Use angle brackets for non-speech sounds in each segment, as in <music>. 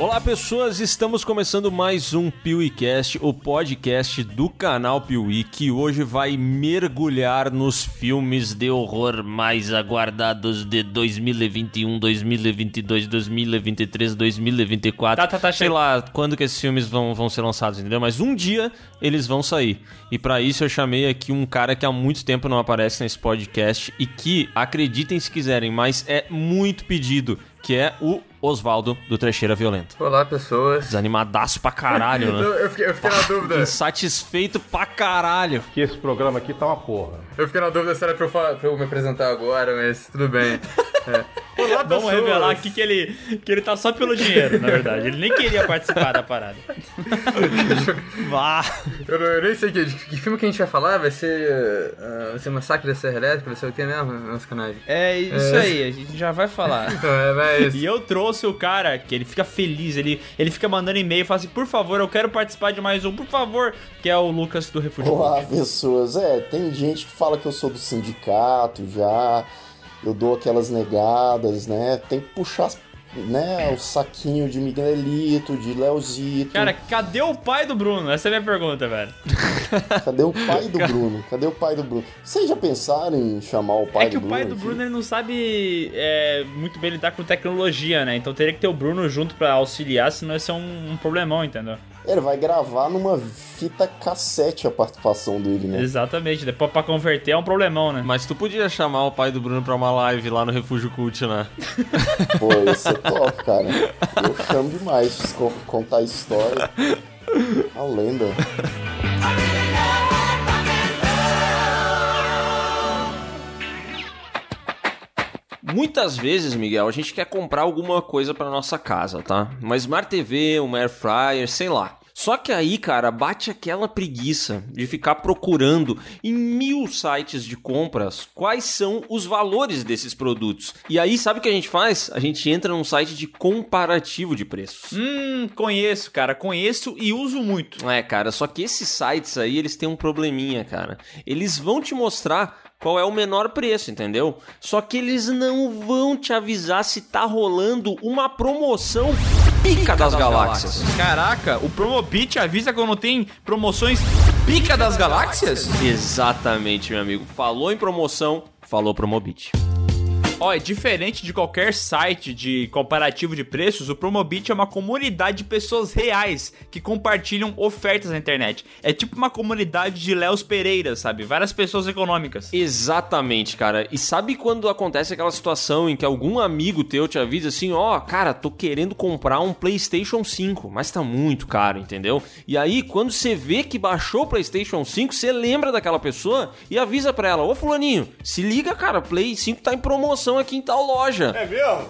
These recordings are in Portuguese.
Olá pessoas, estamos começando mais um PeeWeeCast, o podcast do canal Piuí, que hoje vai mergulhar nos filmes de horror mais aguardados de 2021, 2022, 2023, 2024. Tá, tá, tá, Sei lá quando que esses filmes vão, vão ser lançados, entendeu? Mas um dia eles vão sair. E pra isso eu chamei aqui um cara que há muito tempo não aparece nesse podcast e que, acreditem se quiserem, mas é muito pedido, que é o Oswaldo do Trecheira Violenta. Olá, pessoas. Desanimadaço pra caralho, <laughs> né? eu, fiquei, eu fiquei na dúvida. Insatisfeito pra caralho. que esse programa aqui tá uma porra. Eu fiquei na dúvida se era pra eu, pra eu me apresentar agora, mas tudo bem. <laughs> É. Olá, pessoas. Vamos revelar aqui que ele, que ele tá só pelo dinheiro, na verdade. Ele nem queria participar da parada. <laughs> Vá. Eu, eu nem sei que, que filme que a gente vai falar. Vai ser. ah, vai ser Massacre da Serra Elétrica, vai ser o que mesmo? Nossa, canagem. É isso É. aí, a gente já vai falar. Então, <laughs> é, mas. E eu trouxe o cara que ele fica feliz, ele, ele fica mandando e-mail e fala assim, por favor, eu quero participar de mais um, por favor, que é o Lucas do Refúgio. Olá, pessoas. É, tem gente que fala que eu sou do sindicato já, eu dou aquelas negadas, né? Tem que puxar né, o saquinho de Miguelito, de Leozito. Cara, cadê o pai do Bruno? Essa é a minha pergunta, velho. <laughs> Cadê o pai do Bruno? Cadê o pai do Bruno? Vocês já pensaram em chamar o pai é que do o Bruno? pai do? Bruno ele não sabe é, muito bem lidar com tecnologia, né? Então teria que ter o Bruno junto pra auxiliar, senão ia ser um, um problemão, entendeu? Ele vai gravar numa fita cassete a participação dele, né? Exatamente, depois pra converter é um problemão, né? Mas tu podia chamar o pai do Bruno pra uma live lá no Refúgio Cult, né? <laughs> Pô, isso é top, cara. Eu chamo demais co- contar a história. A lenda. Muitas vezes, Miguel, a gente quer comprar alguma coisa pra nossa casa, tá? Uma Smart TV, uma Air Fryer, sei lá. Só que aí, cara, bate aquela preguiça de ficar procurando em mil sites de compras quais são os valores desses produtos. E aí, sabe o que a gente faz? A gente entra num site de comparativo de preços. Hum, conheço, cara, conheço e uso muito. É, cara, só que esses sites aí, eles têm um probleminha, cara. Eles vão te mostrar qual é o menor preço, entendeu? Só que eles não vão te avisar se tá rolando uma promoção pica das galáxias. Caraca, o Promobit avisa quando tem promoções pica das galáxias? Exatamente, meu amigo. Falou em promoção, falou Promobit. Ó, é diferente de qualquer site de comparativo de preços, o Promobit é uma comunidade de pessoas reais que compartilham ofertas na internet. É tipo uma comunidade de Léos Pereira, sabe? Várias pessoas econômicas. Exatamente, cara. E sabe quando acontece aquela situação em que algum amigo teu te avisa assim, ó, cara, tô querendo comprar um PlayStation 5, mas tá muito caro, entendeu? E aí, quando você vê que baixou o PlayStation 5, você lembra daquela pessoa e avisa pra ela, ô fulaninho, se liga, cara, Play 5 tá em promoção aqui em tal loja. É mesmo?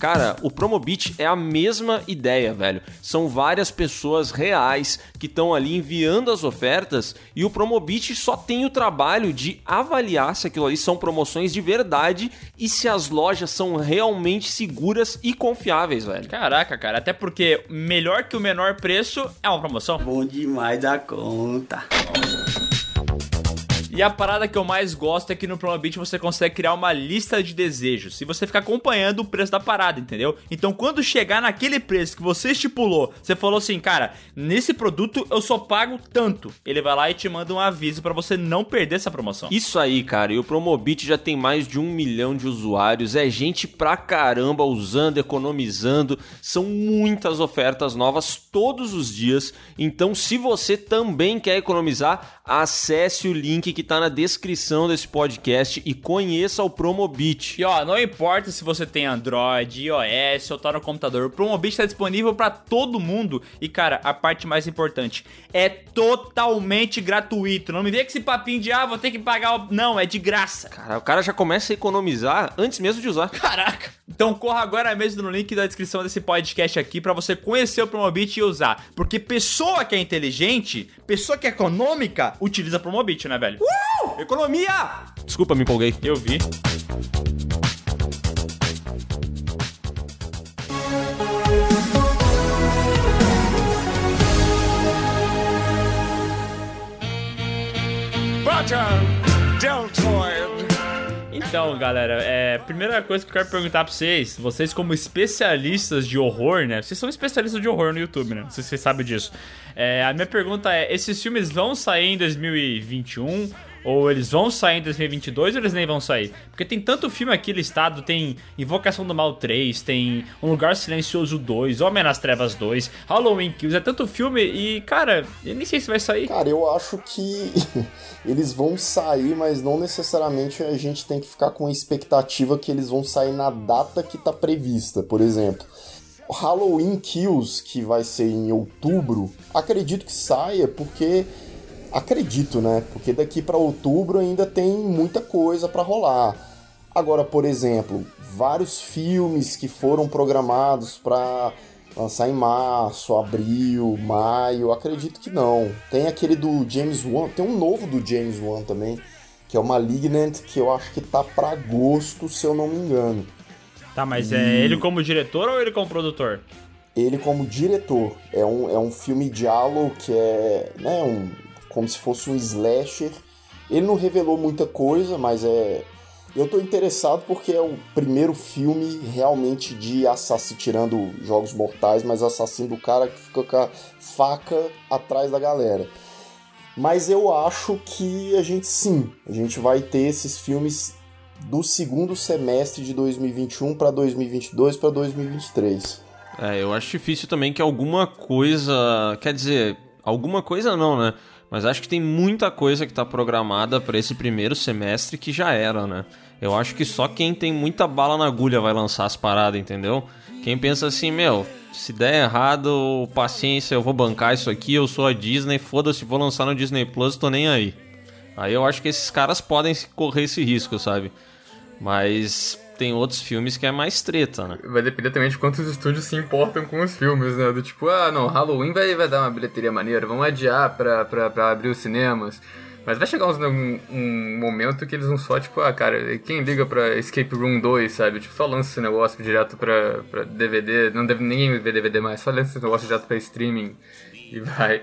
Cara, o Promobit é a mesma ideia, velho. São várias pessoas reais que estão ali enviando as ofertas e o Promobit só tem o trabalho de avaliar se aquilo ali são promoções de verdade e se as lojas são realmente seguras e confiáveis, velho. Caraca, cara, até porque melhor que o menor preço é uma promoção. Bom demais da conta. E a parada que eu mais gosto é que no Promobit você consegue criar uma lista de desejos. E você fica acompanhando o preço da parada, entendeu? Então quando chegar naquele preço que você estipulou, você falou assim, cara, nesse produto eu só pago tanto. Ele vai lá e te manda um aviso pra você não perder essa promoção. Isso aí, cara, e o Promobit já tem mais de um milhão de usuários, é gente pra caramba usando, economizando, são muitas ofertas novas todos os dias, então se você também quer economizar, acesse o link que tá na descrição desse podcast e conheça o Promobit. E ó, não importa se você tem Android, iOS ou tá no computador, o Promobit tá disponível pra todo mundo. E cara, a parte mais importante, é totalmente gratuito. Não me vê com esse papinho de ah, vou ter que pagar. o-" Não, é de graça. Cara, o cara já começa a economizar antes mesmo de usar. Caraca! Então corra agora mesmo no link da descrição desse podcast aqui pra você conhecer o Promobit e usar. Porque pessoa que é inteligente, pessoa que é econômica, utiliza Promobit, né, velho? Economia! Desculpa, me empolguei. Eu vi. Então, galera, é, primeira coisa que eu quero perguntar pra vocês, vocês como especialistas de horror, né? Vocês são especialistas de horror no YouTube, né? Se vocês sabem disso. É, a minha pergunta é, esses filmes vão sair em 2021? Ou eles vão sair em 2022 ou eles nem vão sair? Porque tem tanto filme aqui listado, tem Invocação do Mal 3, tem Um Lugar Silencioso 2, Homem nas Trevas 2, Halloween Kills, é tanto filme e, cara, eu nem sei se vai sair. Cara, eu acho que <laughs> eles vão sair, mas não necessariamente a gente tem que ficar com a expectativa que eles vão sair na data que tá prevista. Por exemplo, Halloween Kills, que vai ser em outubro, acredito que saia porque acredito, né? Porque daqui para outubro ainda tem muita coisa para rolar. Agora, por exemplo, vários filmes que foram programados para lançar em março, abril, maio, acredito que não. Tem aquele do James Wan, tem um novo do James Wan também, que é o Malignant, que eu acho que tá para agosto, se eu não me engano. Tá, mas é ele como diretor ou ele como produtor? Ele como diretor. É um, é um filme diálogo que é né, um, como se fosse um slasher. Ele não revelou muita coisa, mas é. Eu tô interessado porque é o primeiro filme realmente de assassino, tirando jogos mortais, mas assassino do cara que fica com a faca atrás da galera. Mas eu acho que a gente sim, a gente vai ter esses filmes do segundo semestre de 2021 para 2022 para 2023. É, eu acho difícil também que alguma coisa, quer dizer, alguma coisa não, né? Mas acho que tem muita coisa que está programada para esse primeiro semestre que já era, né? Eu acho que só quem tem muita bala na agulha vai lançar as paradas, entendeu? Quem pensa assim, meu, se der errado, paciência, eu vou bancar isso aqui, eu sou a Disney, foda-se, vou lançar no Disney Plus, tô nem aí. Aí eu acho que esses caras podem correr esse risco, sabe? Mas tem outros filmes que é mais treta, né? Vai depender também de quantos estúdios se importam com os filmes, né? Do tipo, ah, não, Halloween vai, vai dar uma bilheteria maneira, vamos adiar pra, pra, pra abrir os cinemas. Mas vai chegar um, um, momento que eles vão só, tipo, ah, cara, quem liga pra Escape Room 2, sabe? Tipo, só lança esse negócio direto pra, pra DVD, não deve ninguém ver DVD mais, só lança esse negócio direto pra streaming e vai.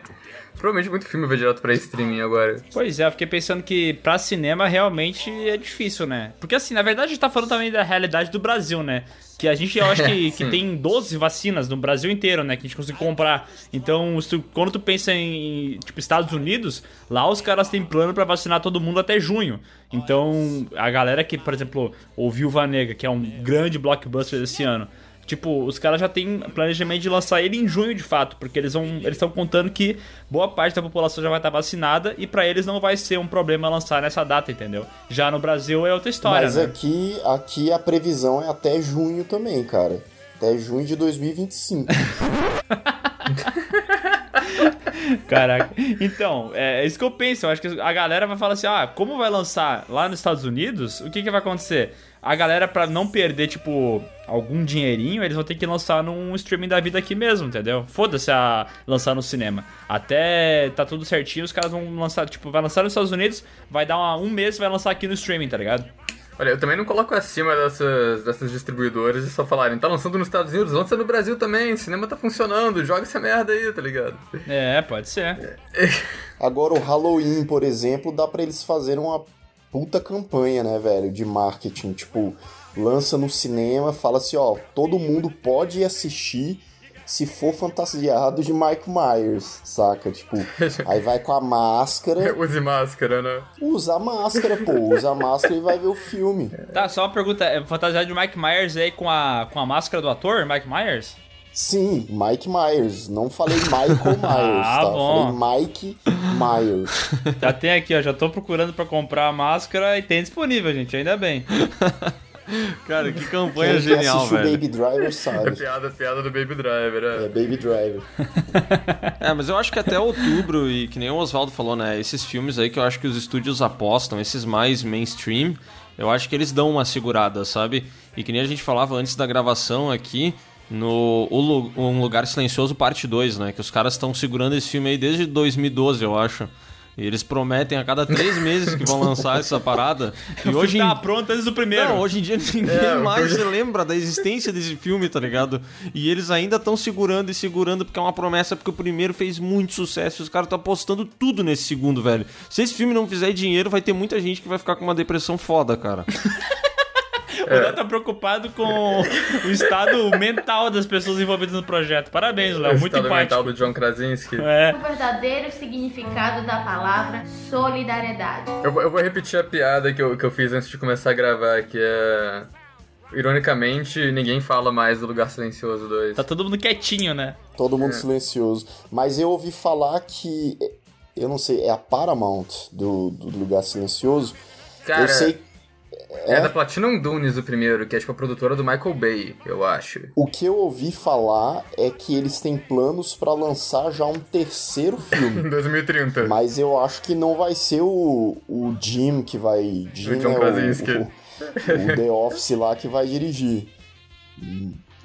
Provavelmente muito filme vai direto pra streaming agora. Pois é, eu fiquei pensando que pra cinema realmente é difícil, né? Porque assim, na verdade a gente tá falando também da realidade do Brasil, né? Que a gente, eu acho que, <laughs> que tem 12 vacinas no Brasil inteiro, né? Que a gente consegue comprar. Então, tu, quando tu pensa em, tipo, Estados Unidos, lá os caras têm plano para vacinar todo mundo até junho. Então, a galera que, por exemplo, ouviu Viúva Negra, que é um grande blockbuster desse ano, Tipo, os caras já têm planejamento de lançar ele em junho de fato, porque eles vão eles estão contando que boa parte da população já vai estar vacinada e para eles não vai ser um problema lançar nessa data, entendeu? Já no Brasil é outra história, Mas né? aqui, aqui a previsão é até junho também, cara. Até junho de 2025. <laughs> Caraca. Então, é, é, isso que eu penso. Eu acho que a galera vai falar assim: ah, como vai lançar lá nos Estados Unidos, o que, que vai acontecer? A galera, pra não perder, tipo, algum dinheirinho, eles vão ter que lançar num streaming da vida aqui mesmo, entendeu? Foda-se a lançar no cinema. Até tá tudo certinho, os caras vão lançar, tipo, vai lançar nos Estados Unidos, vai dar uma, um mês vai lançar aqui no streaming, tá ligado? Olha, eu também não coloco acima dessas, dessas distribuidoras e só falarem, tá lançando nos Estados Unidos, lança no Brasil também, o cinema tá funcionando, joga essa merda aí, tá ligado? É, pode ser. Agora o Halloween, por exemplo, dá para eles fazerem uma puta campanha, né, velho, de marketing, tipo, lança no cinema, fala assim, ó, todo mundo pode assistir se for fantasiado de Mike Myers, saca? Tipo, <laughs> aí vai com a máscara. <laughs> Use máscara, né? Usa máscara, pô. Usa máscara e vai ver o filme. Tá, só uma pergunta. É fantasiado de Mike Myers aí com a, com a máscara do ator, Mike Myers? Sim, Mike Myers. Não falei Michael <laughs> Myers, ah, tá? Bom. Falei Mike Myers. <laughs> Já tem aqui, ó. Já tô procurando pra comprar a máscara e tem disponível, gente. Ainda bem. <laughs> Cara, que campanha Quem genial, velho. o Baby Driver sabe. É piada, piada do Baby Driver, é. É, Baby Driver. é, mas eu acho que até outubro, e que nem o Oswaldo falou, né? Esses filmes aí que eu acho que os estúdios apostam, esses mais mainstream, eu acho que eles dão uma segurada, sabe? E que nem a gente falava antes da gravação aqui, no Um Lugar Silencioso Parte 2, né? Que os caras estão segurando esse filme aí desde 2012, eu acho. E eles prometem a cada três <laughs> meses que vão lançar essa parada. E hoje tá pronto antes do primeiro. Não, hoje em dia ninguém <laughs> é, mais se lembra da existência desse filme, tá ligado? E eles ainda estão segurando e segurando porque é uma promessa, porque o primeiro fez muito sucesso. E os caras estão apostando tudo nesse segundo, velho. Se esse filme não fizer dinheiro, vai ter muita gente que vai ficar com uma depressão foda, cara. <laughs> O Léo tá preocupado com o estado mental das pessoas envolvidas no projeto. Parabéns, Léo. O Muito estado mental empático. do John Krasinski. É. O verdadeiro significado da palavra solidariedade. Eu, vou- eu vou repetir a piada que eu, que eu fiz antes de começar a gravar, que é. Ironicamente, ninguém fala mais do Lugar Silencioso 2. Tá todo mundo quietinho, né? Todo É. mundo silencioso. Mas eu ouvi falar que. Eu não sei, é a Paramount do, do Lugar Silencioso. Cara, eu sei. É da Platinum Dunes o primeiro, que é tipo a produtora do Michael Bay, eu acho. O que eu ouvi falar é que eles têm planos pra lançar já um terceiro filme. <laughs> Em 2030. Mas eu acho que não vai ser o, o Jim que vai. Jim John é Krasinski. o, o, o The Office lá que vai dirigir.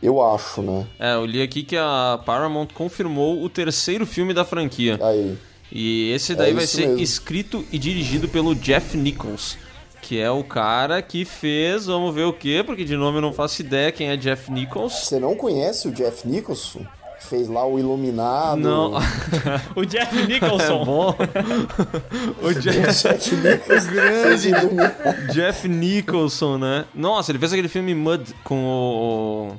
Eu acho, né? É, eu li aqui que a Paramount confirmou o terceiro filme da franquia. Aí. E esse daí É vai ser mesmo. escrito e dirigido pelo Jeff Nichols, que é o cara que fez, vamos ver o quê, porque de nome eu não faço ideia quem é Jeff Nichols. Você não conhece o Jeff Nicholson? Fez lá o Iluminado. Não, <laughs> O Jeff <laughs> é Nicholson. bom. <laughs> o Jeff, Jack Nicholson. Jeff Nicholson, né? Nossa, ele fez aquele filme Mud com o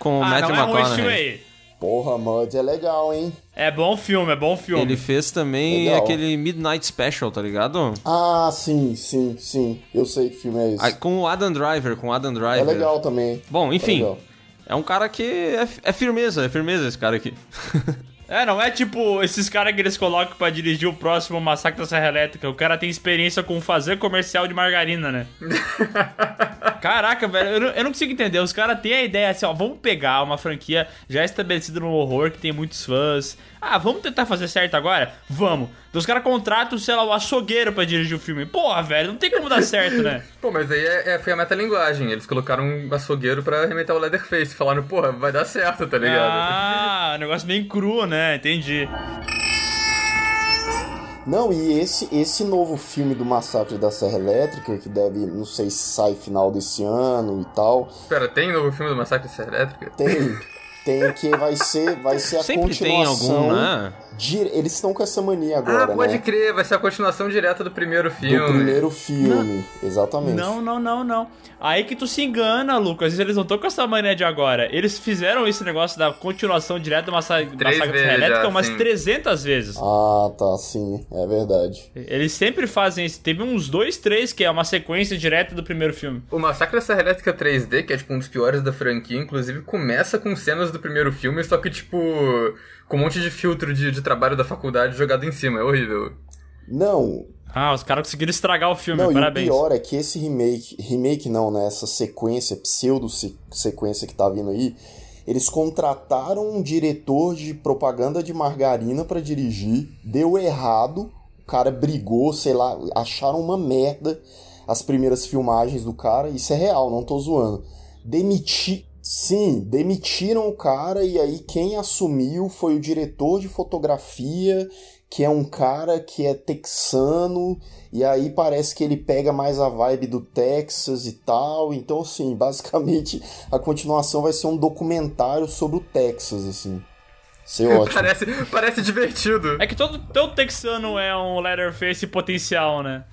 com o ah, Matthew não é McConaughey. aí. Porra, Mud é legal, hein? É bom filme, é bom filme. Ele fez também Legal. aquele Midnight Special, tá ligado? Ah, sim, sim, sim. Eu sei que filme é esse. Ah, Com o Adam Driver, com o Adam Driver. é legal também. Bom, É enfim, legal. é um cara que é, é firmeza, é firmeza esse cara aqui. <laughs> É, não é tipo esses caras que eles colocam pra dirigir o próximo Massacre da Serra Elétrica. O cara tem experiência com fazer comercial de margarina, né? <laughs> Caraca, velho, eu não, eu não consigo entender. Os caras têm a ideia assim, ó, vamos pegar uma franquia já estabelecida no horror, que tem muitos fãs. Ah, vamos tentar fazer certo agora? Vamos. Então os caras contratam, sei lá, o açougueiro pra dirigir o filme. Porra, velho, não tem como dar certo, né? <laughs> Pô, mas aí é, é- foi a metalinguagem. Eles colocaram um açougueiro pra arremeter o Leatherface, falando, porra, vai dar certo, tá ligado? Ah, negócio bem cru, né? Entendi. Não, e esse, esse novo filme do Massacre da Serra Elétrica, que deve, não sei se sai final desse ano e tal, Pera, tem novo filme do Massacre da Serra Elétrica? tem. <laughs> Tem que vai ser, vai ser a Sempre tem continuação. algum, né? Eles estão com essa mania agora, ah, pode né? crer, vai ser a continuação direta do primeiro filme. Do primeiro filme, exatamente. Não, não, não, não. Aí que tu se engana, Lucas. Eles não estão com essa mania de agora. Eles fizeram esse negócio da continuação direta Massacre da Serra Elétrica umas sim. 300 vezes. Ah, tá, sim, é verdade. Eles sempre fazem isso. Teve uns dois, três que é uma sequência direta do primeiro filme. O Massacre da Serra Elétrica 3D, que é tipo um dos piores da franquia, inclusive começa com cenas do primeiro filme, só que tipo, com um monte de filtro de, de trabalho da faculdade jogado em cima, é horrível. Não, Ah, os caras conseguiram estragar o filme. Não, Parabéns. e o pior é que esse remake, remake não, né? Essa sequência, pseudo se- sequência que tá vindo aí, eles contrataram um diretor de propaganda de margarina pra dirigir, deu errado, o cara brigou, sei lá, acharam uma merda as primeiras filmagens do cara, isso é real, não tô zoando. Demiti Sim, demitiram o cara e aí quem assumiu foi o diretor de fotografia, que é um cara que é texano, e aí parece que ele pega mais a vibe do Texas e tal. Então, assim, <laughs> basicamente a continuação vai ser um documentário sobre o Texas, assim. Ser <laughs> ótimo. Parece, parece divertido. É que todo, todo texano é um Leatherface potencial, né?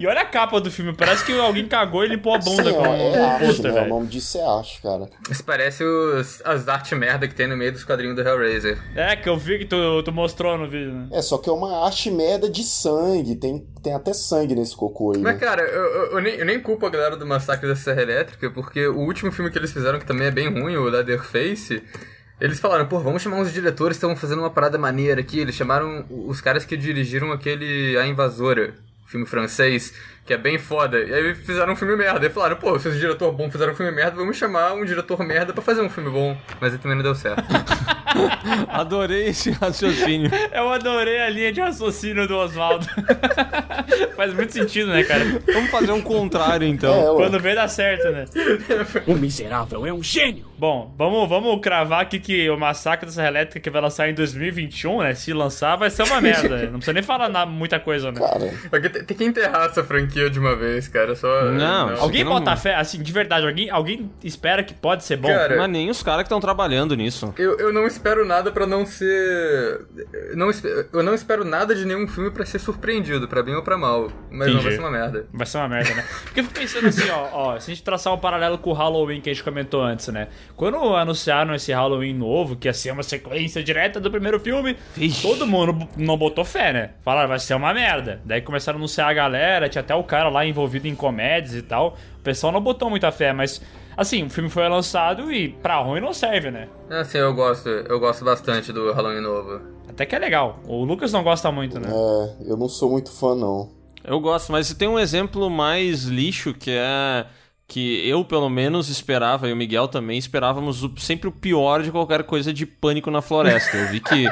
E olha a capa do filme. Parece que alguém cagou e limpou a bunda Sim, com ó, o é arte, pôster, né? O velho. nome disso é arte, cara. Isso parece os, as arte merda que tem no meio dos quadrinhos do Hellraiser. É, que eu vi que tu, tu mostrou no vídeo, né? É, só que é uma arte merda de sangue. Tem, tem até sangue nesse cocô aí. Mas, Né? cara, eu, eu- eu nem, eu nem culpo a galera do Massacre da Serra Elétrica, porque o último filme que eles fizeram, que também é bem ruim, o Leatherface, eles falaram, pô, vamos chamar uns diretores que estão fazendo uma parada maneira aqui. Eles chamaram os caras que dirigiram aquele A Invasora, filme francês, que é bem foda. E aí fizeram um filme merda. E falaram, pô, se os diretor bom fizeram um filme merda, vamos chamar um diretor merda pra fazer um filme bom. Mas aí também não deu certo. <laughs> Adorei esse raciocínio. Eu adorei a linha de raciocínio do Oswaldo. <laughs> Faz muito sentido, né, cara? Vamos fazer um contrário, então. É. Quando vê, dá certo, né? O miserável é um gênio! Bom, vamos, vamos cravar aqui que o Massacre da Serra Elétrica que vai lançar em 2021, né? Se lançar, vai ser uma merda. <laughs> Não precisa nem falar muita coisa, né? Cara, tem que enterrar essa franquia franquia de uma vez, cara. Só. Não, não. Alguém não- bota fé, assim, de verdade, alguém, alguém espera que pode ser bom? Cara, Mas nem os caras que estão trabalhando nisso. Eu, eu não espero nada pra não ser. eu Não, eu não espero nada de nenhum filme pra ser surpreendido, pra bem ou pra mal. Mas não Entendi. vai ser uma merda. Vai ser uma merda, né? <laughs> Porque eu fico pensando assim, ó, ó, se a gente traçar um paralelo com o Halloween que a gente comentou antes, né? Quando anunciaram esse Halloween novo, que ia ser uma sequência direta do primeiro filme, Vixe. todo mundo não botou fé, né? Falaram, vai ser uma merda. Daí começaram a anunciar a galera, tinha até o cara lá envolvido em comédias e tal. O pessoal não botou muita fé, mas assim, o filme foi lançado e pra ruim não serve, né? Assim, eu gosto, eu gosto bastante do Halloween novo. Até que é legal. O Lucas não gosta muito, né? É, eu não sou muito fã, não. Eu gosto, mas tem um exemplo mais lixo que é que eu pelo menos esperava e o Miguel também esperávamos o- sempre o pior de qualquer coisa de pânico na floresta. Eu vi que,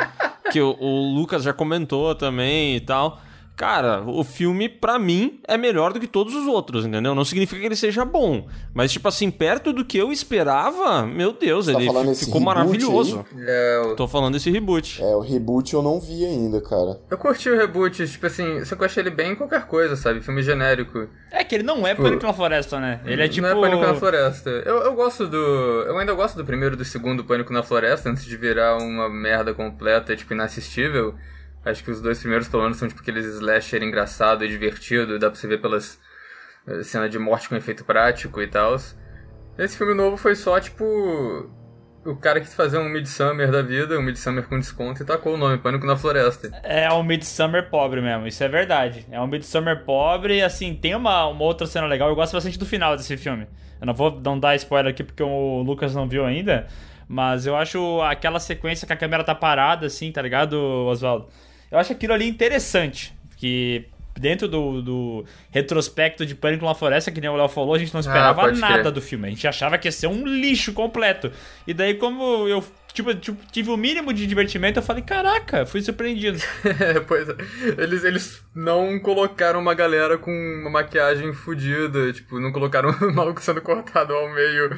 que o, o Lucas já comentou também e tal. Cara, o filme, pra mim, é melhor do que todos os outros, entendeu? Não significa que ele seja bom. Mas, tipo assim, perto do que eu esperava, meu Deus, tá ele ficou reboot maravilhoso. É, eu, Tô falando desse reboot. É, o reboot eu não vi ainda, cara. eu curti o reboot, tipo assim, só que eu achei ele bem qualquer coisa, sabe? Filme genérico. É que ele não é Pânico na Floresta, né? Ele é tipo. Não é Pânico na Floresta. Eu, eu gosto do. Eu ainda gosto do primeiro e do segundo Pânico na Floresta, antes de virar uma merda completa, tipo, inassistível. Acho que os dois primeiros, pelo menos, são tipo aqueles slasher engraçado e divertido, dá pra você ver pelas eh, cenas de morte com efeito prático e tal. Esse filme novo foi só, tipo. O cara quis fazer um Midsummer da vida, um Midsummer com desconto, e tacou o nome, Pânico na Floresta. É um Midsummer pobre mesmo, isso é verdade. É um Midsummer pobre, assim, tem uma, uma outra cena legal, eu gosto bastante do final desse filme. Eu não vou não dar spoiler aqui porque o Lucas não viu ainda, mas eu acho aquela sequência que a câmera tá parada, assim, tá ligado, Oswaldo? Eu acho aquilo ali interessante, que dentro do, do retrospecto de Pânico na Floresta, que nem o Léo falou, a gente não esperava pode nada do filme. A gente achava que ia ser um lixo completo. E daí, como eu tipo, tipo, tive o mínimo de divertimento, eu falei, caraca, fui surpreendido. É, <laughs> pois é. Eles, eles não colocaram uma galera com uma maquiagem fodida, tipo, não colocaram <laughs> um maluco sendo cortado ao meio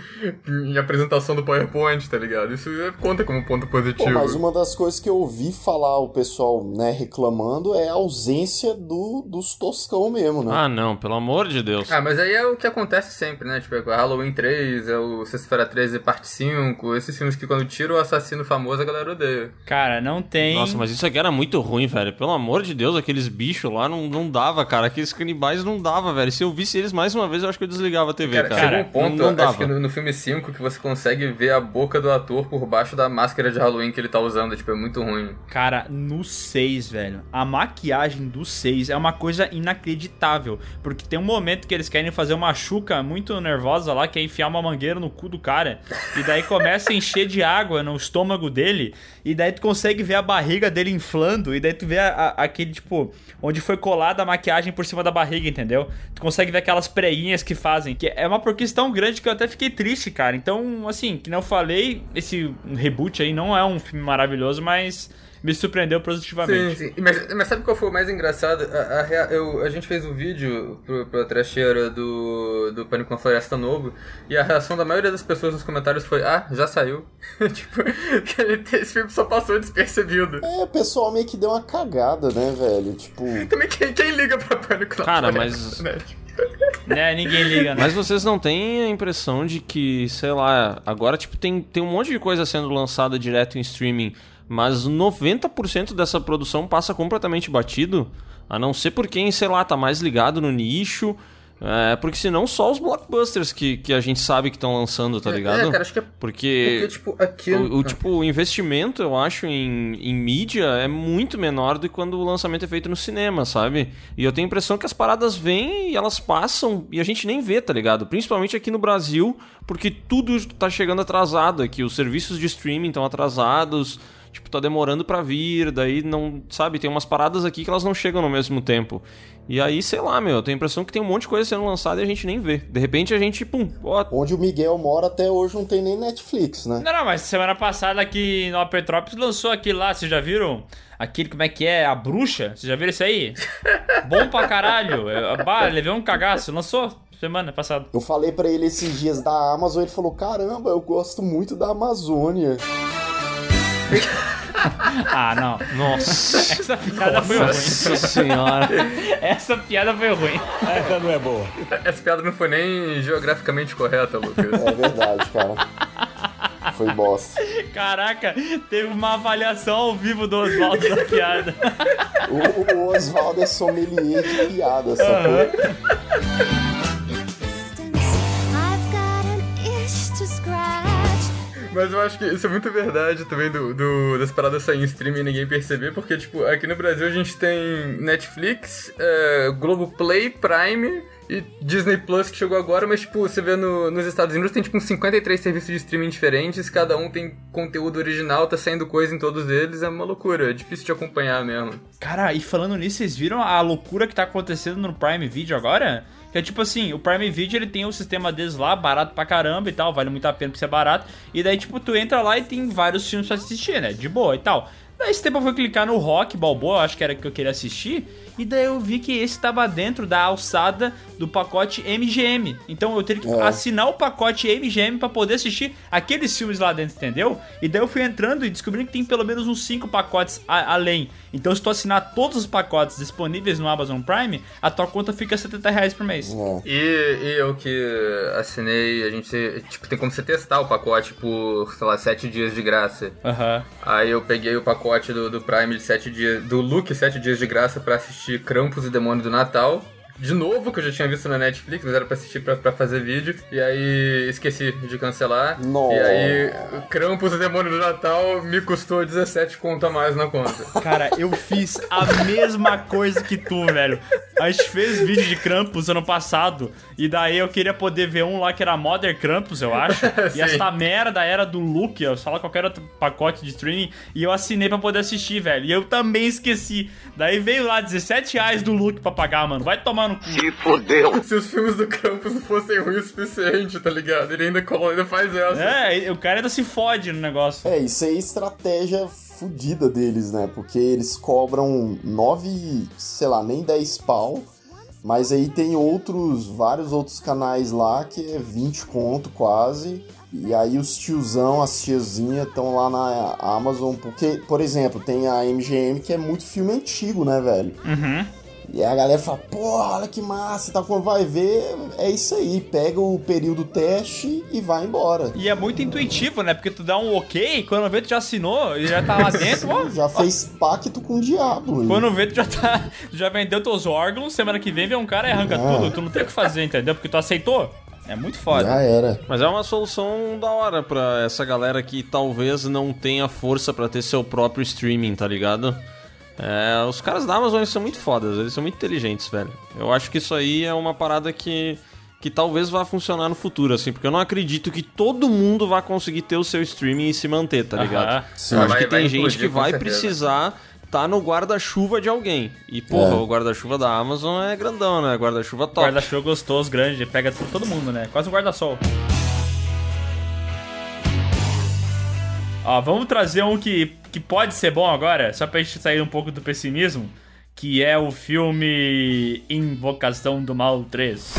em apresentação do PowerPoint, tá ligado? Isso conta como ponto Pô, positivo. mas uma das coisas que eu ouvi falar o pessoal, né, reclamando é a ausência do, dos toscão mesmo, né? Ah, não, pelo amor de Deus. Ah, mas aí é o que acontece sempre, né? Tipo, é o Halloween 3, é o Sexta-feira 13 parte 5, esses filmes que quando tira o assassino famoso a galera odeia. Cara, não tem. Nossa, mas isso aqui era muito ruim, velho. Pelo amor de Deus, aqueles bichos lá não, não dava, cara. Aqueles canibais não dava, velho. Se eu visse eles mais uma vez, eu acho que eu desligava a TV, Cara, cara. chega um ponto, não, não acho que dava. no, no filme 5, que você consegue ver a boca do ator por baixo da máscara de Halloween que ele tá usando. Tipo, é muito ruim. Cara, no 6, velho, a maquiagem do 6 é uma coisa inacreditável. Porque tem um momento que eles querem fazer uma chuca muito nervosa lá, que é enfiar uma mangueira no cu do cara. E daí começa a encher de água no estômago dele. E daí tu consegue ver a barriga dele inflando. E daí tu vê a- a- aquele, tipo, onde foi colada a maquiagem por cima da barriga, entendeu? Tu consegue ver aquelas preinhas que fazem. Que é uma porquice tão grande que eu até fiquei triste, cara. Então, assim, que não falei, esse reboot aí não é um filme maravilhoso, mas me surpreendeu Sim, positivamente. sim. Mas, mas sabe qual foi o mais engraçado? A, a eu- a gente fez um vídeo pro, pra trecheira do, do Pânico na Floresta Novo e a reação da maioria das pessoas nos comentários foi: Ah, já saiu. <laughs> tipo, esse filme só passou despercebido. É, o pessoal meio que deu uma cagada, né, velho? Tipo, Também quem, quem liga pra Pânico na Cara, Floresta? mas- Né? Tipo, Né, ninguém liga, né? Mas vocês não têm a impressão de que, sei lá, agora tipo tem, tem um monte de coisa sendo lançada direto em streaming, mas 90% dessa produção passa completamente batido, a não ser por quem, sei lá, tá mais ligado no nicho, é, porque senão só os blockbusters que, que a gente sabe que estão lançando, tá ligado? É, cara, acho que é Porque porque, tipo, aqui. o, o, tipo, o investimento, eu acho, em, em mídia é muito menor do que quando o lançamento é feito no cinema, sabe? E eu tenho a impressão que as paradas vêm e elas passam e a gente nem vê, tá ligado? Principalmente aqui no Brasil, porque tudo tá chegando atrasado aqui. Os serviços de streaming estão atrasados, tipo, tá demorando pra vir, daí não, sabe? Tem umas paradas aqui que elas não chegam no mesmo tempo. E aí, sei lá, meu, eu tenho a impressão que tem um monte de coisa sendo lançada e a gente nem vê. De repente a gente, pum, ó, onde o Miguel mora até hoje não tem nem Netflix, né? Não, não, mas semana passada aqui em Nova Petrópolis lançou aquele lá, vocês já viram? Aquele, como é que é? A bruxa? Vocês já viram isso aí? <laughs> Bom pra caralho. Bah, levei um cagaço. Lançou semana passada. Eu falei pra ele esses dias da Amazon, ele falou: "Caramba, eu gosto muito da Amazônia". <laughs> Ah, não. Nossa. Essa piada foi ruim. Nossa senhora. Essa piada foi ruim. Essa não é boa. Essa piada não foi nem geograficamente correta, Lucas. É verdade, cara. Foi bosta. Caraca, teve uma avaliação ao vivo do Oswaldo da piada. O, o Oswaldo é sommelier de piada, sacou? I've Mas eu acho que isso é muito verdade também do, do- das paradas saírem em streaming e ninguém perceber, porque, tipo, aqui no Brasil a gente tem Netflix, é, Globoplay, Prime e Disney Plus que chegou agora, mas, tipo, você vê no- nos Estados Unidos tem, tipo, uns 53 serviços de streaming diferentes, cada um tem conteúdo original, tá saindo coisa em todos eles, é uma loucura, é difícil de acompanhar mesmo. Cara, e falando nisso, vocês viram a loucura que tá acontecendo no Prime Video agora? Que é tipo assim, o Prime Video ele tem o sistema deles lá, barato pra caramba e tal, vale muito a pena porque ser barato. E daí, tipo, tu entra lá e tem vários filmes pra assistir, né? De boa e tal. Daí esse tempo eu fui clicar no Rock Balboa, acho que era que eu queria assistir. E daí eu vi que esse tava dentro da alçada do pacote MGM. Então eu teria que É. assinar o pacote MGM pra poder assistir aqueles filmes lá dentro, entendeu? E daí eu fui entrando e descobrindo que tem pelo menos uns 5 pacotes a- além. Então se tu assinar todos os pacotes disponíveis no Amazon Prime, a tua conta fica 70 reais por mês. É. E, e eu que assinei, a gente, tipo, tem como você testar o pacote por, sei lá, 7 dias de graça. Aham. Aí eu peguei o pacote do, do Prime de 7 dias, do Look 7 dias de graça pra assistir Krampus e Demônio do Natal. De novo, que eu já tinha visto na Netflix, mas era pra assistir pra, pra fazer vídeo. E aí esqueci de cancelar. Nossa. E aí, Krampus e Demônio do Natal me custou 17 conto a mais na conta. Cara, eu fiz a mesma coisa que tu, velho. A gente fez vídeo de Krampus ano passado. E daí eu queria poder ver um lá que era Mother Krampus, eu acho. <laughs> E essa merda era do Luke, eu falo qualquer outro pacote de streaming. E eu assinei pra poder assistir, velho. E eu também esqueci. Daí veio lá 17 reais do Luke pra pagar, mano. Vai tomar no cu. Se os filmes do Krampus não fossem ruins o suficiente, tá ligado? Ele ainda, colo- ainda faz essa. É, o cara ainda se fode no negócio. É, isso aí é estratégia fodida deles, né? Porque eles cobram 9, sei lá, nem 10 pau. Mas aí tem outros, vários outros canais lá que é 20 conto quase. E aí os tiozão, as tiazinhas estão lá na Amazon. Porque, por exemplo, tem a MGM que é muito filme antigo, né, velho? Uhum. E aí a galera fala, porra, olha que massa, tá? Quando vai ver, é isso aí. Pega o período teste e vai embora. E é muito intuitivo, né? Porque tu dá um ok, quando vê tu já assinou e já tá lá dentro, ó. <laughs> Já fez pacto com o diabo. Quando vê, tu já tá. tu já vendeu teus órgãos, semana que vem vem um cara e arranca Ah. tudo. Tu não tem o que fazer, entendeu? Porque tu aceitou. É muito foda. Já era. Mas é uma solução da hora pra essa galera que talvez não tenha força pra ter seu próprio streaming, tá ligado? É, os caras da Amazon eles são muito fodas, eles são muito inteligentes, velho. Eu acho que isso aí é uma parada que, que talvez vá funcionar no futuro, assim, porque eu não acredito que todo mundo vá conseguir ter o seu streaming e se manter, tá ligado? Aham. Sim. Eu acho Vai- que vai tem gente que vai certeza. precisar tá no guarda-chuva de alguém. E, porra, É. o guarda-chuva da Amazon é grandão, né? Guarda-chuva top. Guarda-chuva gostoso, grande, pega pra todo mundo, né? Quase um guarda-sol. Ó, vamos trazer um que, que pode ser bom agora, só pra gente sair um pouco do pessimismo, que é o filme Invocação do Mal 3.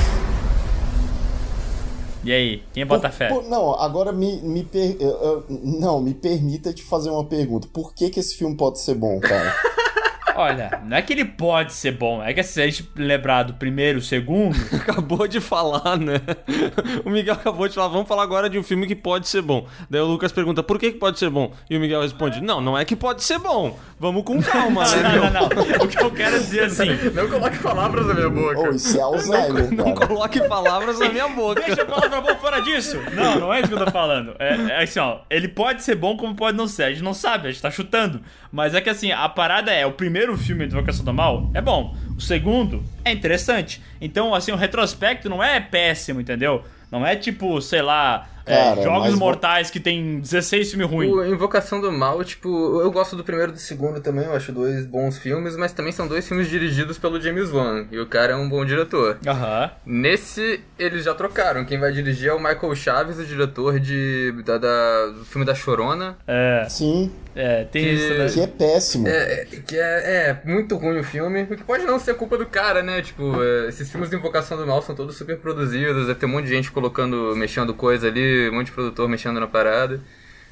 E aí, quem bota Por- fé? por- não, agora me, me per- eu- eu- não, me permita te fazer uma pergunta. Por que, que esse filme pode ser bom, cara? <laughs> Olha, não é que ele pode ser bom, é que se a gente lembrar do primeiro, segundo, <laughs> acabou de falar, né? O Miguel acabou de falar, vamos falar agora de um filme que pode ser bom. Daí o Lucas pergunta, por que, que pode ser bom? E o Miguel responde, não, não é que pode ser bom. Vamos com calma, não, né? não, não, não. O que eu quero dizer assim, Não coloque palavras na minha boca. oh, isso é Alzheimer, Não cara. coloque palavras na minha boca. Deixa a palavra boa fora disso! Não, não é isso que eu tô falando. É, é assim, ó. Ele pode ser bom como pode não ser. A gente não sabe, a gente tá chutando. Mas é que assim, a parada é: o primeiro filme de Invocação do Mal é bom. O segundo é interessante. Então, assim, o retrospecto não é péssimo, entendeu? Não é tipo, sei lá, é, Cara, Jogos mas vo- Mortais que tem 16 filmes ruins. O Invocação do Mal, tipo, eu gosto do primeiro e do segundo também, eu acho dois bons filmes, mas também são dois filmes dirigidos pelo James Wan, e o cara é um bom diretor. Aham. Nesse, eles já trocaram. Quem vai dirigir é o Michael Chaves, o diretor de, da, da- do filme da Chorona. É, Sim, é, tem Que- isso, né? que é péssimo. É, é, que é, é muito ruim o filme, o que pode não ser culpa do cara, né? Tipo, é, esses filmes de Invocação do Mal são todos super produzidos, deve ter um monte de gente colocando, mexendo coisa ali, um monte de produtor mexendo na parada.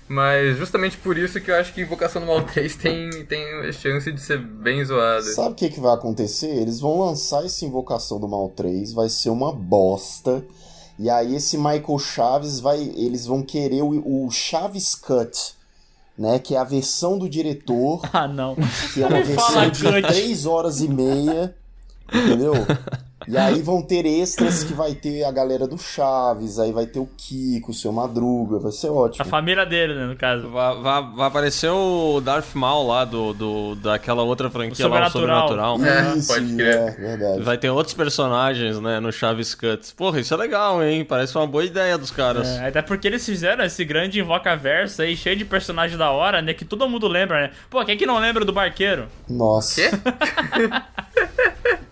Mas justamente por isso que eu acho que Invocação do Mal 3 tem, tem chance de ser bem zoada. Sabe o que, que vai acontecer? Eles vão lançar esse Invocação do Mal 3, vai ser uma bosta. E aí esse Michael Chaves vai. Eles vão querer o, o Chaves Cut, né? Que é a versão do diretor, <laughs> Ah, não. que é uma Me fala versão de Cut. 3 horas e meia. Entendeu? <laughs> E aí vão ter extras que vai ter a galera do Chaves, aí vai ter o Kiko, o seu Madruga, vai ser A ótimo. família dele, né, no caso. Vai, vai- vai aparecer o Darth Maul lá do, do, daquela outra franquia O lá, o Sobrenatural. Sobrenatural. É, Isso, pode crer. é, verdade. Vai ter outros personagens, né, no Chaves Cuts. Porra, isso é legal, hein? Parece uma boa ideia dos caras. É, até porque eles fizeram esse grande invoca-verso aí, cheio de personagem da hora, né? Que todo mundo lembra, né? Pô, quem é que não lembra do barqueiro? Nossa. Quê? <laughs>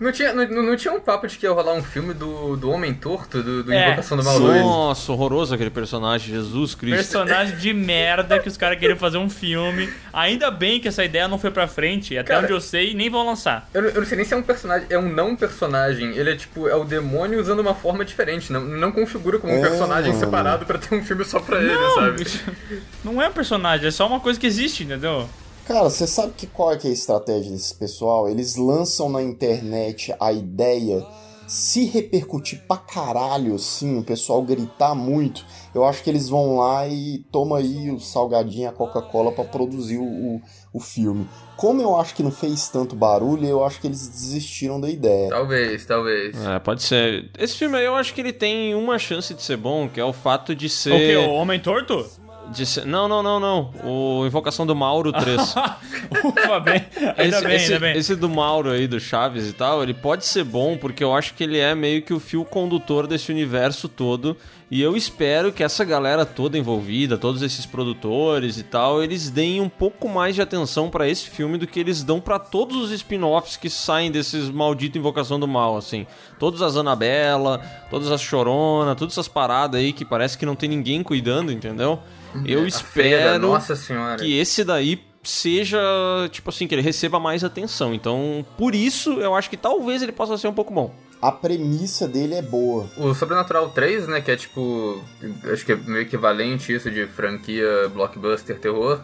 Não tinha, não, não tinha um papo de que ia rolar um filme do, do Homem Torto, do, do É, Invocação do Mal 2? Nossa, horroroso aquele personagem, Jesus Cristo. Personagem de merda que os caras queriam fazer um filme. Ainda bem que essa ideia não foi pra frente. Até Cara- onde eu sei, nem vão lançar. Eu, não- eu não sei nem se é um personagem, é um não personagem. Ele é tipo, é o demônio usando uma forma diferente. Não, não configura como um É, personagem mano. separado pra ter um filme só pra ele, Não, sabe? isso não é um personagem, é só uma coisa que existe, entendeu? Cara, você sabe que qual é, que é a estratégia desse pessoal? Eles lançam na internet a ideia, se repercutir pra caralho, assim, o pessoal gritar muito, eu acho que eles vão lá e toma aí o salgadinho, a Coca-Cola pra produzir o, o, o filme. Como eu acho que não fez tanto barulho, eu acho que eles desistiram da ideia. Talvez, talvez. É, pode ser. Esse filme aí eu acho que ele tem uma chance de ser bom, que é o fato de ser. O quê? O Homem Torto? Ser- Não, não, não, não. O Invocação do Mauro 3. <laughs> Ufa, bem. Ainda esse, bem, esse, ainda bem. esse do Mauro aí, do Chaves e tal, ele pode ser bom porque eu acho que ele é meio que o fio condutor desse universo todo. E eu espero que essa galera toda envolvida, todos esses produtores e tal, eles deem um pouco mais de atenção pra esse filme do que eles dão pra todos os spin-offs que saem desses maldito Invocação do Mal, assim. Todas as Annabella, todas as Chorona, todas essas paradas aí que parece que não tem ninguém cuidando, entendeu? Eu A feira, espero nossa senhora. que esse daí seja, tipo assim, que ele receba mais atenção. Então, por isso, eu acho que talvez ele possa ser um pouco bom. A premissa dele é boa. O Sobrenatural 3, né, que é tipo, acho que é meio equivalente isso de franquia blockbuster terror.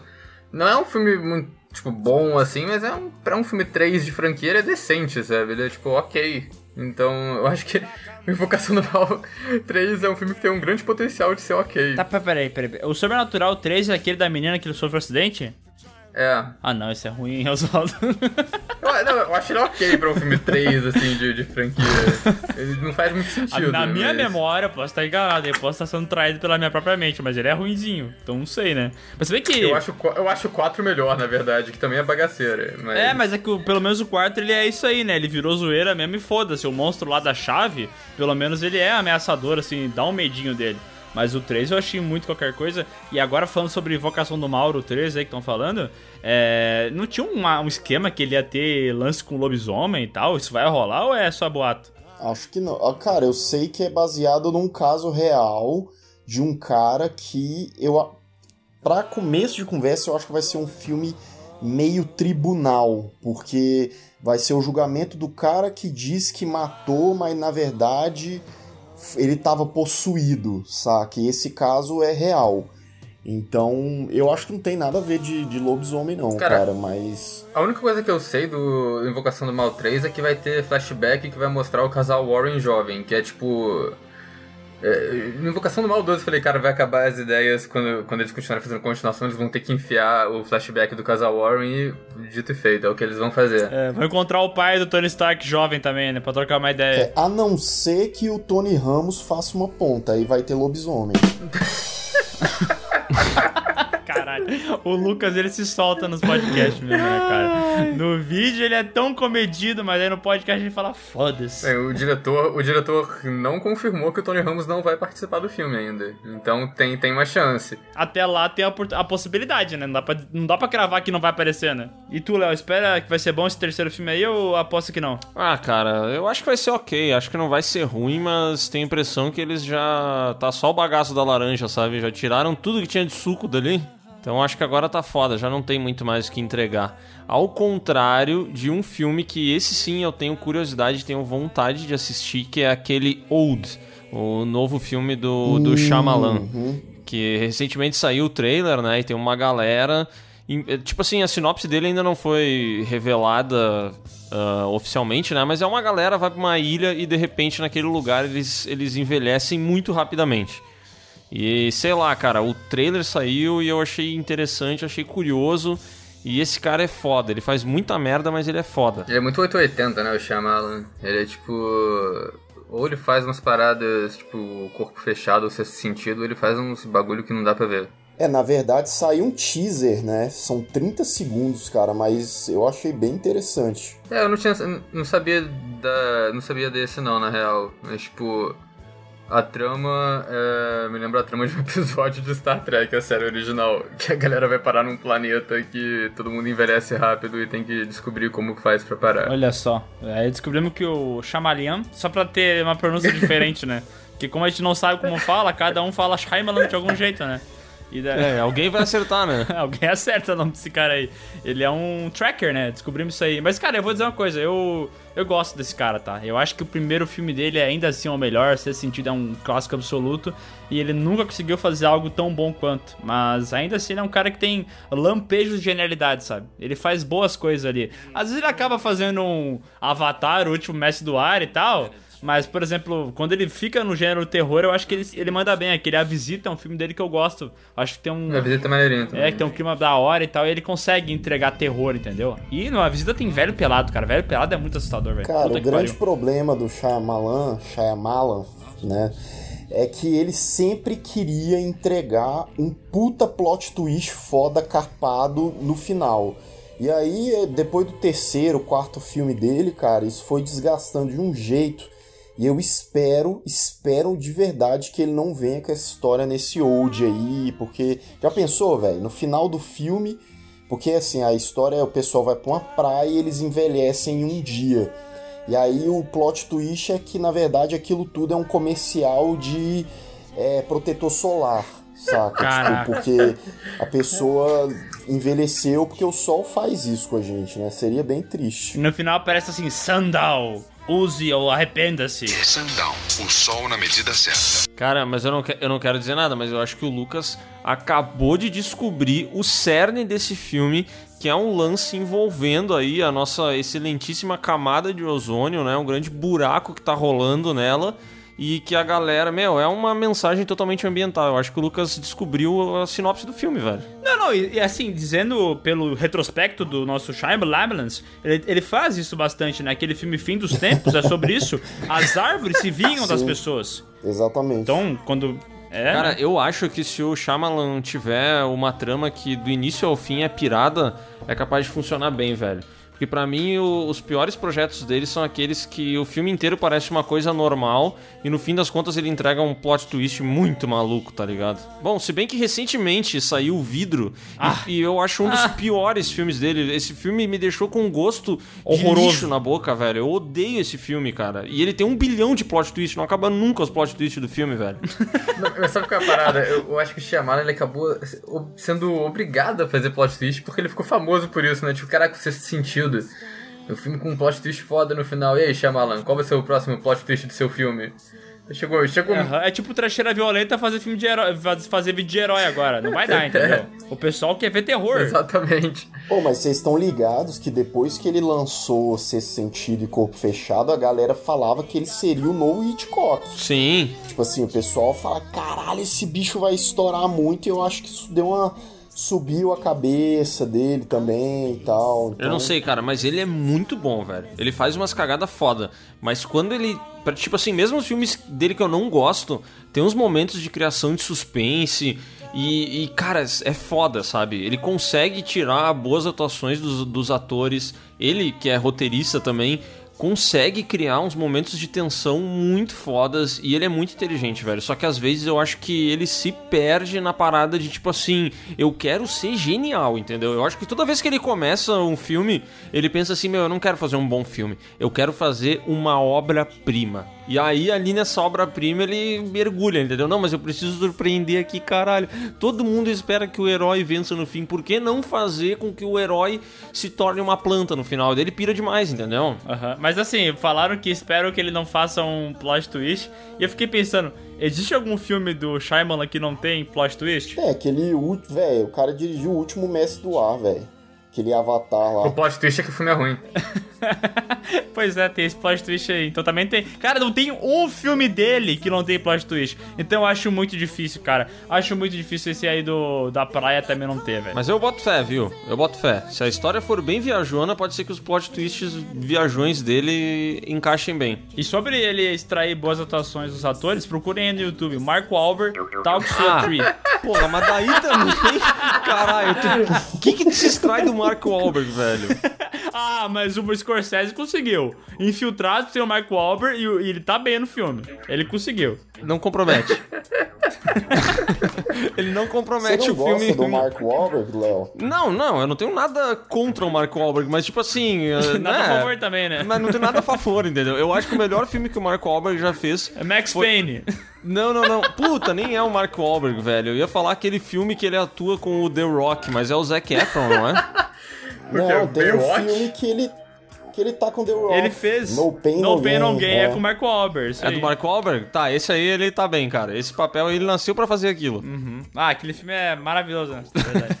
Não é um filme muito, tipo, bom assim, mas é um, pra um filme 3 de franquia ele é decente, sabe? Ele é tipo, ok. Então, eu acho que <laughs> Invocação do Mal 3 é um filme que tem um grande potencial de ser ok. Tá, peraí, peraí. O Sobrenatural 3 é aquele da menina que sofreu um acidente? É. Ah, não, esse é ruim, Oswaldo. <laughs> Eu, não, eu acho ele ok pra um filme 3, assim, de, de franquia. Ele não faz muito sentido. Na minha mas- memória, eu posso estar enganado, eu posso estar sendo traído pela minha própria mente, mas ele é ruinzinho, então não sei, né? Mas você vê que. Eu acho, eu acho o 4 melhor, na verdade, que também é bagaceira. Mas... É, mas é que pelo menos o quarto ele é isso aí, né? Ele virou zoeira mesmo e foda-se. O monstro lá da chave, pelo menos ele é ameaçador, assim, dá um medinho dele. Mas o 3 eu achei muito qualquer coisa. E agora falando sobre Invocação do Mauro 3 aí que estão falando, é, não tinha uma- um esquema que ele ia ter lance com lobisomem e tal? Isso vai rolar ou é só boato? Acho que não. Ah, Cara, eu sei que é baseado num caso real de um cara que eu. Pra começo de conversa, eu acho que vai ser um filme meio tribunal, porque vai ser o julgamento do cara que diz que matou, mas na verdade ele tava possuído, saca? E esse caso é real. Então, eu acho que não tem nada a ver de, de lobisomem, não, Cara, cara, mas. A única coisa que eu sei do Invocação do Mal 3 é que vai ter flashback que vai mostrar o casal Warren jovem, que é tipo. É, Invocação do Mal 12 eu falei, cara, vai acabar as ideias quando, quando eles continuarem fazendo continuação, eles vão ter que enfiar o flashback do casal Warren e dito e feito, é o que eles vão fazer. É, vou encontrar o pai do Tony Stark jovem também, né? Pra trocar uma ideia. É, a não ser que o Tony Ramos faça uma ponta, aí vai ter lobisomem. <laughs> Caralho. O Lucas, ele se solta nos podcasts mesmo, né, cara? No vídeo ele é tão comedido, mas aí no podcast ele fala foda-se. É, o diretor, o diretor não confirmou que o Tony Ramos não vai participar do filme ainda. Então tem, tem uma chance. Até lá tem a, a possibilidade, né? Não dá, pra, não dá pra cravar que não vai aparecer, né? E tu, Léo, espera que vai ser bom esse terceiro filme aí ou aposta que não? Ah, cara, eu acho que vai ser ok. Acho que não vai ser ruim, mas tenho a impressão que eles já. Tá só o bagaço da laranja, sabe? Já tiraram tudo que tinha de suco dali. Então acho que agora tá foda, já não tem muito mais o que entregar. Ao contrário de um filme que esse sim eu tenho curiosidade, tenho vontade de assistir, que é aquele Old, o novo filme do, do Shyamalan. Uhum. que recentemente saiu o trailer, né? E tem uma galera. é, Tipo assim, a sinopse dele ainda não foi revelada ah, oficialmente, né? Mas é uma galera vai pra uma ilha e de repente naquele lugar eles, eles envelhecem muito rapidamente. E sei lá, cara, o trailer saiu e eu achei interessante, achei curioso. E esse cara é foda, ele faz muita merda, mas ele é foda. Ele é muito 880, né, o Shyamalan. Ele é tipo... Ou ele faz umas paradas, tipo, corpo fechado, ou sexto sentido, ou ele faz uns bagulho que não dá pra ver. É, na verdade saiu um teaser, né? São 30 segundos, cara, mas eu achei bem interessante. É, eu não tinha... Não sabia da... Não sabia desse não, na real. Mas, tipo... A trama é, me lembra a trama de um <laughs> episódio de Star Trek, a série original. Que a galera vai parar num planeta que todo mundo envelhece rápido e tem que descobrir como faz pra parar. Olha só. Aí descobrimos que o Chamalian, só pra ter uma pronúncia <laughs> diferente, né? Porque como a gente não sabe como fala, cada um fala Shyamalan de algum jeito, né? E da- É, alguém vai acertar, né? <laughs> Alguém acerta o nome desse cara aí. Ele é um tracker, né? Descobrimos isso aí. Mas, cara, eu vou dizer uma coisa. Eu, eu gosto desse cara, tá? Eu acho que o primeiro filme dele é ainda assim o melhor. Se sentido é um clássico absoluto. E ele nunca conseguiu fazer algo tão bom quanto. Mas ainda assim ele é um cara que tem lampejos de genialidade, sabe? Ele faz boas coisas ali. Às vezes ele acaba fazendo um Avatar, o último mestre do ar e tal. Mas, por exemplo, quando ele fica no gênero terror, eu acho que ele, ele manda bem. Aquele A Visita é um filme dele que eu gosto. Acho que tem um. A visita é maneirinha também. É, que tem um clima da hora e tal, e ele consegue entregar terror, entendeu? E numa visita tem velho pelado, cara. Velho pelado é muito assustador, velho. Cara, Puta o grande pariu. problema do Shyamalan, Shyamalan, né, é que ele sempre queria entregar um puta plot twist foda carpado no final. E aí, depois do terceiro, quarto filme dele, cara, isso foi desgastando de um jeito. E eu espero, espero de verdade que ele não venha com essa história nesse old aí, porque já pensou, velho, no final do filme, porque assim, a história é o pessoal vai pra uma praia e eles envelhecem em um dia. E aí o plot twist é que, na verdade, aquilo tudo é um comercial de é, protetor solar, saca? Tipo, porque a pessoa envelheceu porque o sol faz isso com a gente, né? Seria bem triste. No final aparece assim, Sandal, use ou arrependa-se. Sundown, o sol na medida certa. Cara, mas eu não, eu não quero dizer nada, mas eu acho que o Lucas acabou de descobrir o cerne desse filme, que é um lance envolvendo aí a nossa excelentíssima camada de ozônio, né? Um grande buraco que tá rolando nela. E que a galera, meu, é uma mensagem totalmente ambiental. Eu acho que o Lucas descobriu a sinopse do filme, velho. Não, não, e, e assim, dizendo pelo retrospecto do nosso Shyamalan, ele, ele faz isso bastante, né? Aquele filme Fim dos Tempos é sobre <laughs> isso. As árvores se vinham das pessoas. Exatamente. Então, quando... É, Cara, né? eu acho que se o Shyamalan tiver uma trama que do início ao fim é pirada, é capaz de funcionar bem, velho. Porque pra mim o- os piores projetos dele são aqueles que o filme inteiro parece uma coisa normal e no fim das contas ele entrega um plot twist muito maluco, tá ligado? Bom, se bem que recentemente saiu o Vidro e, e eu acho um dos piores filmes dele. Esse filme me deixou com um gosto de Horroroso. lixo na boca, velho. Eu odeio esse filme, cara. E ele tem um bilhão de plot twist, não acaba nunca os plot twists do filme, velho. <laughs> Não, Mas sabe qual é a parada? Eu, eu acho que o Shyamalan ele acabou sendo obrigado a fazer plot twist porque ele ficou famoso por isso, né? Tipo, caraca, o sexto sentido. O filme com um plot twist foda no final. E aí, Shyamalan, qual vai ser o próximo plot twist do seu filme? Chegou, chegou. É tipo trecheira violenta fazer filme de herói, faz- fazer vídeo de herói agora. Não vai dar, <laughs> entendeu? O pessoal quer ver terror. Exatamente. Pô, mas vocês estão ligados que depois que ele lançou Sexto Sentido e Corpo Fechado, a galera falava que ele seria o novo Hitchcock. Sim, Tipo assim, o pessoal fala, caralho, esse bicho vai estourar muito, e eu acho que isso deu uma... subiu a cabeça dele também e tal. Eu então- não sei, cara, mas ele é muito bom, velho. Ele faz umas cagadas foda. Mas quando ele. Tipo assim, mesmo os filmes dele que eu não gosto, tem uns momentos de criação de suspense. E, e, cara, é foda, sabe? Ele consegue tirar boas atuações dos, dos atores. Ele, que é roteirista também, consegue criar uns momentos de tensão muito fodas. E ele é muito inteligente, velho. Só que às vezes eu acho que ele se perde na parada de tipo assim: eu quero ser genial, entendeu? Eu acho que toda vez que ele começa um filme, ele pensa assim: meu, eu não quero fazer um bom filme. Eu quero fazer uma obra-prima. E aí, ali nessa obra-prima, ele mergulha, entendeu? Não, mas eu preciso surpreender aqui, caralho. Todo mundo espera que o herói vença no fim. Por que não fazer com que o herói se torne uma planta no final? Ele pira demais, entendeu? Aham. Mas assim, falaram que esperam que ele não faça um plot twist. E eu fiquei pensando, existe algum filme do Shyamalan que não tem plot twist? É, aquele. ú- Velho, o cara dirigiu o último Mestre do Ar, velho. Aquele avatar lá. O plot twist é que o filme é ruim. <laughs> Pois é, tem esse plot twist aí. Então também tem. Cara, não tem um filme dele que não tem plot twist. Então eu acho muito difícil, cara. Acho muito difícil esse aí do da praia também não ter, velho. Mas eu boto fé, viu? Eu boto fé. Se a história for bem viajona, pode ser que os plot twists viajões dele encaixem bem. E sobre ele extrair boas atuações dos atores, procurem aí no YouTube. Mark Wahlberg, Talk to a Ah. Tree. Porra, mas daí também. <laughs> Caralho, tu- o que que se extrai do Mark Wahlberg, velho? <laughs> Ah, mas o Scorsese conseguiu. Infiltrado tem o Mark Wahlberg e, ele tá bem no filme. Ele conseguiu. Não compromete. <laughs> Ele não Você compromete não o gosta filme. do Mark Wahlberg, Léo? Não, não, eu não tenho nada contra o Mark Wahlberg, mas tipo assim. <laughs> eh, Nada né? a favor também, né? Mas não tem nada a favor, entendeu? Eu acho que o melhor filme que o Mark Wahlberg já fez. É Max Foi- Payne. Não, não, não. Puta, nem é o Mark Wahlberg, velho. Eu ia falar aquele filme que ele atua com o The Rock, mas é o Zac Efron, não é? Não, quê? tem um Baywatch? filme que ele, que ele tá com The Rock. Ele fez No Pain No No, Pain No Gain. É é. com o Mark Wahlberg. É aí. do Mark Wahlberg? Tá, esse aí ele tá bem, cara. Esse papel ele nasceu pra fazer aquilo. Ah, aquele filme é maravilhoso, né? É <laughs> verdade.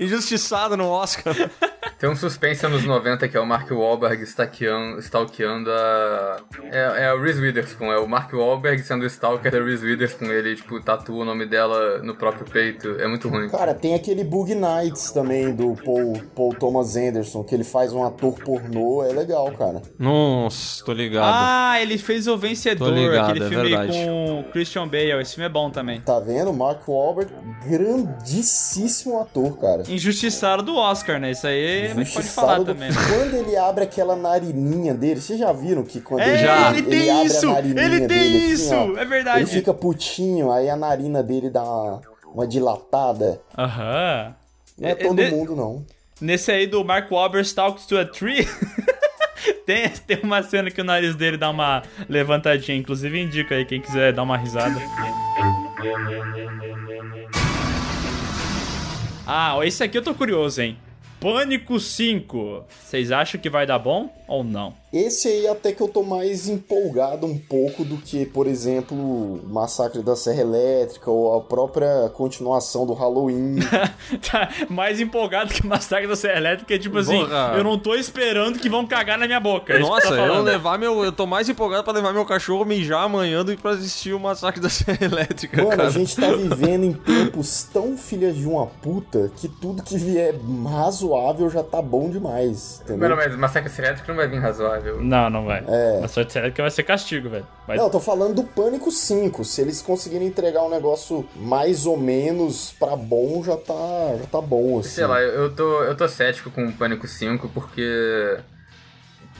Injustiçado no Oscar. <laughs> Tem um suspense anos 90 que é o Mark Wahlberg stalkeando, a. É, é o Reese Witherspoon, é o Mark Wahlberg sendo o stalker da Reese Witherspoon. Ele, tipo, tatua o nome dela no próprio peito. É muito ruim. Cara, tem aquele Bug Nights também do Paul, Paul Thomas Anderson, que ele faz um ator pornô, é legal, cara. Nossa, tô ligado. ah, ele fez O Vencedor, Tô ligado, aquele é filme verdade. com o Christian Bale. Esse filme é bom também. Tá vendo? Mark Wahlberg, grandíssimo ator, cara. Injustiçado do Oscar, né? Isso aí gente pode falar também. Quando ele abre aquela narininha dele, vocês já viram que quando É, ele, ele ele, tem abre isso! Ele tem dele, assim, isso! ó, É verdade. Ele fica putinho, aí a narina dele dá uma, uma dilatada. Aham. Não é É, todo ne- mundo, não. Nesse aí do Mark Wahlberg Talks to a Tree, <laughs> tem, tem uma cena que o nariz dele dá uma levantadinha. Inclusive, indica aí quem quiser dar uma risada. Ah, esse aqui eu tô curioso, hein? Pânico 5. Vocês acham que vai dar bom ou não? Esse aí até que eu tô mais empolgado um pouco do que, por exemplo, Massacre da Serra Elétrica ou a própria continuação do Halloween. <laughs> tá mais empolgado que o Massacre da Serra Elétrica, tipo assim, Porra. eu não tô esperando que vão cagar na minha boca. é Nossa, tá eu levar meu. Eu tô mais empolgado pra levar meu cachorro mijar amanhã do que pra assistir o massacre da Serra <laughs> Elétrica, Mano, cara. a gente tá vivendo em tempos tão filhas de uma puta que tudo que vier razoável já tá bom demais, entendeu? Mano, mas Massacre Elétrico não vai vir razoável. Não, não vai. É. A sorte é que vai ser castigo, velho. Vai- Não, eu tô falando do Pânico 5. Se eles conseguirem entregar um negócio mais ou menos pra bom, já tá, já tá bom, assim. Sei lá, eu tô, eu tô cético com o Pânico 5 porque.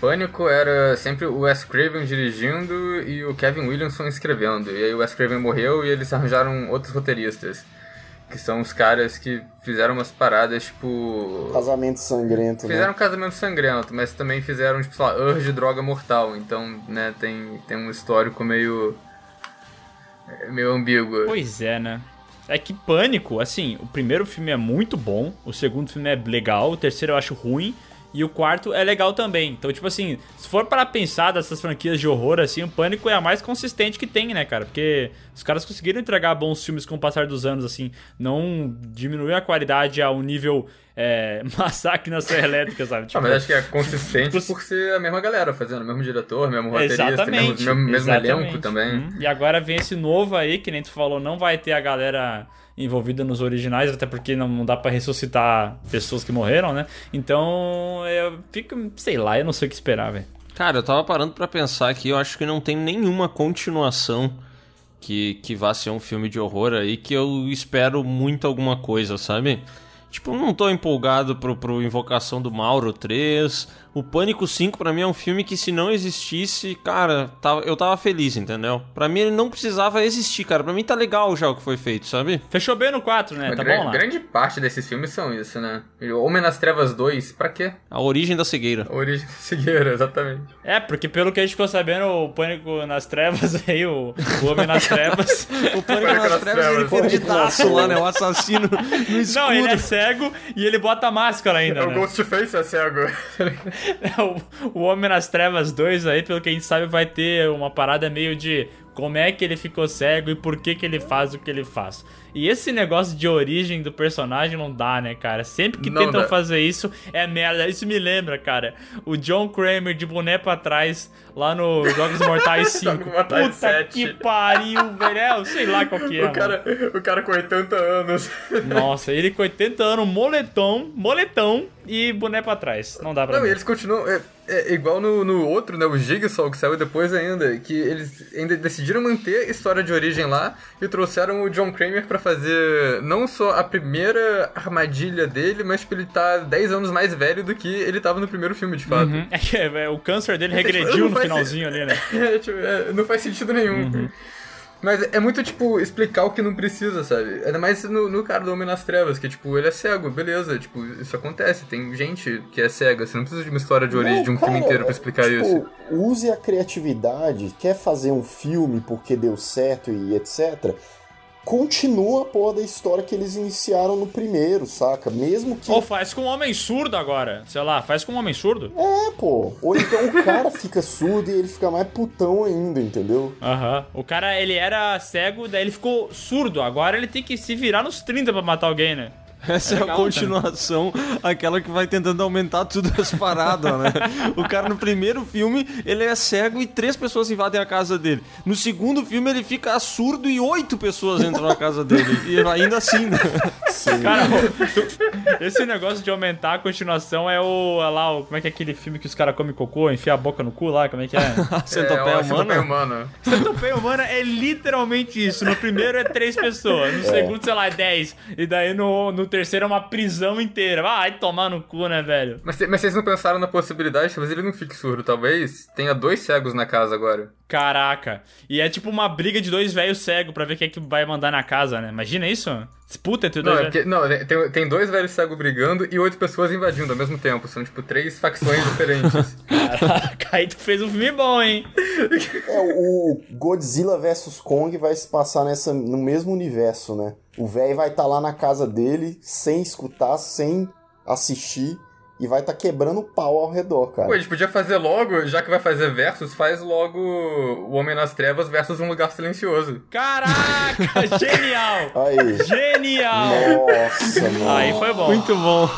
Pânico era sempre o Wes Craven dirigindo e o Kevin Williamson escrevendo. E aí o Wes Craven morreu e eles arranjaram outros roteiristas. Que são os caras que fizeram umas paradas, tipo. Casamento sangrento, Fizeram né? um casamento sangrento, mas também fizeram, tipo, sei lá, Urge Droga Mortal. Então, né, tem, tem um histórico meio. meio ambíguo. Pois é, né? É que Pânico, assim, o primeiro filme é muito bom, o segundo filme é legal, o terceiro eu acho ruim, e o quarto é legal também. Então, tipo assim, se for para pensar dessas franquias de horror, assim, o Pânico é a mais consistente que tem, né, cara? Porque os caras conseguiram entregar bons filmes com o passar dos anos, assim, não diminuiu a qualidade ao nível é, <laughs> massacre na Serra Elétrica, sabe? Ah, mas acho que é consistente por ser a mesma galera fazendo, o mesmo diretor, mesmo roteirista, Exatamente. mesmo, mesmo elenco também. Hum, E agora vem esse novo aí, que nem tu falou, não vai ter a galera envolvida nos originais, até porque não, dá pra ressuscitar pessoas que morreram, né? Então, eu fico, sei lá, eu não sei o que esperar, velho. Cara, eu tava parando pra pensar aqui, eu acho que não tem nenhuma continuação que, que vá ser um filme de horror aí que eu espero muito alguma coisa, sabe? Tipo, não tô empolgado pro, pro Invocação do Mauro 3. O Pânico 5 pra mim é um filme que se não existisse, cara, tava, eu tava feliz, entendeu? Pra mim ele não precisava existir, cara. Pra mim tá legal já o que foi feito, sabe? Fechou bem no 4, né? Mas Tá gran- bom lá. grande parte desses filmes são isso, né? O Homem nas Trevas 2, pra quê? A origem da cegueira. A origem da cegueira, <laughs> exatamente. É, porque pelo que a gente ficou sabendo, o Pânico nas Trevas <laughs> aí, o, o Homem nas Trevas. O Pânico nas Trevas, ele Pânico nas perdidaço lá, né? O Trevas. assassino no escuro. Não, ele é cego e ele bota máscara ainda, É o né? Ghostface é cego. <laughs> o, o Homem nas Trevas 2 aí, pelo que a gente sabe, vai ter uma parada meio de como é que ele ficou cego e por que que ele faz o que ele faz. E esse negócio de origem do personagem não dá, né, cara? Sempre que Não tentam dá. fazer isso, é merda. Isso me lembra, cara, o John Kramer de boné pra trás lá no Jogos Mortais 5. <laughs> Jogos Mortais Puta 7. que pariu, velho. É, eu sei lá qual que é. o, cara, o cara com 80 anos. Nossa, ele com 80 anos, moletom, moletão e boné pra trás. Não dá pra Não, mim. e eles continuam. É, é igual no, no outro, né? O Jigsaw, que saiu depois ainda. Que eles ainda decidiram manter a história de origem lá e trouxeram o John Kramer pra fazer não só a primeira armadilha dele, mas tipo, ele tá 10 anos mais velho do que ele tava no primeiro filme, de fato. Uhum. É que é, o câncer dele tipo, regrediu no finalzinho ali, né? <laughs> É, tipo, é, não faz sentido nenhum. Uhum. Mas é muito, tipo, explicar o que não precisa, sabe? Ainda mais no, no cara do Homem nas Trevas, que, tipo, ele é cego, beleza, tipo, isso acontece. Tem gente que é cega, você não precisa de uma história de origem, Não, de um filme cara, inteiro pra explicar tipo, isso. Use a criatividade, quer fazer um filme porque deu certo e etc. Continua a porra da história que eles iniciaram no primeiro, saca? Mesmo que. Ou faz com um homem surdo agora. Sei lá, faz com um homem surdo. É, pô. Ou então o cara <laughs> fica surdo e ele fica mais putão ainda, entendeu? Aham. O cara, ele era cego, daí ele ficou surdo. Agora ele tem que se virar nos 30 pra matar alguém, né? Essa é, legal, a continuação, aquela que vai tentando aumentar tudo as paradas, né? O cara no primeiro filme, ele é cego e três pessoas invadem a casa dele. No segundo filme, ele fica surdo e oito pessoas entram na casa dele. E ainda assim, né? Cara, ô, tu- <laughs> esse negócio de aumentar a continuação é o. olha lá, o, como é que é aquele filme que os caras comem cocô, enfia a boca no cu lá? Como é que é? <laughs> Centopeia é, ó, centopeia humana. humana. <laughs> Centopeia humana é literalmente isso. No primeiro é três pessoas, no segundo, sei lá, é dez. E daí no, no terceiro é uma prisão inteira. Vai tomar no cu, né, velho? Mas, mas vocês não pensaram na possibilidade, talvez ele não fique surdo, talvez tenha dois cegos na casa agora. Caraca. E é tipo uma briga de dois velhos cegos pra ver quem é que vai mandar na casa, né? Imagina isso? Disputa entre Não, dois é velhos. porque, não tem, tem dois velhos cegos brigando e oito pessoas invadindo ao mesmo tempo. São, tipo, três facções diferentes. <laughs> Caraca, aí tu fez um filme bom, hein? É, o Godzilla vs Kong vai se passar nessa, no mesmo universo, né? O velho vai estar lá na casa dele, sem escutar, sem assistir, e vai estar quebrando pau ao redor, cara. Pô, a gente podia fazer logo, já que vai fazer versus, faz logo o Homem nas Trevas versus Um Lugar Silencioso. Caraca, <laughs> genial! Aí. Genial! Nossa, mano. Aí foi bom. Muito bom.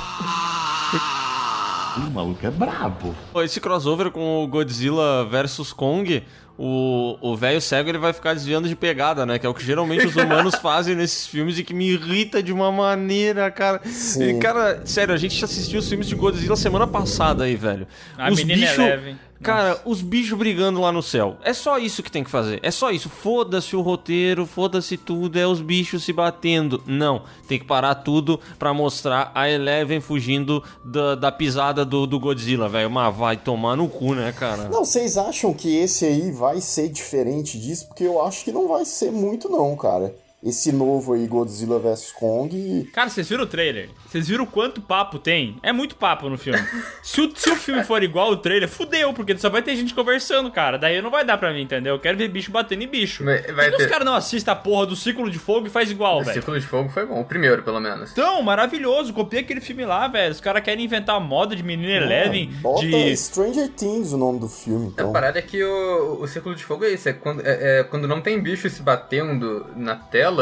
O maluco é brabo. Esse crossover com o Godzilla versus Kong, o o velho cego ele vai ficar desviando de pegada, né? Que é o que geralmente os humanos <laughs> fazem nesses filmes e que me irrita de uma maneira, cara. Sim. E, cara, sério, a gente assistiu os filmes de Godzilla semana passada aí, velho. A os menina bicho- Eleven. Cara, os bichos brigando lá no céu. É só isso que tem que fazer. É só isso. Foda-se o roteiro, foda-se tudo, é os bichos se batendo. Não, tem que parar tudo pra mostrar a Eleven fugindo da, da pisada do, do Godzilla, velho. Mas vai tomar no cu, né, cara? Não, vocês acham que esse aí vai ser diferente disso? Porque eu acho que não vai ser muito, não, cara. Esse novo aí, Godzilla vs Kong. Cara, vocês viram o trailer? Vocês viram quanto papo tem? É muito papo no filme. <laughs> se, o, se o filme for igual o trailer, fudeu, porque só vai ter gente conversando, cara. Daí não vai dar pra mim, entendeu? Eu quero ver bicho batendo em bicho. Vai- vai Por que ter- os caras não assistem a porra do Círculo de Fogo e faz igual, O velho? Círculo de Fogo foi bom, o primeiro, pelo menos. Então, maravilhoso. Copiei aquele filme lá, velho. Os caras querem inventar moda de Menina Eleven, Bota de... Stranger Things o nome do filme, A então. parada é que o, o Círculo de Fogo é isso, é quando, é, é quando não tem bicho se batendo na tela,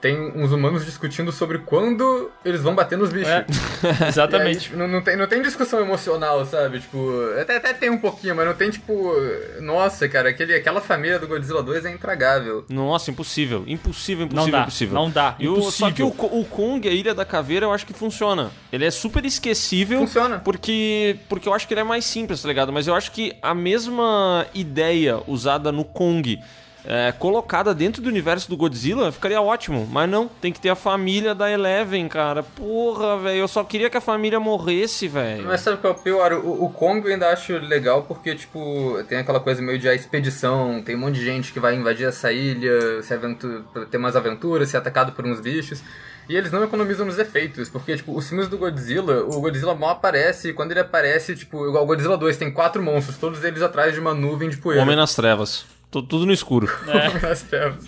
tem uns humanos discutindo sobre quando eles vão bater nos bichos. É, <laughs> E aí, exatamente. tipo, não, não tem, não tem discussão emocional, sabe? Tipo, até, até tem um pouquinho, mas não tem, tipo, nossa, cara, aquele, aquela família do Godzilla 2 é intragável. Nossa, impossível. Impossível, Não impossível, dá, impossível. não dá, E o- só impossível. que o, o Kong, a Ilha da Caveira, eu acho que funciona. Ele é super esquecível. Funciona. Porque, porque eu acho que ele é mais simples, tá ligado? Mas eu acho que a mesma ideia usada no Kong é, colocada dentro do universo do Godzilla, ficaria ótimo. Mas não, tem que ter a família da Eleven, cara. Porra, velho, eu só queria que a família morresse, velho. Mas sabe qual é o pior? O, o Kong eu ainda acho legal porque, tipo, tem aquela coisa meio de a expedição, tem um monte de gente que vai invadir essa ilha, se aventu- ter umas aventuras, ser atacado por uns bichos. E eles não economizam nos efeitos, porque, tipo, os filmes do Godzilla, o Godzilla mal aparece, e quando ele aparece, tipo, igual o Godzilla 2, tem quatro monstros, todos eles atrás de uma nuvem de poeira. Homem nas trevas. Tô tudo no escuro. <laughs> trevas.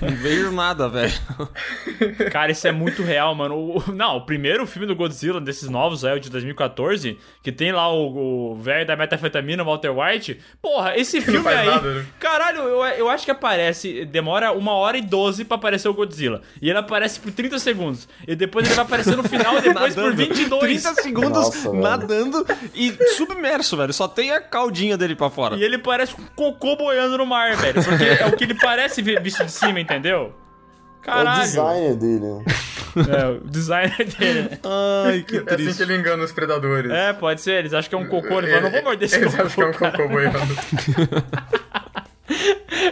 Não vejo nada, velho. Cara, isso é muito real, mano. O- não, o primeiro filme do Godzilla, desses novos, é o de 2014, que tem lá o o velho da metafetamina, o Walter White. Porra, esse filme aí. nada, né? Caralho, eu, eu acho que aparece. Demora uma hora e doze pra aparecer o Godzilla. E ele aparece por 30 segundos. E depois ele vai aparecer no final e <laughs> depois por Nadando. 22. 30 segundos Nossa, velho. nadando e submerso, velho. Só tem a caldinha dele pra fora. E ele parece um cocô boiando no mar, velho. Porque é o que ele parece vi- visto de cima, entendeu? É o Caralho. designer dele, né? É, o designer dele. Ai, que É assim que ele engana os predadores. É, pode ser. Eles acham que é um cocô. Ele fala, não vou morder esse Eles cocô. acham que é um cocô boiando. <laughs>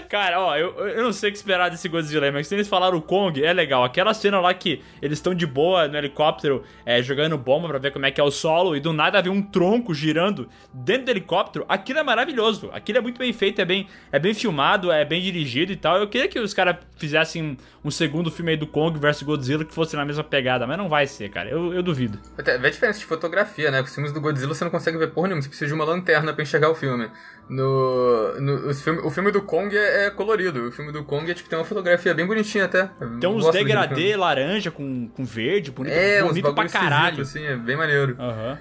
Cara, ó, eu, eu não sei o que esperar desse Godzilla mas se eles falaram o Kong, é legal. Aquela cena lá que eles estão de boa no helicóptero é, jogando bomba pra ver como é que é o solo e do nada vem um tronco girando dentro do helicóptero, aquilo é maravilhoso. Aquilo é muito bem feito, é bem, é bem filmado, é bem dirigido e tal. Eu queria que os caras fizessem um segundo filme aí do Kong versus Godzilla que fosse na mesma pegada, mas não vai ser, cara. Eu, eu duvido. Vê a diferença de fotografia, né? Com os filmes do Godzilla você não consegue ver porra nenhuma, você precisa de uma lanterna pra enxergar o filme. No, no filme, o filme do Kong é, é colorido, o filme do Kong é, tipo, tem uma fotografia bem bonitinha até. Tem uns degradê filme. laranja com, com verde, bonito, É, bonito pra caralho. assim, é bem maneiro. Aham.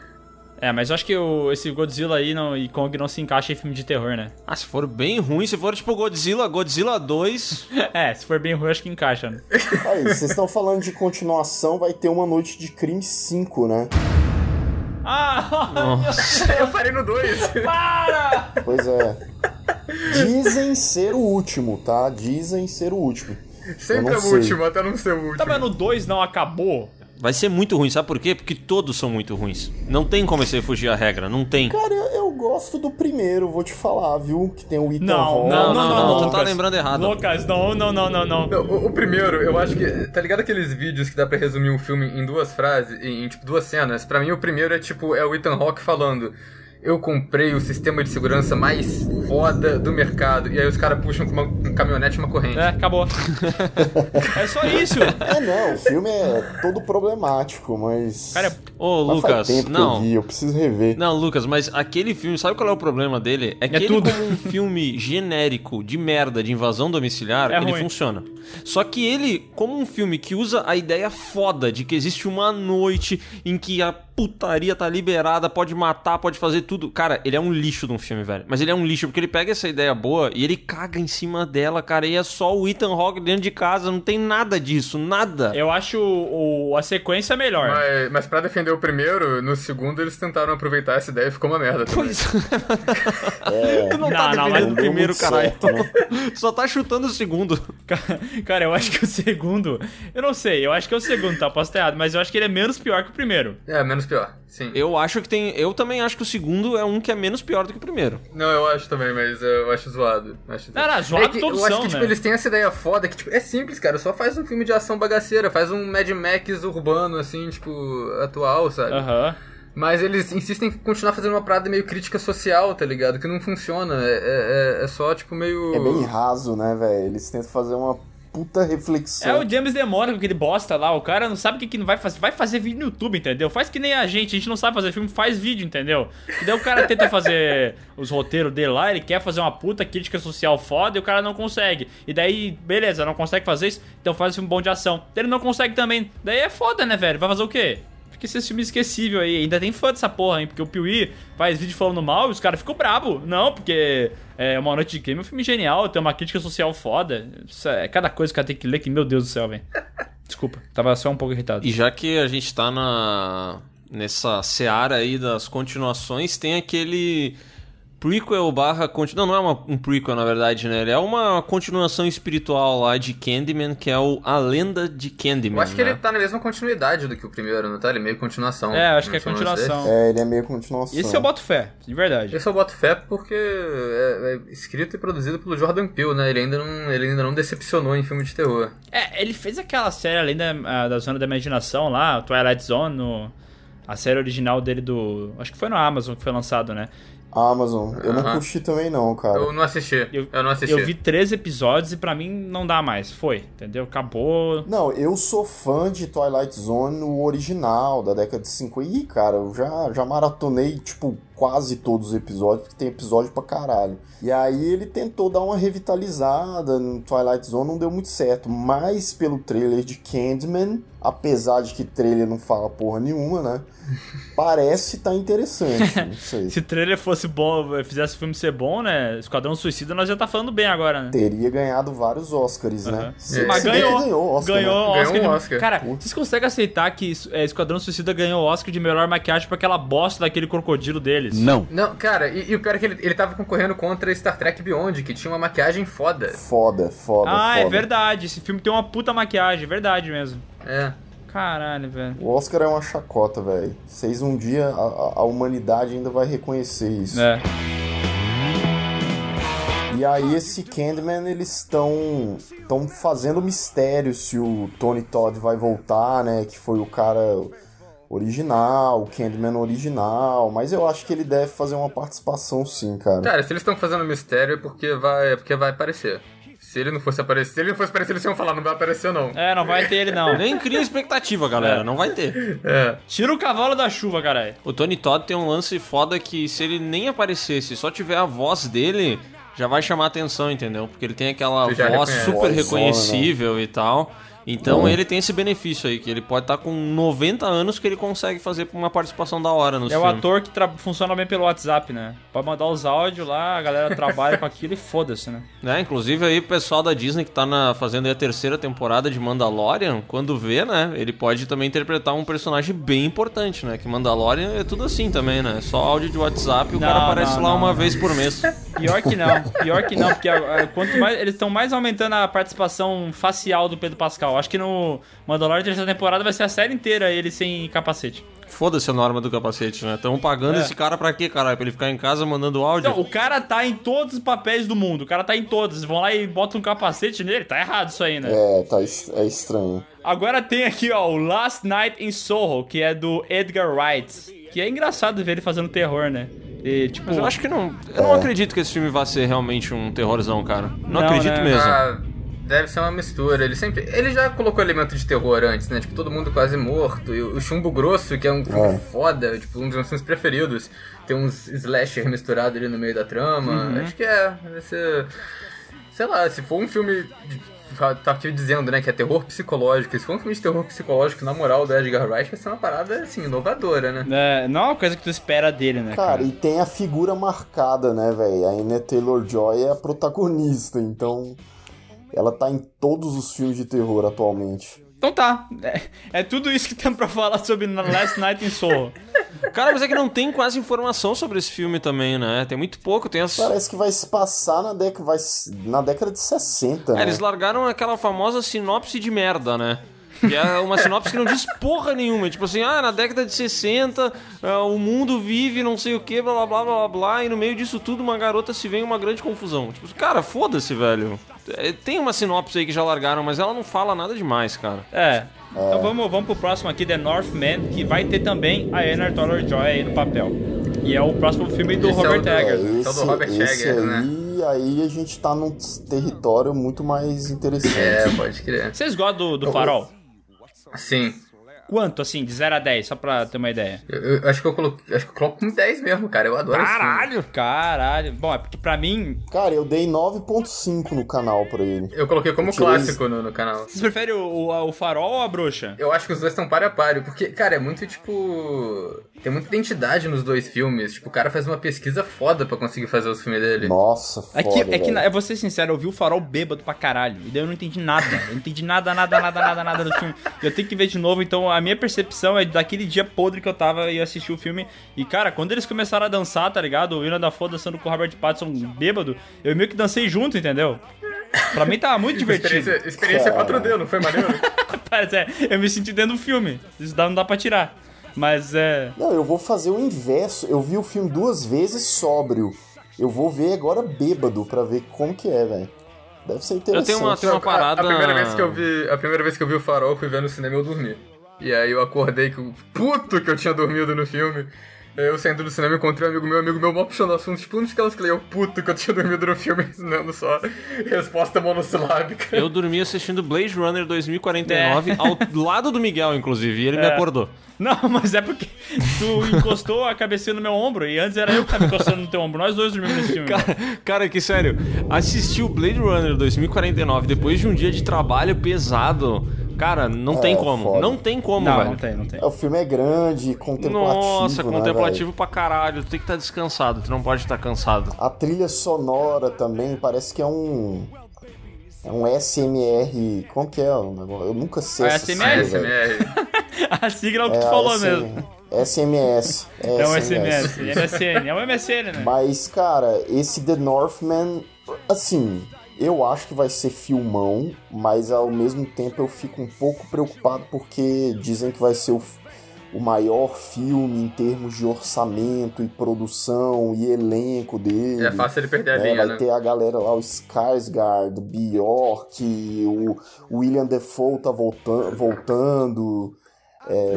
É, mas eu acho que o, esse Godzilla aí não, e Kong não se encaixa em filme de terror, né? Ah, se for bem ruim, se for tipo Godzilla, Godzilla 2. <laughs> É, se for bem ruim, acho que encaixa, né? Aí, vocês <laughs> estão falando de continuação, vai ter uma noite de crime 5, né? Ah, <laughs> Eu parei no 2. para! Pois é. Dizem ser o último, tá? Dizem ser o último. Sempre não é o sei. último, até não ser o último. Tá, mas no 2 não acabou? Vai ser muito ruim, sabe por quê? Porque todos são muito ruins. Não tem como você fugir à regra, não tem. Cara, eu, eu gosto do primeiro, vou te falar, viu? Que tem o Ethan Não, Hawke. não, não, não, tu tá Lucas. lembrando errado. Lucas, não, não, não, não, não. Não, o, o primeiro, eu acho que. Tá ligado aqueles vídeos que dá pra resumir um filme em duas frases, em, em, tipo duas cenas? Pra mim, o primeiro é tipo, é o Ethan Hawke falando. Eu comprei o sistema de segurança mais foda do mercado. E aí os caras puxam com uma, um caminhonete e uma corrente. É, acabou. <laughs> é só isso. É, não, o filme é todo problemático, mas. Cara, Ô, mas faz Lucas, tempo que não. eu vi, eu preciso rever. Não, Lucas, mas aquele filme, sabe qual é o problema dele? É que ele, tudo. como um filme genérico de merda de invasão domiciliar, É ele ruim. funciona. Só que ele, como um filme que usa a ideia foda de que existe uma noite em que a putaria tá liberada, pode matar, pode fazer tudo. Cara, ele é um lixo de um filme, velho. Mas ele é um lixo porque ele pega essa ideia boa e ele caga em cima dela, cara. E é só o Ethan Hawke dentro de casa, não tem nada disso, nada. eu acho o, o- a sequência melhor. Mas, mas pra defender o primeiro, no segundo eles tentaram aproveitar essa ideia e ficou uma merda. também. Pois É, <laughs> <laughs> não, Não, tá não, defendendo mas o primeiro, caralho. certo, <laughs> né? Só tá chutando o segundo. Cara, eu acho que o segundo. Eu não sei, eu acho que é o segundo, tá? Posso estar errado, mas eu acho que ele é menos pior que o primeiro. É, menos pior. Sim. Eu acho que tem. Eu também acho que o segundo é um que é menos pior do que o primeiro. Não, eu acho também, mas eu acho zoado. Acho... Ah, não, zoado é que, todos Eu acho são, que, tipo, né? eles têm essa ideia foda que, tipo, é simples, cara. Só faz um filme de ação bagaceira, faz um Mad Max urbano, assim, tipo, atual, sabe? Aham. Mas eles insistem em continuar fazendo uma parada meio crítica social, tá ligado? Que não funciona. É, é, é só, tipo, meio. É bem raso, né, velho? Eles tentam fazer uma puta reflexão. É o James com aquele bosta lá. O cara não sabe o que, que não vai fazer. Vai fazer vídeo no YouTube, entendeu? Faz que nem a gente. A gente não sabe fazer filme, faz vídeo, entendeu? E daí o cara tenta fazer <laughs> os roteiros dele lá. Ele quer fazer uma puta crítica social foda e o cara não consegue. E daí, beleza, não consegue fazer isso. Então faz um filme bom de ação. Ele não consegue também. Daí é foda, né, velho? Vai fazer o quê? Fica esse filme esquecível aí. Ainda tem fã dessa porra, hein? Porque o Piuí faz vídeo falando mal e os caras ficam bravos. Não, porque é Uma Noite de Crime é um filme genial, tem uma crítica social foda. Isso é cada coisa que o cara tem que ler que, meu Deus do céu, velho. <laughs> Desculpa, tava só um pouco irritado. E já que a gente tá na nessa seara aí das continuações, tem aquele prequel barra... Continu... Não, não é uma, um prequel, na verdade, né? Ele é uma continuação espiritual lá de Candyman, que é o A Lenda de Candyman, Eu acho que né? ele tá na mesma continuidade do que o primeiro, não tá? Ele é meio continuação. É, acho que é continuação. É, ele é meio continuação. Esse eu boto fé, de verdade. Esse eu boto fé porque é, é escrito e produzido pelo Jordan Peele, né? Ele ainda não, ele ainda não decepcionou em filme de terror. É, ele fez aquela série além da, a- da Zona da Imaginação lá, Twilight Zone, no- a série original dele do. Acho que foi no Amazon que foi lançado, né? Amazon. Eu não Aham. curti também não, cara. Eu não assisti. Eu, não assisti. Eu vi três episódios e pra mim não dá mais. Foi, entendeu? Acabou. Não, eu sou fã de Twilight Zone, o original, da década de 50. Ih, cara, eu já, já maratonei, tipo, quase todos os episódios, porque tem episódio pra caralho. E aí ele tentou dar uma revitalizada no Twilight Zone, não deu muito certo. Mas pelo trailer de Candyman, apesar de que trailer não fala porra nenhuma, né? <laughs> Parece tá interessante, <laughs> não sei. Se o trailer fosse bom, fizesse o filme ser bom, né? Esquadrão Suicida nós já tá falando bem agora, né? Teria ganhado vários Oscars, né? Aham. Se- Mas se que ganhou, ganhou Oscar, ganhou né? Oscar, Ganhou um Oscar. Cara, vocês conseguem aceitar que é, Esquadrão Suicida ganhou o Oscar de melhor maquiagem por aquela bosta daquele crocodilo deles? Não. Não, cara, e, e o pior é que ele, ele tava concorrendo contra Star Trek Beyond, que tinha uma maquiagem foda. Foda, foda, Ah, foda. é verdade. Esse filme tem uma puta maquiagem, é verdade mesmo. É. Caralho, velho. O Oscar é uma chacota, velho. Vocês um dia, a, a- a humanidade ainda vai reconhecer isso. É. E aí esse Candyman, eles estão estão fazendo mistério se o Tony Todd vai voltar, né? Que foi o cara original, o Candyman original. Mas eu acho que ele deve fazer uma participação sim, cara. Cara, se eles estão fazendo mistério é porque vai, é porque vai aparecer. Se ele não fosse aparecer, se ele não fosse aparecer, eles iam falar, não vai aparecer não. É, não vai ter ele não. Nem cria expectativa, galera. É. Não vai ter. É. Tira o cavalo da chuva, caralho. O Tony Todd tem um lance foda que se ele nem aparecesse, só tiver a voz dele, já vai chamar atenção, entendeu? Porque ele tem aquela voz reconhece. super reconhecível e tal. Então ele tem esse benefício aí, que ele pode estar com 90 anos que ele consegue fazer uma participação da hora no É filme. o ator que tra- funciona bem pelo WhatsApp, né? Pode mandar os áudios lá, a galera trabalha com aquilo e foda-se, né? né? <laughs> Inclusive aí o pessoal da Disney que tá na, fazendo aí a terceira temporada de Mandalorian, quando vê, né, ele pode também interpretar um personagem bem importante, né? Que Mandalorian é tudo assim também, né? Só áudio de WhatsApp e o Não, cara aparece não, lá não, uma não. vez por mês. <laughs> Pior que não, pior que não, porque ah, quanto mais eles estão mais aumentando a participação facial do Pedro Pascal. Acho que no Mandalorian terceira temporada vai ser a série inteira ele sem capacete. Foda-se a norma do capacete, né? Estão pagando É. esse cara pra quê, caralho? Pra ele ficar em casa mandando áudio? Então, o cara tá em todos os papéis do mundo, o cara tá em todos. Vão lá e botam um capacete nele, tá errado isso aí, né? É, tá, é estranho. Agora tem aqui, ó, o Last Night in Soho, que é do Edgar Wright. Que é engraçado ver ele fazendo terror, né? E, tipo, Mas eu acho que não. Eu não acredito que esse filme vá ser realmente um terrorzão, cara. Não, Não, acredito né? mesmo. Ah, deve ser uma mistura. Ele sempre. Ele já colocou elemento de terror antes, né? Tipo, todo mundo quase morto. E o Chumbo Grosso, que é um filme É. foda, tipo, um dos meus filmes preferidos. Tem uns slasher misturado ali no meio da trama. Uhum. Acho que é. Deve ser. Sei lá, se for um filme. De... Tá aqui dizendo, né, que é terror psicológico. Se for um filme de terror psicológico, na moral, do Edgar Wright, vai ser uma parada, assim, inovadora, né? é, não é uma coisa que tu espera dele, né, Cara, cara? e tem a figura marcada, né, velho? A Anya Taylor-Joy é a protagonista, então... Ela tá em todos os filmes de terror atualmente. Então tá, é, é tudo isso que temos pra falar sobre Last Night in Soho. Cara, mas é que não tem quase informação sobre esse filme também, né? Tem muito pouco, tem as. Parece que vai se passar na, década, vai, na década de 60, É, né? eles largaram aquela famosa sinopse de merda, né? Que é uma sinopse que não diz porra nenhuma. Tipo assim, ah, na década de 60, ah, o mundo vive não sei o que, blá blá blá blá blá, e no meio disso tudo uma garota se vê em uma grande confusão. Tipo, cara, foda-se, velho. É, Tem uma sinopse aí que já largaram, mas ela não fala nada demais, cara. É. Então vamos, vamos pro próximo aqui, The Northman, que vai ter também a Anna Taylor-Joy aí no papel. E é o próximo filme do Esse é Robert do- Eggers. Esse é o do Robert esse Eggers, aí, né? aí a gente tá num território muito mais interessante. É, pode crer. Vocês gostam do, do Farol? Sim. Quanto, assim, de 0 a 10, só pra ter uma ideia? Eu, eu acho que eu coloco. Acho que eu coloco um 10 mesmo, cara. Eu adoro esse filme. Caralho! Caralho. Bom, é porque pra mim, Cara, eu dei 9.5 no canal pra ele. Eu coloquei como Eu tirei clássico no, no canal. vocês preferem o, o, o Farol ou a Bruxa? Eu acho que os dois estão para a páreo, porque, cara, é muito tipo. Tem muita identidade nos dois filmes. Tipo, o cara faz uma pesquisa foda pra conseguir fazer os filmes dele. Nossa, foda, É que, é que, eu vou ser sincero, eu vi o farol bêbado pra caralho. E daí eu não entendi nada. Eu não entendi nada, nada, nada, nada, nada do filme. Eu tenho que ver de novo, então a, a minha percepção é daquele dia podre que eu tava e assisti o filme. E, cara, quando eles começaram a dançar, tá ligado? O William Dafoe dançando com o Robert Pattinson bêbado, eu meio que dancei junto, entendeu? Pra mim tava muito divertido. Experiência, experiência 4D, não foi maneiro? <laughs> Parece, é, eu me senti dentro do filme. Isso dá, não dá pra tirar. Mas é. Não, eu vou fazer o inverso. Eu vi o filme duas vezes sóbrio. Eu vou ver agora bêbado pra ver como que é, velho. Deve ser Eu interessante. tenho uma, tenho uma parada. A, a primeira vez que eu vi, a primeira vez que eu vi o Farol, fui ver no cinema eu dormi. E aí eu acordei que o puto que eu tinha dormido no filme. Eu saindo do cinema encontrei um amigo meu, amigo meu mal puxando o assunto, tipo, onde que elas falei, eu puto que eu tinha dormido no filme <laughs> ensinando só resposta monossilábica. Eu dormi assistindo Blade Runner 2049 ao lado do Miguel, inclusive, e ele me É. acordou. Não, mas é porque tu encostou a cabecinha no meu ombro e antes era eu que tava encostando no teu ombro. Nós dois dormimos nesse filme. Cara, cara, que sério, assistir o Blade Runner 2049 depois de um dia de trabalho pesado, cara, não É, tem como. foda. Não tem como, não, velho. não tem, não tem. É, O filme é grande, contemplativo. Nossa, né, contemplativo pra caralho. Tu tem que estar descansado, tu não pode estar cansado. velho? A trilha sonora também parece que é um. É um SMR. Como que é o negócio? Eu nunca sei. É essa SMR? SMR. <laughs> A sigla é o que É tu falou SM mesmo. SMS. É um SMS. MSN. É um MSN, né? Mas, cara, esse The Northman, assim, eu acho que vai ser filmão, mas ao mesmo tempo eu fico um pouco preocupado porque dizem que vai ser o, o maior filme em termos de orçamento e produção e elenco dele. É fácil ele perder a né? linha, Vai né? ter a galera lá, o Skarsgård, Bjork, o William Defoe tá voltan voltando.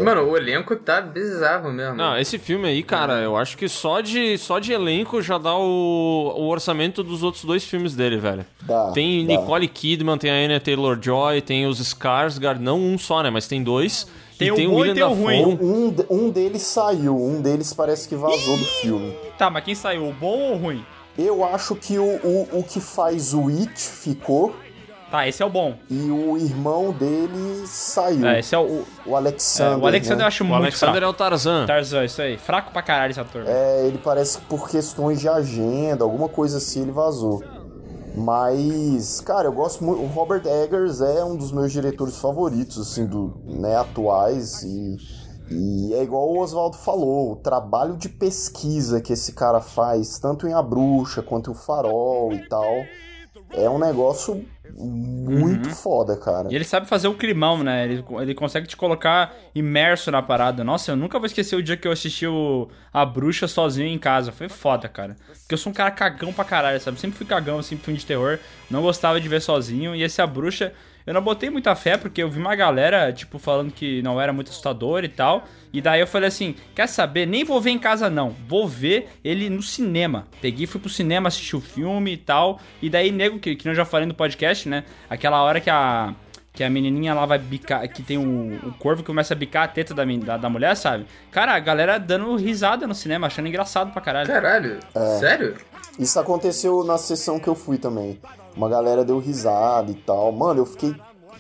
Mano, o elenco tá bizarro mesmo. Não, esse filme aí, cara, eu acho que só de, só de elenco já dá o, o orçamento dos outros dois filmes dele, velho. Dá, Tem dá. Nicole Kidman, tem a Anya Taylor-Joy, tem os Skarsgård, não um só, né, mas tem dois. Tem e o tem o bom e William tem o Dafoe. ruim. Um, um deles saiu, um deles parece que vazou do filme. Tá, mas quem saiu? O bom ou o ruim? Eu acho que o, o, o que faz o It ficou Tá, esse é o bom. e o irmão dele saiu. É, esse é o. O, O Alexander. é, o Alexander né? eu acho O muito Alexander fraco. é o Tarzan. Tarzan, isso aí. Fraco pra caralho esse ator. É, ele parece que por questões de agenda, alguma coisa assim, ele vazou. Mas, cara, eu gosto muito. O Robert Eggers é um dos meus diretores favoritos, assim, do, né, atuais. E, e é igual o Oswaldo falou: o trabalho de pesquisa que esse cara faz, tanto em A Bruxa quanto em O Farol e tal, é um negócio muito foda, cara. E ele sabe fazer o climão, né? Ele, ele consegue te colocar imerso na parada. Nossa, eu nunca vou esquecer o dia que eu assisti o, A Bruxa sozinho em casa. Foi foda, cara. Porque eu sou um cara cagão pra caralho, sabe? Sempre fui cagão, assim, filme de terror. Não gostava de ver sozinho. E esse A Bruxa, eu não botei muita fé, porque eu vi uma galera, tipo, falando que não era muito assustador e tal. E daí eu falei assim: quer saber? Nem vou ver em casa, não. Vou ver ele no cinema. Peguei, fui pro cinema, assisti o filme e tal. E daí, nego, que, que eu já falei no podcast, né? Aquela hora que a. Que a menininha lá vai bicar, que tem o, o corvo que começa a bicar a teta da, da, da mulher, sabe? Cara, a galera dando risada no cinema, achando engraçado pra caralho. Caralho, É. sério? Isso aconteceu na sessão que eu fui também. Uma galera deu risada e tal. Mano, eu fiquei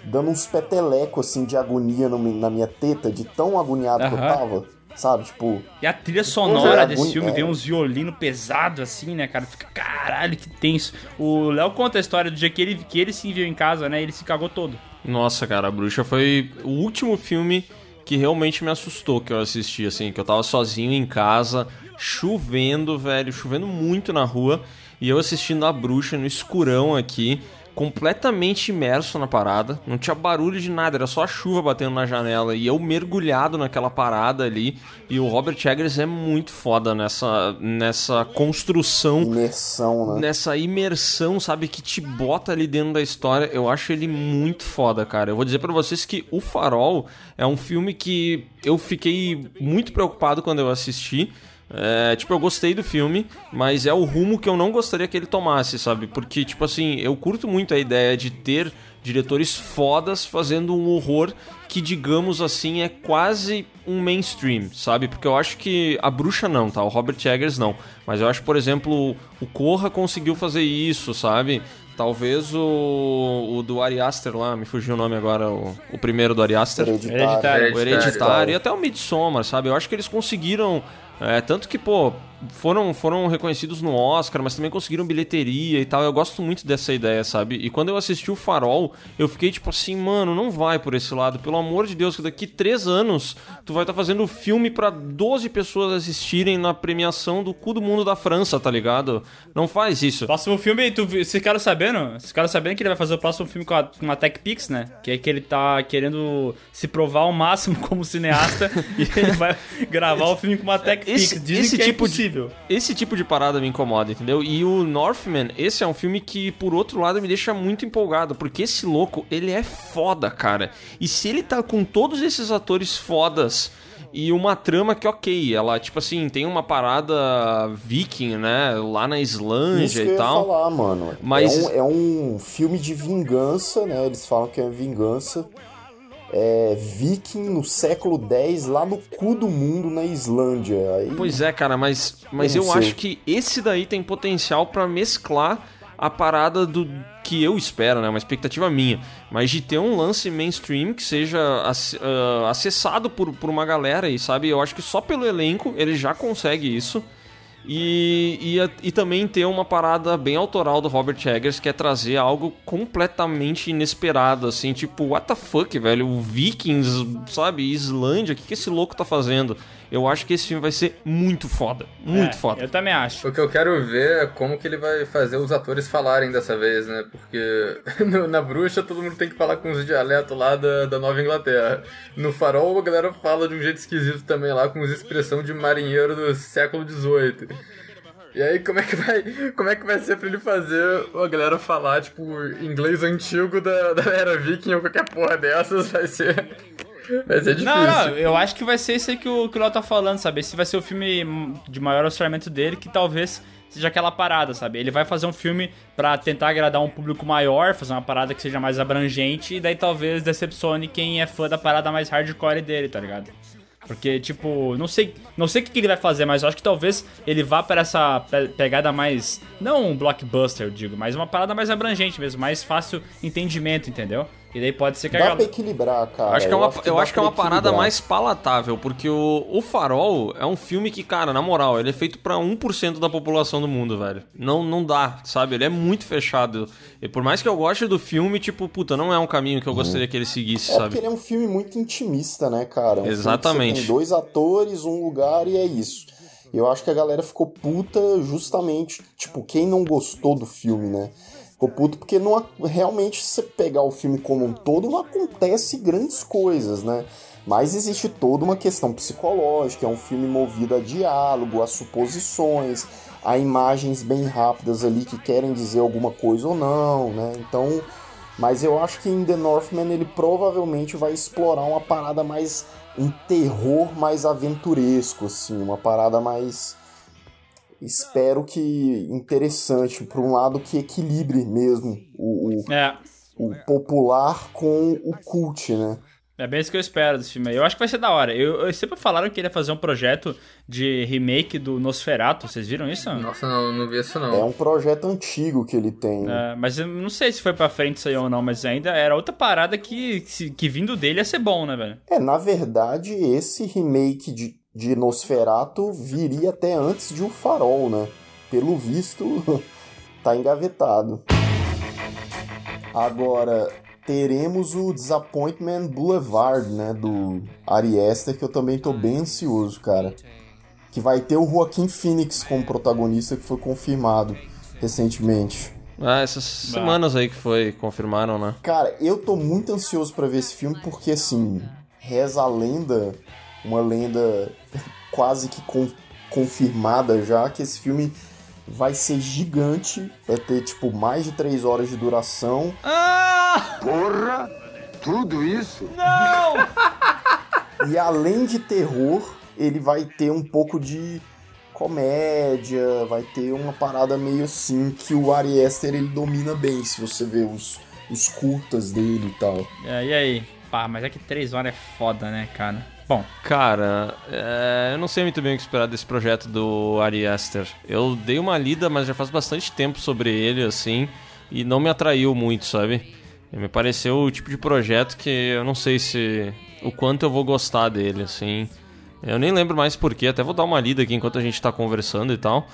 dando uns petelecos assim de agonia no na minha teta, de tão agoniado que eu tava. Sabe, tipo, E a trilha sonora desse filme é. vem uns violinos pesados assim, né, cara? Fica, caralho, que tenso. O Léo conta a história do dia que ele, que ele se viu em casa, né? Ele se cagou todo. Nossa, cara, a Bruxa foi o último filme que realmente me assustou que eu assisti, assim, que eu tava sozinho em casa, chovendo, velho, chovendo muito na rua, e eu assistindo a Bruxa no escurão aqui, completamente imerso na parada, não tinha barulho de nada, era só a chuva batendo na janela, e eu mergulhado naquela parada ali, e o Robert Eggers é muito foda nessa, nessa construção imersão, né? nessa imersão, sabe, que te bota ali dentro da história. Eu acho ele muito foda, cara. Eu vou dizer pra vocês que O Farol é um filme que eu fiquei muito preocupado quando eu assisti. É, tipo, eu gostei do filme, mas é o rumo que eu não gostaria que ele tomasse, sabe? Porque, tipo assim, eu curto muito a ideia de ter diretores fodas fazendo um horror que, digamos assim, é quase um mainstream, sabe? Porque eu acho que a bruxa não, tá? O Robert Eggers não. Mas eu acho, por exemplo, o Corra conseguiu fazer isso, sabe? Talvez o, o do Ari Aster lá, me fugiu o nome agora, o, o primeiro do Ari Aster. Hereditário. O Hereditário e até o Midsommar, sabe? Eu acho que eles conseguiram. É, tanto que, pô, foram, foram reconhecidos no Oscar, mas também conseguiram bilheteria e tal. Eu gosto muito dessa ideia, sabe? E quando eu assisti o Farol, eu fiquei tipo assim, mano, não vai por esse lado. Pelo amor de Deus, que daqui três anos tu vai estar tá fazendo filme para 12 pessoas assistirem na premiação do cu do mundo da França, tá ligado? Não faz isso. Próximo filme, tu, vocês ficaram sabendo? Vocês ficaram sabendo que ele vai fazer o próximo filme com a, com a TechPix, né? Que é que ele tá querendo se provar ao máximo <laughs> como cineasta <laughs> e ele vai gravar o filme com uma TechPix. Esse, Dizem esse que é tipo impossível. De, esse tipo de parada me incomoda, entendeu? E o Northman, esse é um filme que, por outro lado, me deixa muito empolgado, porque esse louco, ele é foda, cara. E se ele tá com todos esses atores fodas e uma trama que, ok, ela, tipo assim, tem uma parada viking, né? Lá na Islândia Isso que e eu ia tal. falar, mano. Mas- É, um, é um filme de vingança, né? Eles falam que é vingança. É viking no século X, lá no cu do mundo, na Islândia. Aí, Pois é, cara, mas, mas Eu acho que esse daí tem potencial pra mesclar a parada do que eu espero, né? Uma expectativa minha. Mas de ter um lance mainstream que seja ah, acessado por, por uma galera aí, sabe? Eu acho que só pelo elenco ele já consegue isso. E, e, e também ter uma parada bem autoral do Robert Eggers, que é trazer algo completamente inesperado, assim, tipo, what the fuck, velho? Vikings, sabe? Islândia, o que, que esse louco tá fazendo? Eu acho que esse filme vai ser muito foda. Muito É, foda. Eu também acho. O que eu quero ver é como que ele vai fazer os atores falarem dessa vez, né? Porque <laughs> no- na bruxa todo mundo tem que falar com os dialetos lá da, da Nova Inglaterra. No farol a galera fala de um jeito esquisito também lá, com as expressão de marinheiro do século XVIII. E aí como é que vai, <laughs> como é que vai ser pra ele fazer a galera falar, tipo, inglês antigo da, da era viking ou qualquer porra dessas, vai ser... Vai ser difícil. Não, não, eu acho que vai ser isso aí que o, que o Léo tá falando, sabe? Esse vai ser o filme de maior orçamento dele, que talvez seja aquela parada, sabe? Ele vai fazer um filme pra tentar agradar um público maior, fazer uma parada que seja mais abrangente, e daí talvez decepcione quem é fã da parada mais hardcore dele, tá ligado? Porque, tipo, não sei, não sei o que que ele vai fazer, mas eu acho que talvez ele vá para essa pe- pegada mais. Não um blockbuster, eu digo, mas uma parada mais abrangente mesmo, mais fácil entendimento, entendeu? E daí pode ser que a dá pra galera. equilibrar, cara. Eu acho que é uma, eu dá acho que é pra uma parada equilibrar. mais palatável, porque o, o Farol é um filme que, cara, na moral, ele é feito pra 1% da população do mundo, velho. Não, não dá, sabe? Ele é muito fechado. E por mais que eu goste do filme, tipo, puta, não é um caminho que eu gostaria que ele seguisse, É porque sabe? ele é um filme muito intimista, né, cara? É um filme que Exatamente. Você tem dois atores, um lugar e é isso. E eu acho que a galera ficou puta justamente, tipo, quem não gostou do filme, né? Ficou puto porque não, realmente, se você pegar o filme como um todo, não acontece grandes coisas, né? Mas existe toda uma questão psicológica, é um filme movido a diálogo, a suposições, a imagens bem rápidas ali que querem dizer alguma coisa ou não, né? Então, mas eu acho que em The Northman ele provavelmente vai explorar uma parada mais. um terror mais aventuresco, assim, uma parada mais. Espero que interessante, por um lado que equilibre mesmo o, o, É. o popular com o cult, né? É bem isso que eu espero desse filme aí. Eu acho que vai ser da hora. Eu, eu sempre falaram que ele ia fazer um projeto de remake do Nosferatu. Vocês viram isso? Nossa, não, não vi isso não. É um projeto antigo que ele tem. É, mas eu não sei se foi pra frente isso aí ou não, mas ainda era outra parada que, que, que vindo dele ia ser bom, né, velho? É, na verdade, esse remake de, de Nosferatu viria até antes de O Farol, né? Pelo visto, <laughs> tá engavetado. Agora, teremos o Disappointment Boulevard, né? Do Ari Aster, que eu também tô bem ansioso, cara. Que vai ter o Joaquim Phoenix como protagonista, que foi confirmado recentemente. Ah, essas semanas aí que foi, confirmaram, né? Cara, eu tô muito ansioso pra ver esse filme porque, assim, reza a lenda, uma lenda quase que con- confirmada já, que esse filme vai ser gigante, vai ter, tipo, mais de três horas de duração. Ah! Porra! Tudo isso? Não! <laughs> E além de terror, ele vai ter um pouco de comédia, vai ter uma parada meio assim que o Ari Aster ele domina bem, se você ver os, os curtas dele e tal. É, e aí? Pá, mas é que três horas é foda, né, cara? Bom, Cara, é, eu não sei muito bem o que esperar desse projeto do Ari Aster. Eu dei uma lida, mas já faz bastante tempo sobre ele, assim, e não me atraiu muito, sabe? Me pareceu o tipo de projeto que eu não sei se. o quanto eu vou gostar dele, assim. Eu nem lembro mais porquê, até vou dar uma lida aqui enquanto a gente tá conversando e tal.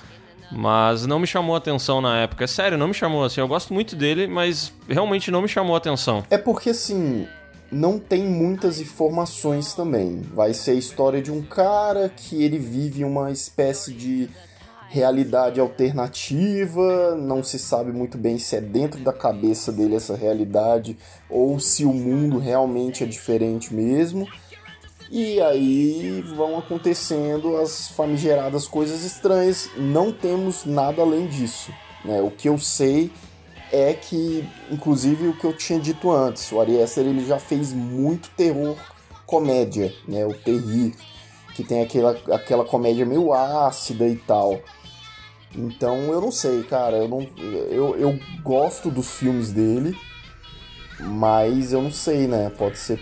Mas não me chamou a atenção na época. É sério, não me chamou assim. Eu gosto muito dele, mas realmente não me chamou a atenção. É porque assim, não tem muitas informações também. Vai ser a história de um cara que ele vive uma espécie de realidade alternativa, não se sabe muito bem se é dentro da cabeça dele essa realidade ou se o mundo realmente é diferente mesmo. E aí vão acontecendo as famigeradas coisas estranhas. Não temos nada além disso. Né? O que eu sei é que, inclusive, o que eu tinha dito antes, o Ari ele já fez muito terror comédia, né? O terrir, que tem aquela, aquela comédia meio ácida e tal. Então eu não sei, cara. Eu, não, eu, eu gosto dos filmes dele, mas eu não sei, né? Pode ser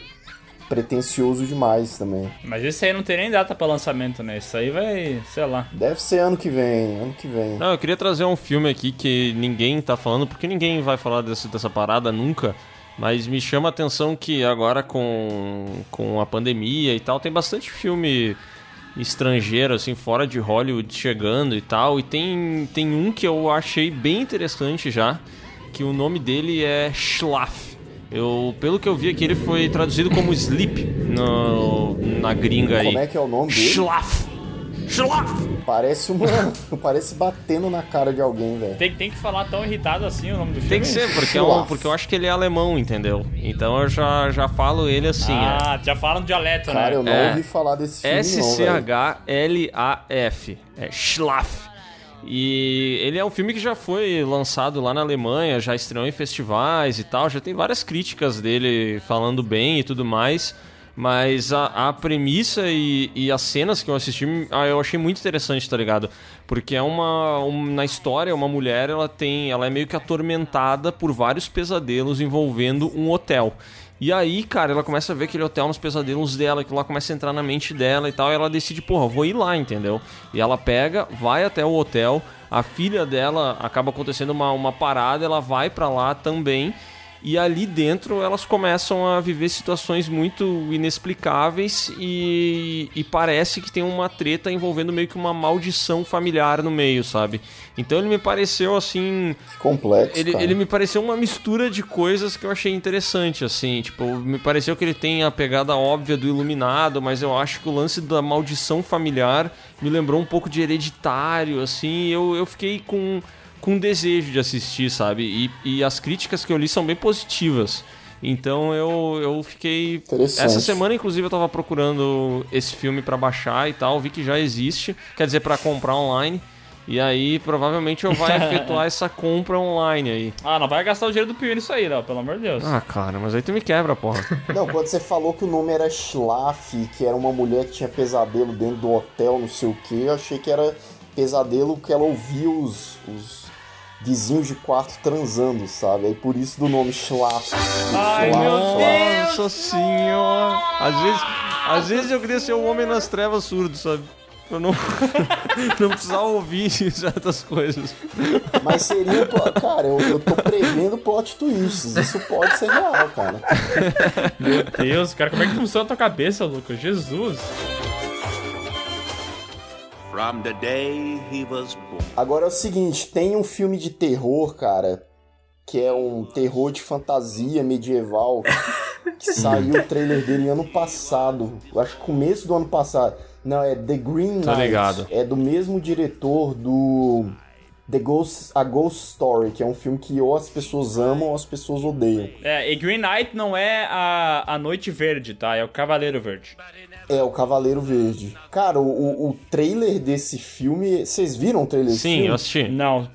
pretencioso demais também. Mas esse aí não tem nem data pra lançamento, né? Isso aí vai, sei lá. Deve ser ano que vem, ano que vem. Não, eu queria trazer um filme aqui que ninguém tá falando, porque ninguém vai falar desse, dessa parada nunca. Mas me chama a atenção que agora com, com a pandemia e tal, tem bastante filme estrangeiro, assim, fora de Hollywood chegando e tal. E tem, tem um que eu achei bem interessante já, que o nome dele é Schlaf. Eu, pelo que eu vi aqui, ele foi traduzido como Sleep no, na gringa aí. Como é que é o nome dele? Schlaf! Schlaf! Parece uma. <laughs> parece batendo na cara de alguém, velho. Tem, tem que falar tão irritado assim o nome do filme? Tem que ser, porque, é um, porque eu acho que ele é alemão, entendeu? Então eu já, já falo ele assim. Ah, já fala no dialeto, Cara, né? eu não É. ouvi falar desse filme. S-C-H-L-A-F. É Schlaf. E ele é um filme que já foi lançado lá na Alemanha, já estreou em festivais e tal, já tem várias críticas dele falando bem e tudo mais. Mas a, a premissa e, e as cenas que eu assisti, ah, eu achei muito interessante, tá ligado? Porque é uma, um- na história, uma mulher, ela tem, ela é meio que atormentada por vários pesadelos envolvendo um hotel. E aí, cara, ela começa a ver aquele hotel nos pesadelos dela, que lá começa a entrar na mente dela e tal, e ela decide, porra, vou ir lá, entendeu? E ela pega, vai até o hotel, a filha dela acaba acontecendo uma, uma parada, ela vai pra lá também. E ali dentro elas começam a viver situações muito inexplicáveis e, e parece que tem uma treta envolvendo meio que uma maldição familiar no meio, sabe? Então ele me pareceu assim. Complexo, Ele, ele me pareceu uma mistura de coisas que eu achei interessante, assim. Tipo, me pareceu que ele tem a pegada óbvia do iluminado, mas eu acho que o lance da maldição familiar me lembrou um pouco de hereditário, assim. Eu, eu fiquei com, com desejo de assistir, sabe? E, e as críticas que eu li são bem positivas. Então eu, eu fiquei. Interessante. Essa semana, inclusive, eu tava procurando esse filme pra baixar e tal, vi que já existe, quer dizer, pra comprar online. E aí, provavelmente eu vai <laughs> efetuar essa compra online aí. Ah, não vai gastar o dinheiro do Pio nisso aí, Léo, pelo amor de Deus. Ah, cara, mas aí tu me quebra, porra. <laughs> Não, quando você falou que o nome era Schlaf, que era uma mulher que tinha pesadelo dentro do hotel, não sei o que, eu achei que era pesadelo que ela ouvia os, os vizinhos de quarto transando, sabe? Aí por isso do nome Schlaf. Ai, Schlaf, meu Schlaf. Nossa senhora. Às vezes, às vezes eu queria ser o homem nas trevas surdo, sabe? Eu não, <laughs> não precisar ouvir certas coisas. Mas seria, um cara, eu, eu tô prevendo plot twists, isso pode ser real, cara. Meu Deus, cara, como é que funciona a tua cabeça, Lucas? Jesus. From the day he was born. Agora é o seguinte, tem um filme de terror, cara, que é um terror de fantasia medieval, que <laughs> saiu o trailer dele ano passado, eu acho que começo do ano passado. Não, é The Green Knight. ligado. É do mesmo diretor do The Ghost, A Ghost Story, que é um filme que ou as pessoas amam ou as pessoas odeiam. É, e Green Knight não é a, a Noite Verde, tá? É o Cavaleiro Verde. É, o Cavaleiro Verde. Cara, o, o, trailer desse filme. Vocês viram o trailer desse Sim, filme? eu assisti. Não.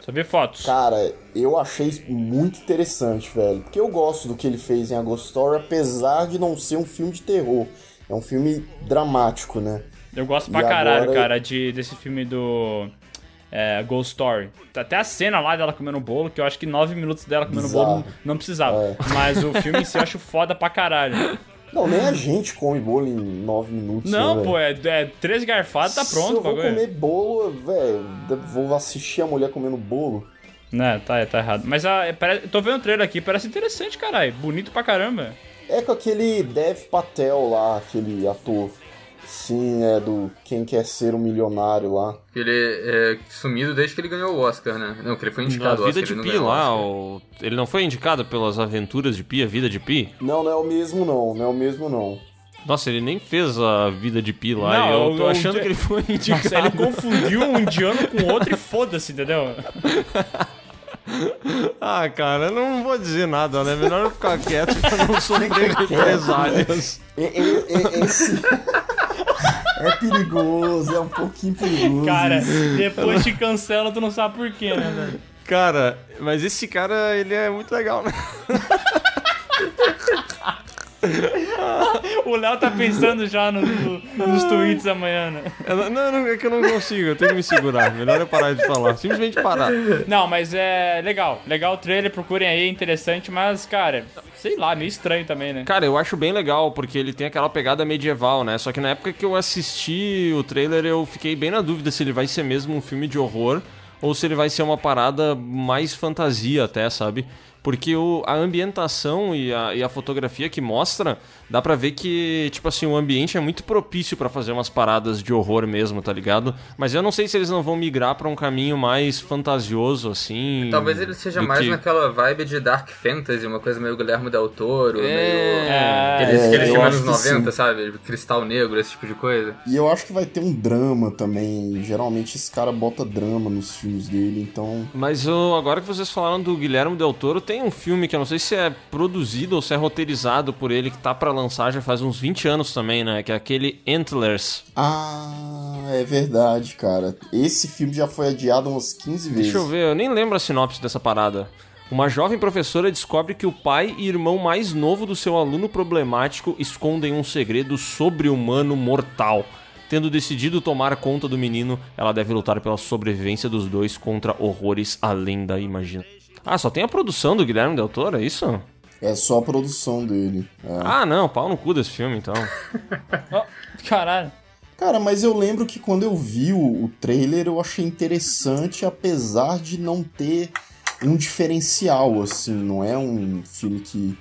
Só vi fotos. Cara, eu achei muito interessante, velho. Porque eu gosto do que ele fez em A Ghost Story, apesar de não ser um filme de terror. É um filme dramático, né? Eu gosto pra E caralho, agora- cara, de, desse filme do é, Ghost Story. Até a cena lá dela comendo bolo, que eu acho que nove minutos dela comendo Bizarro. bolo não precisava. É. Mas o filme em si eu acho foda pra caralho. Não, nem a gente come bolo em nove minutos. Não, né, pô, é, é três garfadas, tá Se pronto eu o vou comer bolo, velho, vou assistir a mulher comendo bolo. Né, tá, tá errado. Mas a, parece, tô vendo o trailer aqui, parece interessante, caralho. Bonito pra caramba. É com aquele Dev Patel lá, aquele ator. Sim, é do Quem Quer Ser um Milionário lá. Ele é sumido desde que ele ganhou o Oscar, né? Não, que ele foi indicado a ao vida Oscar, de ele não Pi lá, o... ele não foi indicado pelas aventuras de Pi, a vida de Pi? Não, não é o mesmo não, não é o mesmo não. Nossa, ele nem fez a vida de Pi lá. Não, eu tô achando que ele foi indicado. Nossa, ele confundiu um indiano com outro e foda-se, entendeu? <laughs> Ah, cara, eu não vou dizer nada, né? Melhor eu ficar quieto pra não <laughs> sofrer represálias. E- esse é perigoso, é um pouquinho perigoso. Cara, isso. depois te cancela, tu não sabe por quê, né, velho? Cara, mas esse cara, ele é muito legal, né? <laughs> <laughs> O Léo tá pensando já no- no- nos tweets amanhã, né? Não, não, não, é que eu não consigo, eu tenho que me segurar. Melhor eu parar de falar, simplesmente parar. Não, mas é legal. Legal o trailer, procurem aí, interessante, mas, cara, sei lá, meio estranho também, né? Cara, eu acho bem legal, porque ele tem aquela pegada medieval, né? Só que na época que eu assisti o trailer, eu fiquei bem na dúvida se ele vai ser mesmo um filme de horror ou se ele vai ser uma parada mais fantasia até, sabe? Porque o, a ambientação e a, e a fotografia que mostra, dá pra ver que, tipo assim, o ambiente é muito propício pra fazer umas paradas de horror mesmo, tá ligado? Mas eu não sei se eles não vão migrar pra um caminho mais fantasioso, assim. Talvez ele seja mais que- naquela vibe de Dark Fantasy, uma coisa meio Guilherme Del Toro, É. meio. É, Aqueles, é, aqueles filmes anos que 90, sim. sabe? Cristal Negro, esse tipo de coisa. E eu acho que vai ter um drama também. Geralmente esse cara bota drama nos filmes dele, então. Mas eu- agora que vocês falaram do Guilherme Del Toro, tem um filme que eu não sei se é produzido ou se é roteirizado por ele, que tá pra lançar já faz uns 20 anos também, né? Que é aquele Antlers. Ah, é verdade, cara. Esse filme já foi adiado umas 15 vezes. Deixa eu ver, eu nem lembro a sinopse dessa parada. Uma jovem professora descobre que o pai e irmão mais novo do seu aluno problemático escondem um segredo sobre-humano mortal. Tendo decidido tomar conta do menino, ela deve lutar pela sobrevivência dos dois contra horrores além da imaginação. Ah, só tem a produção do Guilherme Del Toro, é isso? É só a produção dele. é. Ah, não, pau no cu desse filme, então. Ó, caralho. Cara, mas eu lembro que quando eu vi o, o trailer eu achei interessante, apesar de não ter um diferencial, assim. Não é um filme que.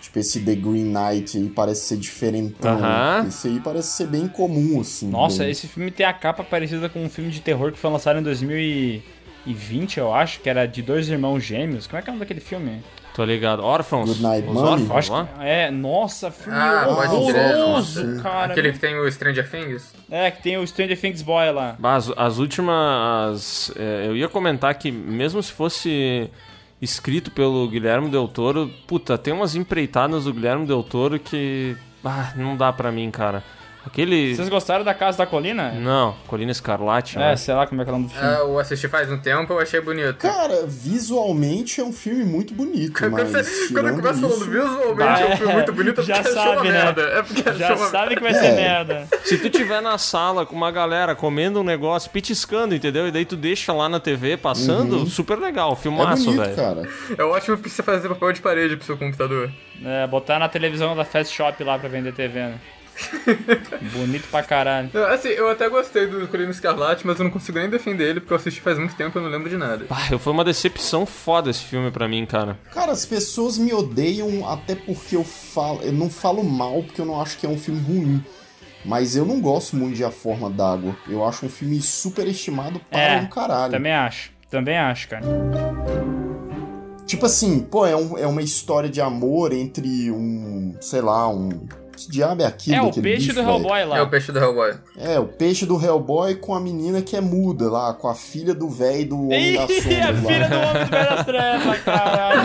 Tipo, esse The Green Knight aí parece ser diferentão. Aham. Esse aí parece ser bem comum, assim. Nossa, bem- esse filme tem a capa parecida com um filme de terror que foi lançado em 2020, eu acho, que era de dois irmãos gêmeos. Como é que é o nome daquele filme? Tô ligado. Órfãos. Good Night Os Mommy? órfãos Acho lá? que, é, nossa, filme Ah, pode crer, horroroso, cara. Aquele que tem o Stranger Things? É, que tem o Stranger Things Boy lá. Bah, As, as últimas. é, eu ia comentar que, mesmo se fosse escrito pelo Guilherme Del Toro, puta, tem umas empreitadas do Guilherme Del Toro que. Ah, não dá pra mim, cara. Aquele. Vocês gostaram da Casa da Colina? Não, Colina Escarlate, É, né? sei lá como é que é o nome do filme. Ah, eu assisti faz um tempo, eu achei bonito. Cara, visualmente é um filme muito bonito, Quando, mas. quando eu começo falando isso- visualmente, é um filme Ah, muito bonito, é <laughs> já porque sabe, né? merda. É porque Já uma sabe que vai É. ser merda. Se tu tiver na sala com uma galera comendo um negócio, pitiscando, entendeu? E daí tu deixa lá na TV passando, super legal, É filmaço, bonito, velho. cara. É ótimo pra você fazer papel de parede pro seu computador. É, botar na televisão da Fast Shop lá pra vender TV, né? <laughs> Bonito pra caralho. Não, Assim, eu até gostei do Colina Escarlate, mas eu não consigo nem defender ele, porque eu assisti faz muito tempo e eu não lembro de nada. Ah, foi uma decepção foda esse filme pra mim, cara. Cara, as pessoas me odeiam até porque eu falo. Eu não falo mal porque eu não acho que é um filme ruim. Mas eu não gosto muito de A Forma d'Água. Eu acho um filme superestimado para É, um caralho. Também acho. Também acho, cara. Tipo assim, pô, é, um- é uma história de amor entre um. sei lá, um. Que diabo é aquilo? É o peixe bicho, do? Hellboy É lá. o peixe do Hellboy. É, o peixe do Hellboy com a menina que é muda lá, com a filha do velho do Homem Ih, da a Sombra filha do. Homem do Velho das Trevas, caralho.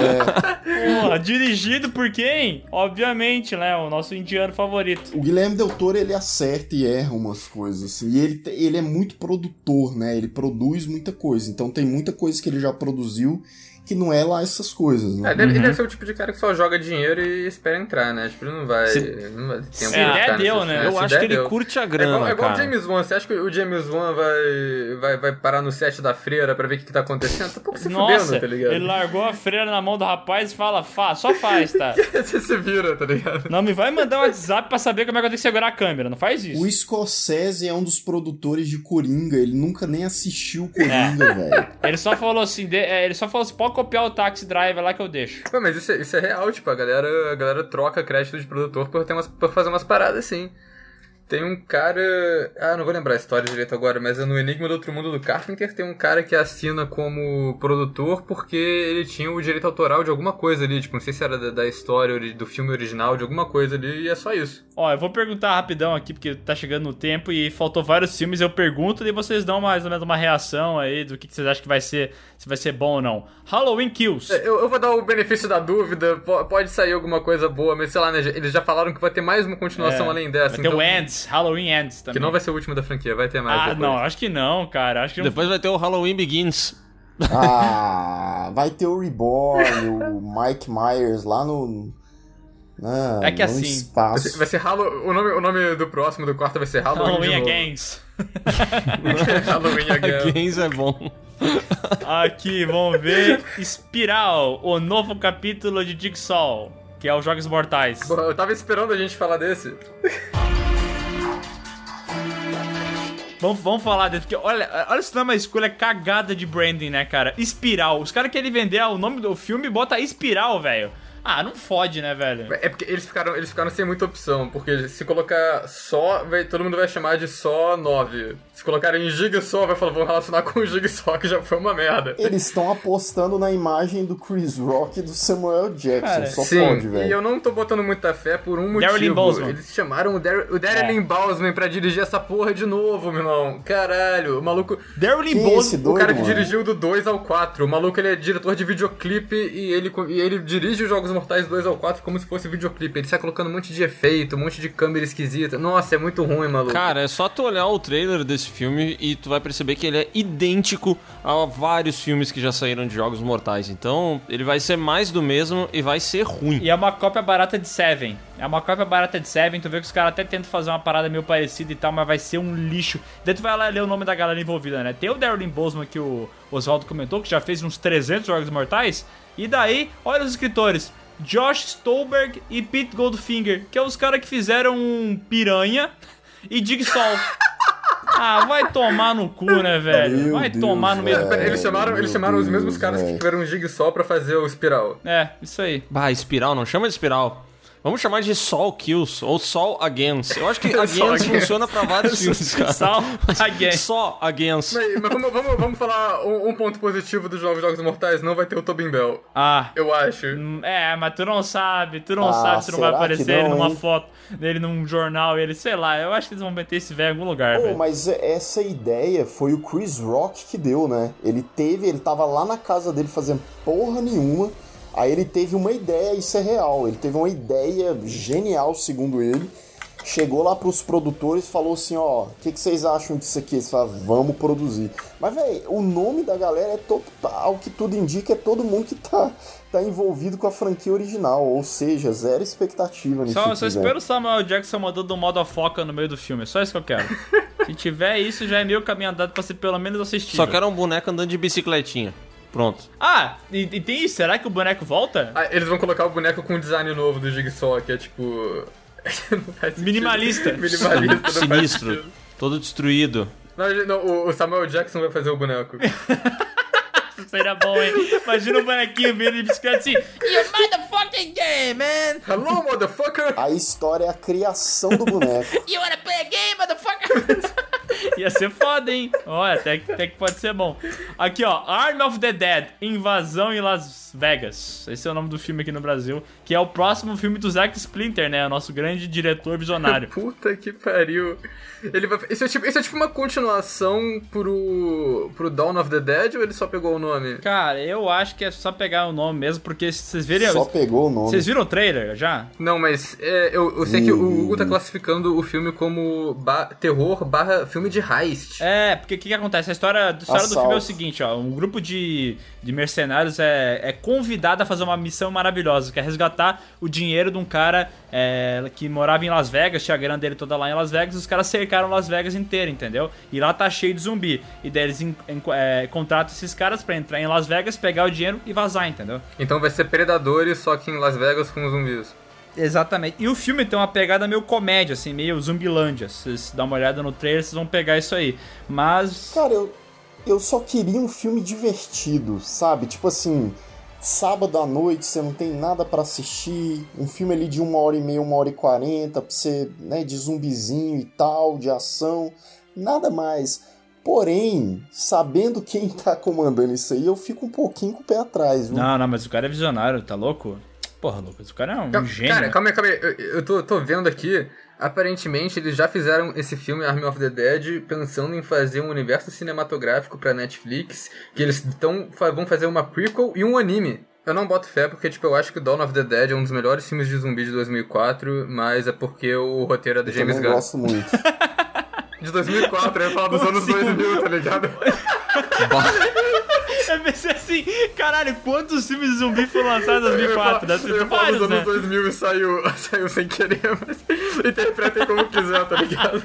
<laughs> É. Porra, dirigido por quem? Obviamente, né? O nosso indiano favorito. O Guilherme Del Toro, ele acerta e erra umas coisas, assim. E ele, ele é muito produtor, né? Ele produz muita coisa. Então tem muita coisa que ele já produziu que não é lá essas coisas, né? É, deve- Ele deve ser o tipo de cara que só joga dinheiro e espera entrar, né? Tipo, ele não vai. Se- Não vai ter tempo Se der, deu, né? é, Eu acho que ele deu. curte a É grana, igual, é igual o. James Wan. Você acha que o James Wan vai, vai, vai parar no set da freira pra ver o que, que tá acontecendo? Tá pouco se Nossa, fudendo, tá ligado? ele largou a freira na mão do rapaz e fala, Fá, só faz, tá? <laughs> Você se vira, tá ligado? Não me vai mandar um WhatsApp pra saber como é que eu tenho que segurar a câmera. Não faz isso. O Scorsese é um dos produtores de Coringa. Ele nunca nem assistiu É. Coringa, velho. Ele só falou assim, de- é, ele só falou assim, pode copiar o Taxi Driver lá que eu deixo. Pô, mas isso é, isso é real, tipo, a galera, a galera troca crédito de produtor por, ter umas, por fazer umas paradas assim. Tem um cara. Ah, não vou lembrar a história direito agora, mas é no Enigma do Outro Mundo do Carpenter tem um cara que assina como produtor porque ele tinha o direito autoral de alguma coisa ali. Tipo, não sei se era da, da história, do filme original, de alguma coisa ali, e é só isso. Ó, eu vou perguntar rapidão aqui, porque tá chegando no tempo e faltou vários filmes. Eu pergunto e vocês dão mais ou menos uma reação aí do que que vocês acham que vai ser, se vai ser bom ou não. Halloween Kills. É, Eu, eu vou dar o benefício da dúvida, po- pode sair alguma coisa boa, mas sei lá, né? Eles já falaram que vai ter mais uma continuação É, além dessa. Vai ter então- o Ends, Halloween Ends também. Que não vai ser o último da franquia, vai ter mais. Ah, depois. não, acho que não, cara. Acho que não. Depois vai ter o Halloween Begins. Ah, vai ter o Reborn, o Mike Myers lá no. né, É que assim, Vai Espaço. ser, vai ser Hallow... o, nome, o nome do próximo, do quarto, vai ser Halloween. Halloween. Agains. <laughs> Halloween <laughs> Again. Begins é bom. Aqui, vamos ver. Espiral, o novo capítulo de Jigsaw, que é os Jogos Mortais. Eu tava esperando a gente falar desse. Vamos, vamos falar desse, porque olha, olha se não é uma escolha cagada de branding, né, cara? Espiral. Os caras querem vender o nome do filme bota Espiral, velho. Ah, não fode, né, velho? É porque eles ficaram, eles ficaram sem muita opção, porque se colocar só, vai, todo mundo vai chamar de só 9. Se colocarem Giga só, vai falar, vão relacionar com o Giga só, <laughs> que já foi uma merda. Eles estão apostando na imagem do Chris Rock e do Samuel Jackson. Cara, Só Sim, pode, e velho. eu não tô botando muita fé por um motivo. Bousman. Eles chamaram o, Dar o É. Pra dirigir essa porra de novo, meu irmão. Caralho, o maluco... Daryl Quem é. O cara que mano? dirigiu do 2 ao 4. O maluco ele é diretor de videoclipe e ele, e ele dirige os Jogos Mortais 2 ao 4 como se fosse videoclipe. Ele sai colocando um monte de efeito, um monte de câmera esquisita. Nossa, é muito ruim, maluco. Cara, é só tu olhar o trailer desse filme e tu vai perceber que ele é idêntico a vários filmes que já saíram de Jogos Mortais. Então, ele vai ser mais do mesmo e vai ser ruim. E é uma cópia barata de Seven. É uma cópia barata de Seven. Tu vê que os caras até tentam fazer uma parada meio parecida e tal, mas vai ser um lixo. Daí tu vai lá ler o nome da galera envolvida, né? Tem o Darren Boseman que o Oswaldo comentou, que já fez uns 300 Jogos Mortais. E daí, olha os escritores. Josh Stolberg e Pete Goldfinger, que é os caras que fizeram um Piranha e Jigsaw. <laughs> ah, vai tomar no cu, né, velho? Meu Vai Deus, tomar no meio. Eles chamaram, eles chamaram os mesmos caras que tiveram um Jigsaw pra fazer o Espiral. É, isso aí. Bah, espiral, não chama de espiral. Vamos chamar de Sol Kills ou Sol Against. Eu acho que <laughs> Sol Against Against. funciona pra vários filmes, <laughs> cara. Sal again. Só Against. Mas, mas vamos, vamos, vamos falar um, um ponto positivo dos Jogos Jogos Mortais. Não vai ter o Tobin Bell. Ah, Eu acho. Hum, É, mas tu não sabe, tu não Ah, sabe se não vai aparecer ele não, numa hein? foto dele num jornal, ele, sei lá, eu acho que eles vão meter esse velho em algum lugar, Pô, velho. mas essa ideia foi o Chris Rock que deu, né? Ele teve, ele tava lá na casa dele fazendo porra nenhuma. Aí ele teve uma ideia, isso é real. Ele teve uma ideia genial, segundo ele. Chegou lá pros produtores e falou assim: ó, o que, que vocês acham disso aqui? Eles falaram, vamos produzir. Mas, velho, o nome da galera é total, que tudo indica, é todo mundo que tá, tá envolvido com a franquia original. Ou seja, zero expectativa nisso. Só, só fizeram. espero o Samuel Jackson mandando um modo a foca no meio do filme, é só isso que eu quero. <laughs> Se tiver isso, já é meio caminho andado pra ser pelo menos assistível. Só quero um boneco andando de bicicletinha. Pronto. Ah, e, e tem isso, será que o boneco volta? Ah, eles vão colocar o boneco com o design novo do Jigsaw, que é tipo. <laughs> Minimalista. <laughs> Minimalista, Sinistro. Todo destruído. Não, não, o- Samuel Jackson vai fazer o boneco. <laughs> Isso seria bom, hein? Imagina o bonequinho vindo de bicicleta assim, You motherfucking game, man! Hello, motherfucker! A história é a criação do boneco. You wanna play a game, motherfucker? <laughs> Ia ser foda, hein? Olha, até, que- até que pode ser bom. Aqui, ó. Arm of the Dead. Invasão em Las Vegas. Esse é o nome do filme aqui no Brasil. Que é o próximo filme do Zack Splinter, né? O nosso grande diretor visionário. <laughs> Puta que pariu. Ele vai... isso, é tipo, isso é tipo uma continuação pro, pro Dawn of the Dead ou ele só pegou o nome? Cara, eu acho que é só pegar o nome mesmo, porque se vocês verem... Só pegou o nome. Vocês viram o trailer já? Não, mas é, eu, eu sei que o. Hugo tá classificando o filme como ba- terror barra filme de heist. É, porque o que, que acontece? A história, a história do filme é o seguinte, ó. Um grupo de, de mercenários é, é convidado a fazer uma missão maravilhosa, que é resgatar o dinheiro de um cara é, que morava em Las Vegas, tinha a grana dele toda lá em Las Vegas, e os caras cercaram Las Vegas inteira, entendeu? E lá tá cheio de zumbi. E daí eles é, contratam esses caras pra entrar em Las Vegas, pegar o dinheiro e vazar, entendeu? Então vai ser Predadores, só que em Las Vegas com zumbis. Exatamente. E o filme tem uma pegada meio comédia, assim, meio zumbilândia. Se vocês dão uma olhada no trailer, vocês vão pegar isso aí. Mas. Cara, eu, eu só queria um filme divertido, sabe? Tipo assim, sábado à noite, você não tem nada pra assistir, um filme ali de uma hora e meia, uma hora e quarenta, pra você, né, de zumbizinho e tal, de ação, nada mais. Porém, sabendo quem tá comandando isso aí, eu fico um pouquinho com o pé atrás, viu? Não, não, mas o cara é visionário, tá louco? Porra, Lucas, o cara é um Calma- gênio. Cara, calma aí, calma aí. Eu, eu tô, tô vendo aqui. Aparentemente, eles já fizeram esse filme Army of the Dead pensando em fazer um universo cinematográfico pra Netflix. Que eles tão, vão fazer uma prequel e um anime. Eu não boto fé porque, tipo, eu acho que Dawn of the Dead é um dos melhores filmes de zumbi de 2004, mas é porque o roteiro é do eu James Gunn. gosto muito. <laughs> De 2004, eu ia falar dos anos assim? 2000, tá ligado? <laughs> É pensei assim, caralho, quantos filmes de zumbi foram lançados em Eu ia 2004? falar- Deve eu ter vários, anos né? 2000 e saiu, <laughs> saiu sem querer, mas interpretem como quiser, tá ligado?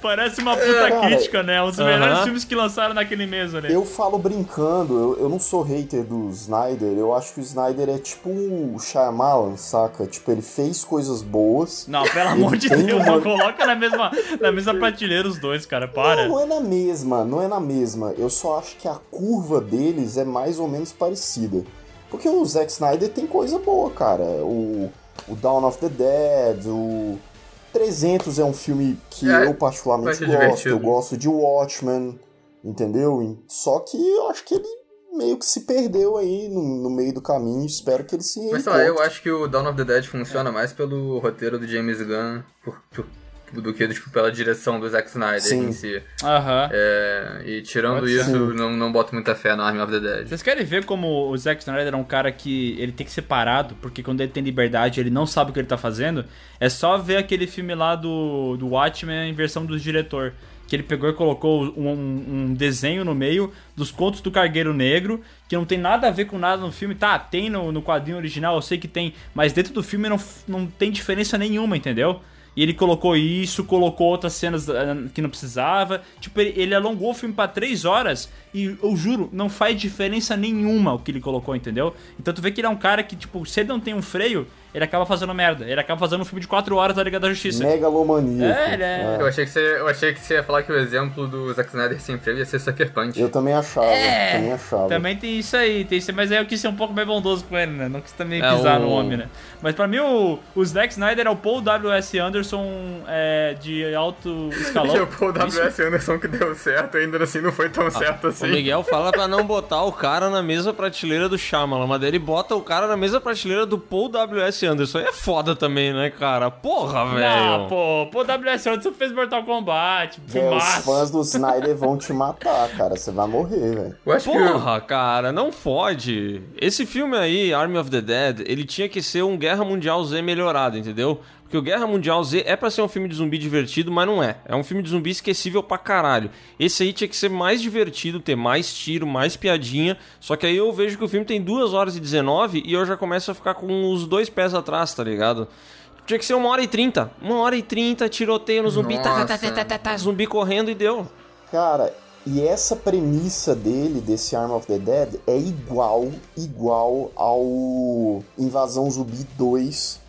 Parece uma puta Cara, crítica, né? Um dos aham. melhores filmes que lançaram naquele mês ali. Eu falo brincando, eu, eu não sou hater do Snyder, eu acho que o Snyder é tipo o Shyamalan, saca? Tipo, ele fez coisas boas. Não, pelo amor de Deus, uma- não coloca na mesma, na mesma prateleira os dois, cara, para. Não, não é na mesma, não é na mesma. Eu só acho que a curva deles é mais ou menos parecida. Porque o Zack Snyder tem coisa boa, cara. O, o Dawn of the Dead, o 300 é um filme que É, eu particularmente gosto. divertido. Eu gosto de Watchmen, entendeu? Só que eu acho que ele meio que se perdeu aí no, no meio do caminho. Espero que ele se Mas sei lá, eu acho que o Dawn of the Dead funciona mais pelo roteiro do James Gunn por- por- do que tipo, pela direção do Zack Snyder Sim. em si. Aham. É, e tirando Pode ser. isso, não, não boto muita fé no Army of the Dead. Vocês querem ver como o Zack Snyder é um cara que ele tem que ser parado, porque quando ele tem liberdade ele não sabe o que ele tá fazendo? É só ver aquele filme lá do, do Watchmen em versão do diretor. Que ele pegou e colocou um, um desenho no meio dos contos do Cargueiro Negro, que não tem nada a ver com nada no filme. Tá, tem no, no quadrinho original, eu sei que tem, mas dentro do filme não, não tem diferença nenhuma, entendeu? E ele colocou isso, colocou outras cenas ah, que não precisava. Tipo, ele, ele alongou o filme pra três horas e eu juro, não faz diferença nenhuma o que ele colocou, entendeu? Então tu vê que ele é um cara que, tipo, se ele não tem um freio, ele acaba fazendo merda. Ele acaba fazendo um filme de quatro horas da Liga da Justiça. Megalomaníaco. É, ele é- Eu achei, que você, eu achei que você ia falar que o exemplo do Zack Snyder sem freio ia ser Sucker Punch. Eu também achava, É, também achava. Também tem isso aí, tem isso aí, mas aí eu quis ser um pouco mais bondoso com ele, né? Não quis também É, pisar o- no homem, né? Mas pra mim o, o Zack Snyder é o Paul W.S. Anderson é, de alto escalão. <laughs> E o Paul W.S. Anderson que deu certo, ainda assim não foi tão certo O assim. Miguel fala pra não <laughs> botar o cara na mesma prateleira do Shyamalan, mas ele bota o cara na mesma prateleira do Paul W.S. Anderson. Aí é foda também, né, cara? Porra, Não, velho. pô, Paul W.S. Anderson fez Mortal Kombat, É, os fãs do Snyder vão te matar, cara. Você vai morrer, velho. Porra, cara, não fode. Esse filme aí, Army of the Dead, ele tinha que ser um Guerra Mundial Z melhorado, entendeu? Porque o Guerra Mundial Z é pra ser um filme de zumbi divertido, mas não é. É um filme de zumbi esquecível pra caralho. Esse aí tinha que ser mais divertido, ter mais tiro, mais piadinha. Só que aí eu vejo que o filme tem 2 horas e 19 e eu já começo a ficar com os dois pés atrás, tá ligado? Tinha que ser uma hora e trinta. Uma hora e trinta, tiroteio no zumbi, tá, tá, tá, tá, tá, tá, tá, zumbi correndo e deu. Cara, e essa premissa dele, desse Arm of the Dead, é igual, igual ao Invasão Zumbi 2,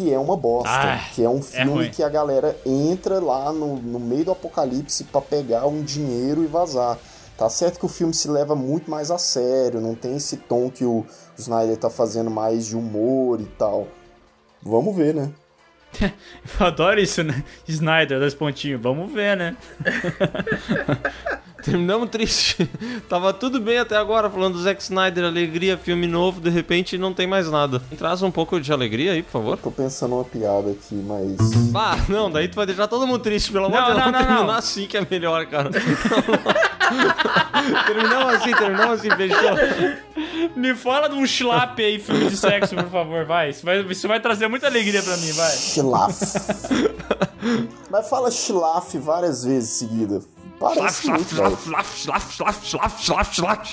que é uma bosta. Ah, que é um é filme ruim. que a galera entra lá no, no meio do apocalipse pra pegar um dinheiro e vazar. Tá certo que o filme se leva muito mais a sério, não tem esse tom que o Snyder tá fazendo mais de humor e tal. Vamos ver, né? <laughs> Eu adoro isso, né? Snyder, dois pontinhos. Vamos ver, né? <laughs> <laughs> Terminamos triste. Tava tudo bem até agora falando do Zack Snyder, alegria, filme novo, de repente não tem mais nada. Traz um pouco de alegria aí, por favor. Tô pensando uma piada aqui, mas. Ah, não, daí tu vai deixar todo mundo triste, pelo amor Não, de Deus. não, não, terminar não. assim que é melhor, cara. <laughs> terminamos assim, terminamos assim, fechou. Me fala de um schlap aí, filme de sexo, por favor, vai. Isso vai, isso vai trazer muita alegria pra mim, vai. Schlaf. Mas fala Schlaf várias vezes seguida. Parece muito.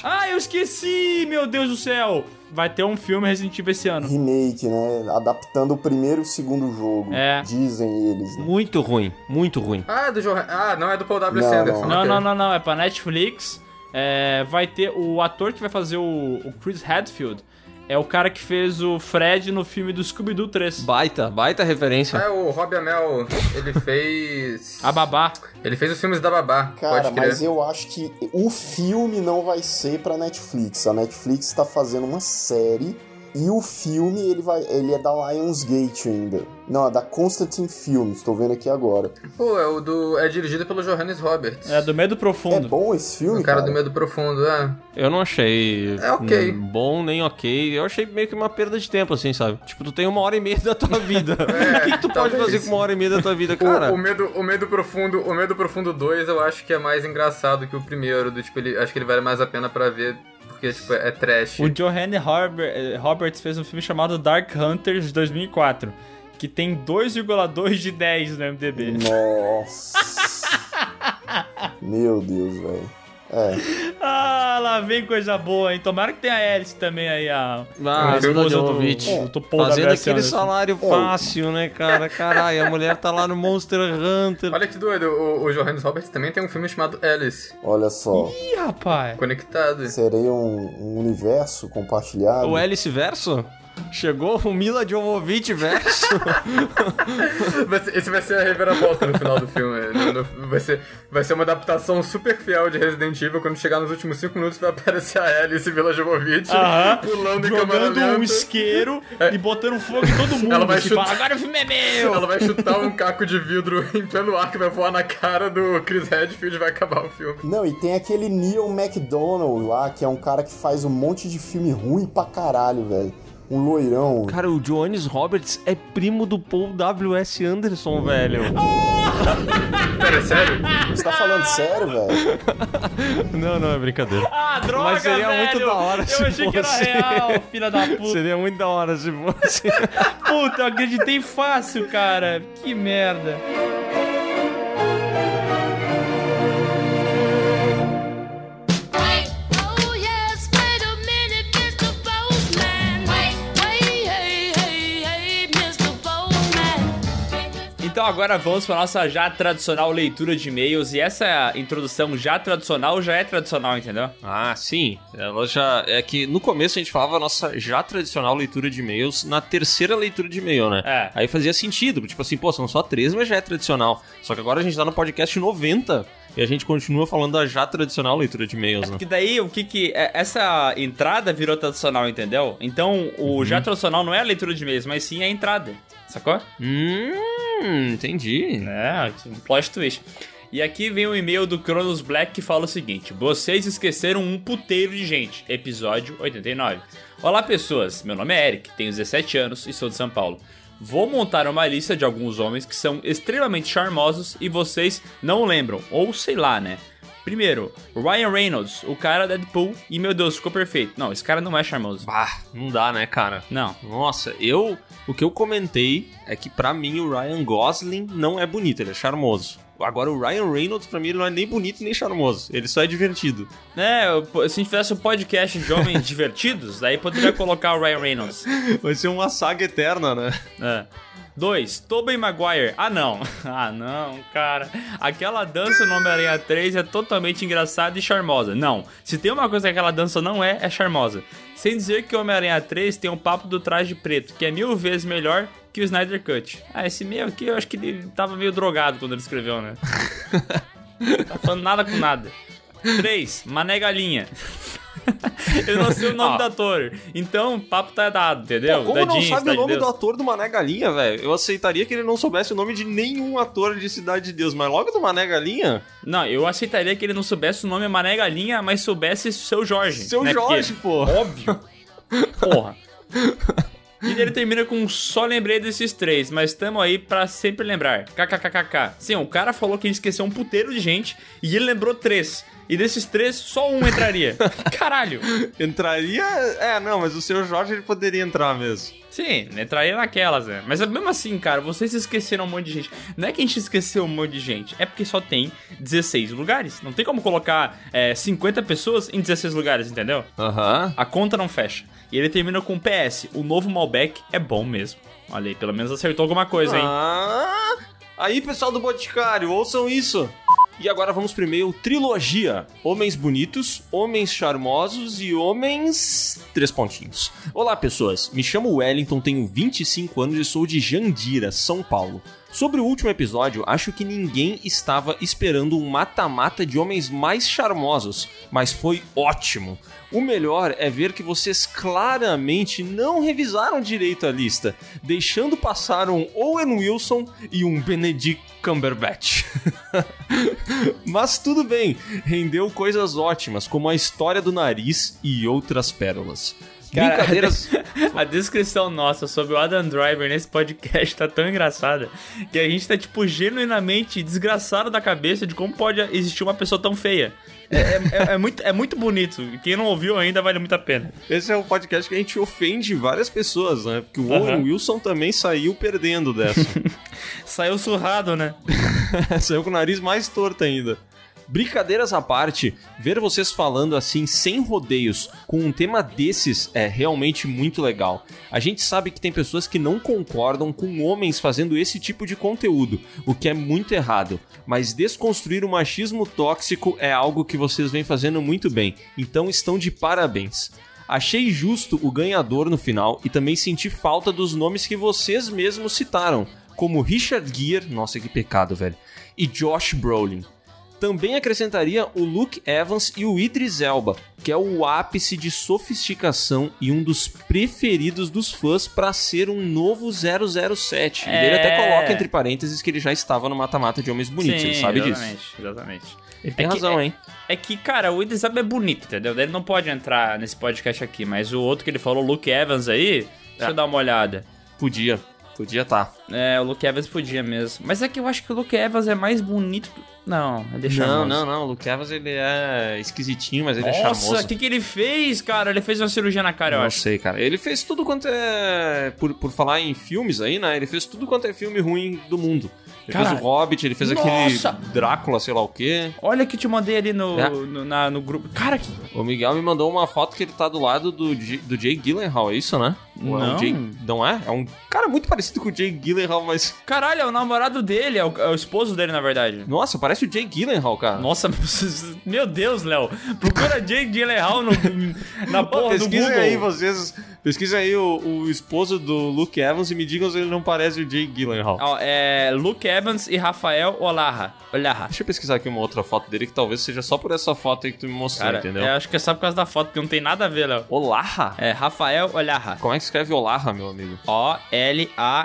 Ah, eu esqueci, meu Deus do céu. Vai ter um filme Resident Evil esse ano. Remake, né? Adaptando o primeiro e o segundo jogo. É. Dizem eles, né? Muito ruim, muito ruim. Ah, do Joe... ah, não é do Paul W. Não, Anderson. Não, ok. não, não, não. É pra Netflix. É, vai ter o ator que vai fazer o, o Chris Hadfield. É o cara que fez o Fred no filme do Scooby-Doo 3. Baita, baita referência. É, o Rob Amell, ele fez... A Babá. Ele fez os filmes da Babá, Cara, mas eu acho que o filme não vai ser pra Netflix. A Netflix tá fazendo uma série e o filme ele vai, ele é da Lionsgate ainda. Não, é da Constantine Films, tô vendo aqui agora. Pô, é o do... é dirigido pelo Johannes Roberts. É do Medo É Profundo. bom esse filme, O cara cara? do Medo Profundo, é. Eu não achei É ok. bom nem ok. Eu achei meio que uma perda de tempo, assim, sabe? Tipo, tu tem uma hora e meia da tua vida. <laughs> o que, que tu pode talvez. fazer com uma hora e meia da tua vida, O, cara? o medo, o medo profundo, o medo profundo 2, eu acho que é mais engraçado que o primeiro, do tipo, ele, acho que ele vale mais a pena pra ver porque tipo é trash. O Johanne Robert- eh, Roberts fez um filme chamado Dark Hunters de 2004, que tem 2,2 de 10 no MDB. Nossa. <laughs> Meu Deus, velho. É. Ah, lá vem coisa boa, hein? Tomara que tenha a Alice também aí, a, Ah, a esposa do, Paul Fazendo aquele Anderson. salário fácil, né, cara? Caralho, a mulher tá lá no Monster Hunter. Olha que doido, o, o Johannes Roberts também tem um filme chamado Alice, Olha só. Ih, rapaz. conectado. Seria um, um universo compartilhado. O Alice Verso? Chegou o Mila Jovovich Verso? <laughs> Esse vai ser a reviravolta no final do filme. No- vai, ser, vai ser uma adaptação super fiel de Resident Evil. Quando chegar nos últimos 5 minutos, vai aparecer a Alice Villa Jovovich Aham. pulando em câmera Jogando um isqueiro e botando fogo em todo mundo. Ela vai Você chutar- fala, agora o filme é meu! Ela vai chutar um caco de vidro <laughs> em pleno ar que vai voar na cara do Chris Redfield e vai acabar o filme. Não, e tem aquele Neil McDonald lá, que é um cara que faz um monte de filme ruim pra caralho, velho. Um loirão. Cara, o Johannes Roberts é primo do Paul W.S. Anderson, velho. <laughs> Pera, é sério? Você tá falando sério, velho? <laughs> Não, não, é brincadeira. Ah, droga, Mas seria velho! muito da hora Eu se achei que era fosse. real, filha da puta. Seria muito da hora se fosse. Puta, eu acreditei fácil, cara. Que merda. Então agora vamos para nossa já tradicional leitura de e-mails. E essa introdução já tradicional já é tradicional, entendeu? Ah, sim. Ela já. É que no começo a gente falava a nossa já tradicional leitura de e-mails na terceira leitura de e-mail, né? É. Aí fazia sentido. Tipo assim, pô, são só três, mas já é tradicional. Só que agora a gente tá no podcast 90 e a gente continua falando da já tradicional leitura de e-mails, né? Que daí o que que. é- Essa entrada virou tradicional, entendeu? Então o já tradicional não é a leitura de e-mails, mas sim a entrada. Sacou? Hum, entendi. É, um plot twist. E aqui vem o e-mail do Cronos Black que fala o seguinte: Vocês esqueceram um puteiro de gente. Episódio 89. Olá, pessoas. Meu nome é Eric, tenho 17 anos e sou de São Paulo. Vou montar uma lista de alguns homens que são extremamente charmosos e vocês não lembram, ou sei lá, né? Primeiro, Ryan Reynolds, o cara Deadpool, e meu Deus, ficou perfeito. Não, esse cara não é charmoso. Bah, não dá, né, cara? Não. Nossa, eu. O que eu comentei é que pra mim o Ryan Gosling não é bonito, ele é charmoso. Agora o Ryan Reynolds, pra mim, ele não é nem bonito nem charmoso. Ele só é divertido. É, eu- se a gente fizesse um podcast de homens <laughs> divertidos, daí poderia colocar o Ryan Reynolds. Vai ser uma saga eterna, né? É. Dois, Tobey Maguire. Ah, não. <laughs> Ah, não, cara. Aquela dança no Homem-Aranha 3 é totalmente engraçada e charmosa. Não. Se tem uma coisa que aquela dança não é, é charmosa. Sem dizer que o Homem-Aranha 3 tem um papo do traje preto, que é mil vezes melhor que o Snyder Cut. Ah, esse meio aqui eu acho que ele tava meio drogado quando ele escreveu, né? <laughs> tá falando nada com nada. 3. Mané Galinha. <laughs> Eu não sei o nome Ah. do ator. Então, o papo tá dado, entendeu? Pô, como não Dadinho, sabe o Cidade de nome Deus. do ator do Mané Galinha, velho? Eu aceitaria que ele não soubesse o nome de nenhum ator de Cidade de Deus, mas logo do Mané Galinha? Não, eu aceitaria que ele não soubesse o nome Mané Galinha, mas soubesse seu Jorge. Seu né? Jorge, Porque- pô. Óbvio. Porra. <laughs> E ele termina com só lembrei desses três, mas tamo aí pra sempre lembrar. KKKKK. Sim, o cara falou que ele esqueceu um puteiro de gente e ele lembrou três. E desses três, só um entraria. <laughs> Caralho. Entraria. É, não, mas o seu Jorge ele poderia entrar mesmo. Sim, entraria naquelas, né? Mas mesmo assim, cara, vocês esqueceram um monte de gente. Não é que a gente esqueceu um monte de gente, é porque só tem 16 lugares. Não tem como colocar é, 50 pessoas em 16 lugares, entendeu? Aham. A conta não fecha. E ele termina com PS. O novo Malbec é bom mesmo. Olha aí, pelo menos acertou alguma coisa, hein? Ah, aí, pessoal do Boticário, ouçam isso. E agora vamos e-mail trilogia. Homens bonitos, homens charmosos e homens... Três pontinhos. Olá, pessoas. Me chamo Wellington, tenho 25 anos e sou de Jandira, São Paulo. Sobre o último episódio, acho que ninguém estava esperando um mata-mata de homens mais charmosos, mas foi ótimo. O melhor é ver que vocês claramente não revisaram direito a lista, deixando passar um Owen Wilson e um Benedict Cumberbatch. <laughs> Mas tudo bem, rendeu coisas ótimas, como a história do nariz e outras pérolas. Cara, Brincadeiras. <laughs> A descrição nossa sobre o Adam Driver nesse podcast tá tão engraçada que a gente tá, tipo, genuinamente desgraçado da cabeça de como pode existir uma pessoa tão feia. É, é- é- é muito, é muito bonito. Quem não ouviu ainda vale muito a pena. Esse é um podcast que a gente ofende várias pessoas, né? Porque o. Owen Wilson também saiu perdendo dessa. <laughs> Saiu surrado, né? <laughs> Saiu com o nariz mais torto ainda. Brincadeiras à parte, ver vocês falando assim sem rodeios com um tema desses é realmente muito legal. A gente sabe que tem pessoas que não concordam com homens fazendo esse tipo de conteúdo, o que é muito errado. Mas desconstruir o machismo tóxico é algo que vocês vêm fazendo muito bem, então estão de parabéns. Achei justo o ganhador no final e também senti falta dos nomes que vocês mesmos citaram, como Richard Gere, nossa que pecado, velho, e Josh Brolin. Também acrescentaria o Luke Evans e o Idris Elba, que é o ápice de sofisticação e um dos preferidos dos fãs para ser um novo 007. E ele até É. coloca entre parênteses que ele já estava no mata-mata de homens bonitos, ele sabe disso. exatamente, Exatamente. Ele tem É que- razão, é- hein? É que, cara, o Idris Elba é bonito, entendeu? Ele não pode entrar nesse podcast aqui, mas o outro que ele falou, o Luke Evans aí, deixa eu dar uma olhada. Podia, podia tá. É, o Luke Evans podia mesmo. Mas é que eu acho que o Luke Evans é mais bonito. Não, deixa Não, não, não, o Luke Evans ele é esquisitinho, mas ele é Nossa, charmoso. o que, que ele fez, cara? Ele fez uma cirurgia na cara, eu Não acho. sei, cara. Ele fez tudo quanto é. Por, por falar em filmes aí, né? Ele fez tudo quanto é filme ruim do mundo. Ele Cara, fez o Hobbit, ele fez nossa! aquele Drácula, sei lá o quê. Olha que te mandei ali no, É. no, na- no grupo. Cara, que. O Miguel me mandou uma foto que ele tá do lado do, J- do Jay Gyllenhaal, é isso, né? Ou É um Não. Jay, não é? É um cara muito parecido com o Jay Gyllenhaal, mas... Caralho, é o namorado dele, é o, é o esposo dele, na verdade. Nossa, parece o Jay Gyllenhaal, cara. Nossa, <laughs> meu Deus, Léo. Procura Jake Gyllenhaal no, na porra do Google. aí vocês... Pesquisem aí o, o esposo do Luke Evans e me digam se ele não parece o Jay Gyllenhaal. Ó, é Luke Evans e Rafael Olarra. Olarra. Deixa eu pesquisar aqui uma outra foto dele que talvez seja só por essa foto aí que tu me mostrou, Cara, entendeu? eu acho que é só por causa da foto, que não tem nada a ver, Léo. Olarra? É Rafael Olarra. Como é que escreve Olarra, meu amigo?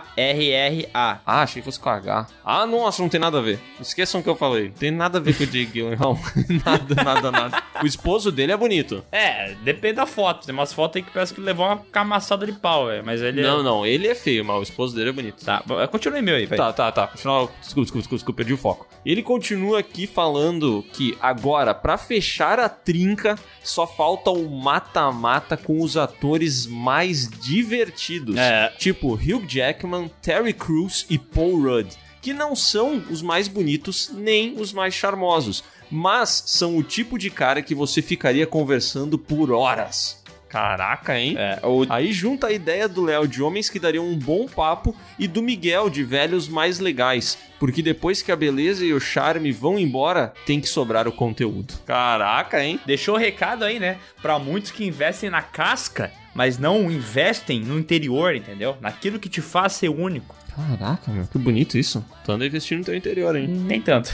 O-L-A-R-R-A. Ah, achei que fosse com H. Ah, nossa, não tem nada a ver. Esqueçam o que eu falei. Tem nada a ver com o Jake Gyllenhaal. <laughs> nada, nada, nada. O esposo dele é bonito. É, depende da foto. Tem umas fotos aí que parece que levou uma camaçada de pau, velho. Mas ele Não, é... não, ele é feio, mas o esposo dele é bonito. Tá, bom, continua meu aí, velho. Tá, tá, tá. Continua- Desculpa, desculpa, desculpa, desculpa, perdi o foco. Ele continua aqui falando que agora, pra fechar a trinca, só falta o mata-mata com os atores mais divertidos. É. Tipo Hugh Jackman, Terry Crews e Paul Rudd. Que não são os mais bonitos nem os mais charmosos, mas são o tipo de cara que você ficaria conversando por horas. Caraca, hein? É, o... Aí junta a ideia do Léo de homens que dariam um bom papo e do Miguel de velhos mais legais, porque depois que a beleza e o charme vão embora, tem que sobrar o conteúdo. Caraca, hein? Deixou o recado aí, né? Pra muitos que investem na casca, mas não investem no interior, entendeu? Naquilo que te faz ser único. Caraca, meu, que bonito isso. Tu anda investindo no teu interior, hein? Nem tanto.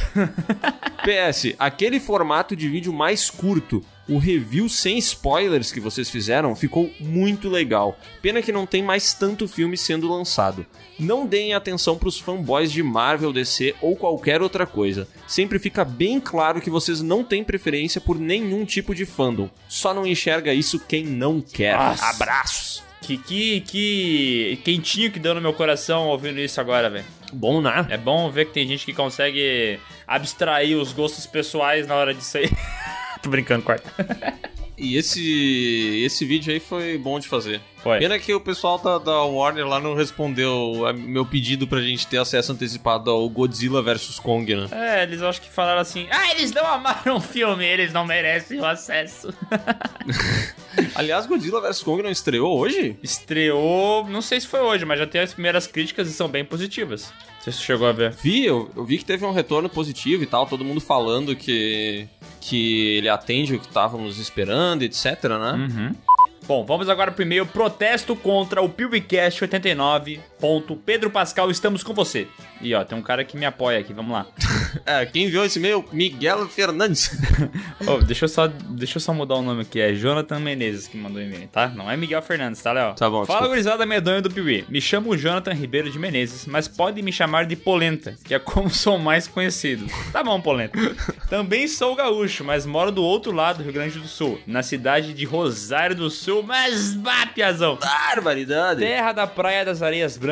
<laughs> PS, aquele formato de vídeo mais curto, o review sem spoilers que vocês fizeram, ficou muito legal. Pena que não tem mais tanto filme sendo lançado. Não deem atenção pros fanboys de Marvel, DC ou qualquer outra coisa. Sempre fica bem claro que vocês não têm preferência por nenhum tipo de fandom. Só não enxerga isso quem não quer. Nossa. Abraços! Que, que, que quentinho que deu no meu coração ouvindo isso agora, velho. Bom, né? É bom ver que tem gente que consegue abstrair os gostos pessoais na hora disso aí. <laughs> <laughs> Tô brincando, quarta. E esse, esse vídeo aí foi bom de fazer. Foi. Pena que o pessoal da, da Warner lá não respondeu a meu pedido pra gente ter acesso antecipado ao Godzilla vs Kong, né? É, eles acho que falaram assim: ah, eles não amaram o filme, eles não merecem o acesso. <laughs> Aliás, Godzilla vs Kong não estreou hoje? Estreou, não sei se foi hoje, mas já tem as primeiras críticas e são bem positivas. Sei se você chegou a ver. Vi, eu, eu vi que teve um retorno positivo e tal, todo mundo falando que, que ele atende o que estávamos esperando, etc, né? Uhum. Bom, vamos agora pro e-mail protesto contra o PewCast 89. Ponto. Pedro Pascal, estamos com você. E ó, tem um cara que me apoia aqui, vamos lá. <laughs> É, quem enviou esse e-mail? Miguel Fernandes. <laughs> Ô, deixa, eu só, deixa eu só mudar o nome aqui, é Jonathan Menezes que mandou e-mail, tá? Não é Miguel Fernandes, tá, Léo? Tá bom, Fala, gurizada medonha do Piuí. Me chamo Jonathan Ribeiro de Menezes, mas pode me chamar de Polenta, que é como <laughs> sou mais conhecido. Tá bom, Polenta. Também sou gaúcho, mas moro do outro lado do Rio Grande do Sul, na cidade de Rosário do Sul, mas bah, piazão. Barbaridade. Terra da Praia das Areias Brancas,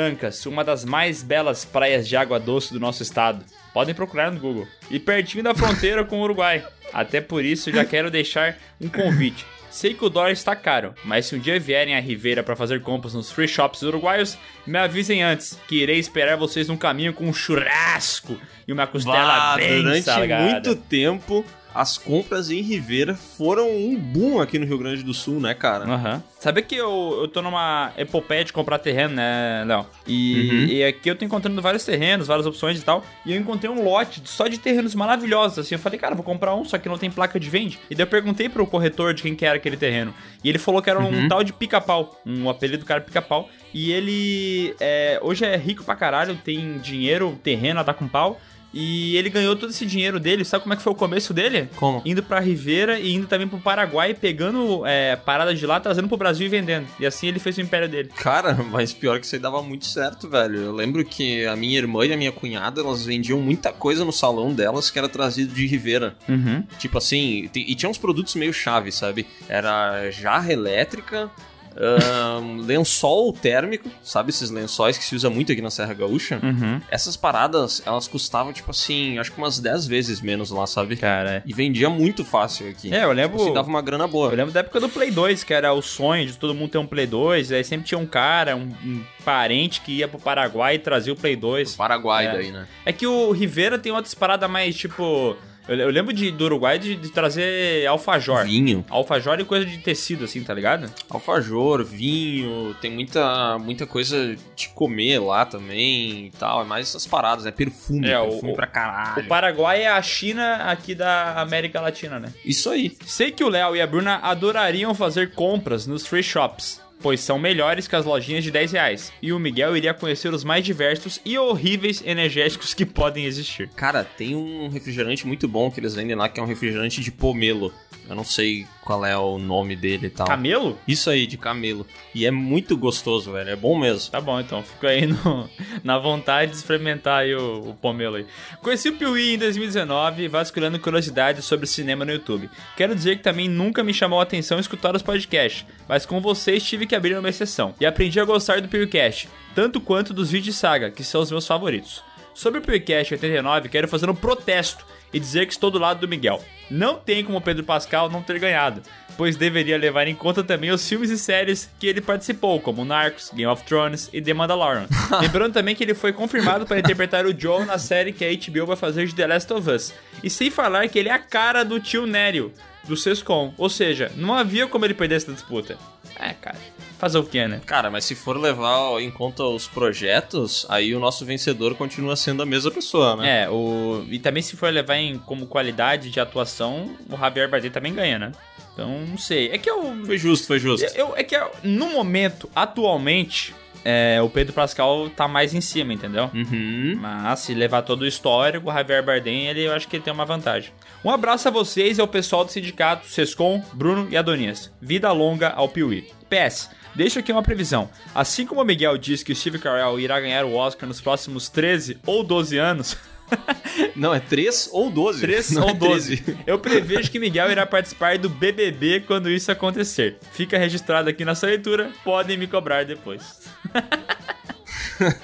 uma das mais belas praias de água doce do nosso estado. Podem procurar no Google. E pertinho da fronteira com o Uruguai. Até por isso já quero deixar um convite. Sei que o dólar está caro, mas se um dia vierem a Ribeira para fazer compras nos free shops uruguaios, me avisem antes, que irei esperar vocês no caminho com um churrasco e uma costela Bah, bem durante salgada. muito tempo, as compras em Rivera foram um boom aqui no Rio Grande do Sul, né, cara? Aham. Sabe que eu, eu tô numa epopeia de comprar terreno, né, Léo? E, Uhum. e aqui eu tô encontrando vários terrenos, várias opções e tal. E eu encontrei um lote só de terrenos maravilhosos, assim. Eu falei, cara, vou comprar um, só que não tem placa de vende. E daí eu perguntei pro corretor de quem que era aquele terreno. E ele falou que era um Uhum. tal de pica-pau. Um apelido do cara pica-pau. E ele é, hoje é rico pra caralho, tem dinheiro, terreno, tá com pau. E ele ganhou todo esse dinheiro dele. Sabe como é que foi o começo dele? Como? Indo pra Ribeira e indo também pro Paraguai, pegando é, paradas de lá, trazendo pro Brasil e vendendo. E assim ele fez o império dele. Cara, mas pior que isso aí dava muito certo, velho. Eu lembro que a minha irmã e a minha cunhada, elas vendiam muita coisa no salão delas que era trazido de Rivera. Uhum. Tipo assim, e tinha uns produtos meio chave, sabe? Era jarra elétrica, ahn, lençol térmico, sabe? Esses lençóis que se usa muito aqui na Serra Gaúcha. Uhum. Essas paradas, elas custavam, tipo assim, acho que umas 10 vezes menos lá, sabe? Cara, E vendia muito fácil aqui. é. É, eu lembro. Tipo assim, dava uma grana boa. Eu lembro da época do Play 2, que era o sonho de todo mundo ter um Play 2. Aí sempre tinha um cara, um, um parente que ia pro Paraguai e trazia o Play 2. Paraguai É. daí, né? É que o Rivera tem outras paradas mais, tipo. Eu, eu lembro de, do Uruguai de, de trazer alfajor. Vinho. Alfajor e coisa de tecido, assim, tá ligado? Alfajor, vinho, tem muita, muita coisa de comer lá também e tal. É mais essas paradas, né? Perfume, É, o- perfume pra caralho. O Paraguai é a China aqui da América Latina, né? Isso aí. Sei que o Léo e a Bruna adorariam fazer compras nos free shops, pois são melhores que as lojinhas de 10 reais. E o Miguel iria conhecer os mais diversos e horríveis energéticos que podem existir. Cara, tem um refrigerante muito bom que eles vendem lá, que é um refrigerante de pomelo. Eu não sei qual é o nome dele e tal. Camelo? Isso aí, de camelo. E é muito gostoso, velho. É bom mesmo. Tá bom, então. Fico aí no- na vontade de experimentar aí o, o pomelo aí. Conheci o Piuí em 2019, vasculhando curiosidades sobre cinema no YouTube. Quero dizer que também nunca me chamou a atenção escutar os podcasts, mas com vocês tive que abrir uma exceção. E aprendi a gostar do PewCast, tanto quanto dos vídeos de saga, que são os meus favoritos. Sobre o PewCast 89, quero fazer um protesto e dizer que estou do lado do Miguel. Não tem como o Pedro Pascal não ter ganhado, pois deveria levar em conta também os filmes e séries que ele participou, como Narcos, Game of Thrones e The Mandalorian. <laughs> Lembrando também que ele foi confirmado para interpretar o Joe na série que a HBO vai fazer de The Last of Us. E sem falar que ele é a cara do tio Nério, do Sescom. Ou seja, não havia como ele perder essa disputa. É, cara. Fazer o que, né? Cara, mas se for levar em conta os projetos, aí o nosso vencedor continua sendo a mesma pessoa, né? É, o... e também se for levar em como qualidade de atuação, o Javier Bardem também ganha, né? Então, não sei. É que eu... Foi justo, foi justo. eu é que eu- no momento, atualmente, é, o Pedro Pascal tá mais em cima, entendeu? Uhum. Mas se levar todo o histórico, o Javier Bardem, ele, eu acho que ele tem uma vantagem. Um abraço a vocês e ao pessoal do sindicato Sescom, Bruno e Adonias. Vida longa ao Piuí. PS, deixo aqui uma previsão. Assim como o Miguel diz que o Steve Carell irá ganhar o Oscar nos próximos 13 ou 12 anos... <laughs> <laughs> Não, é 3 ou 12. 3 Não ou é 12. 13. Eu prevejo que Miguel irá participar do BBB quando isso acontecer. Fica registrado aqui nessa leitura, podem me cobrar depois. <laughs>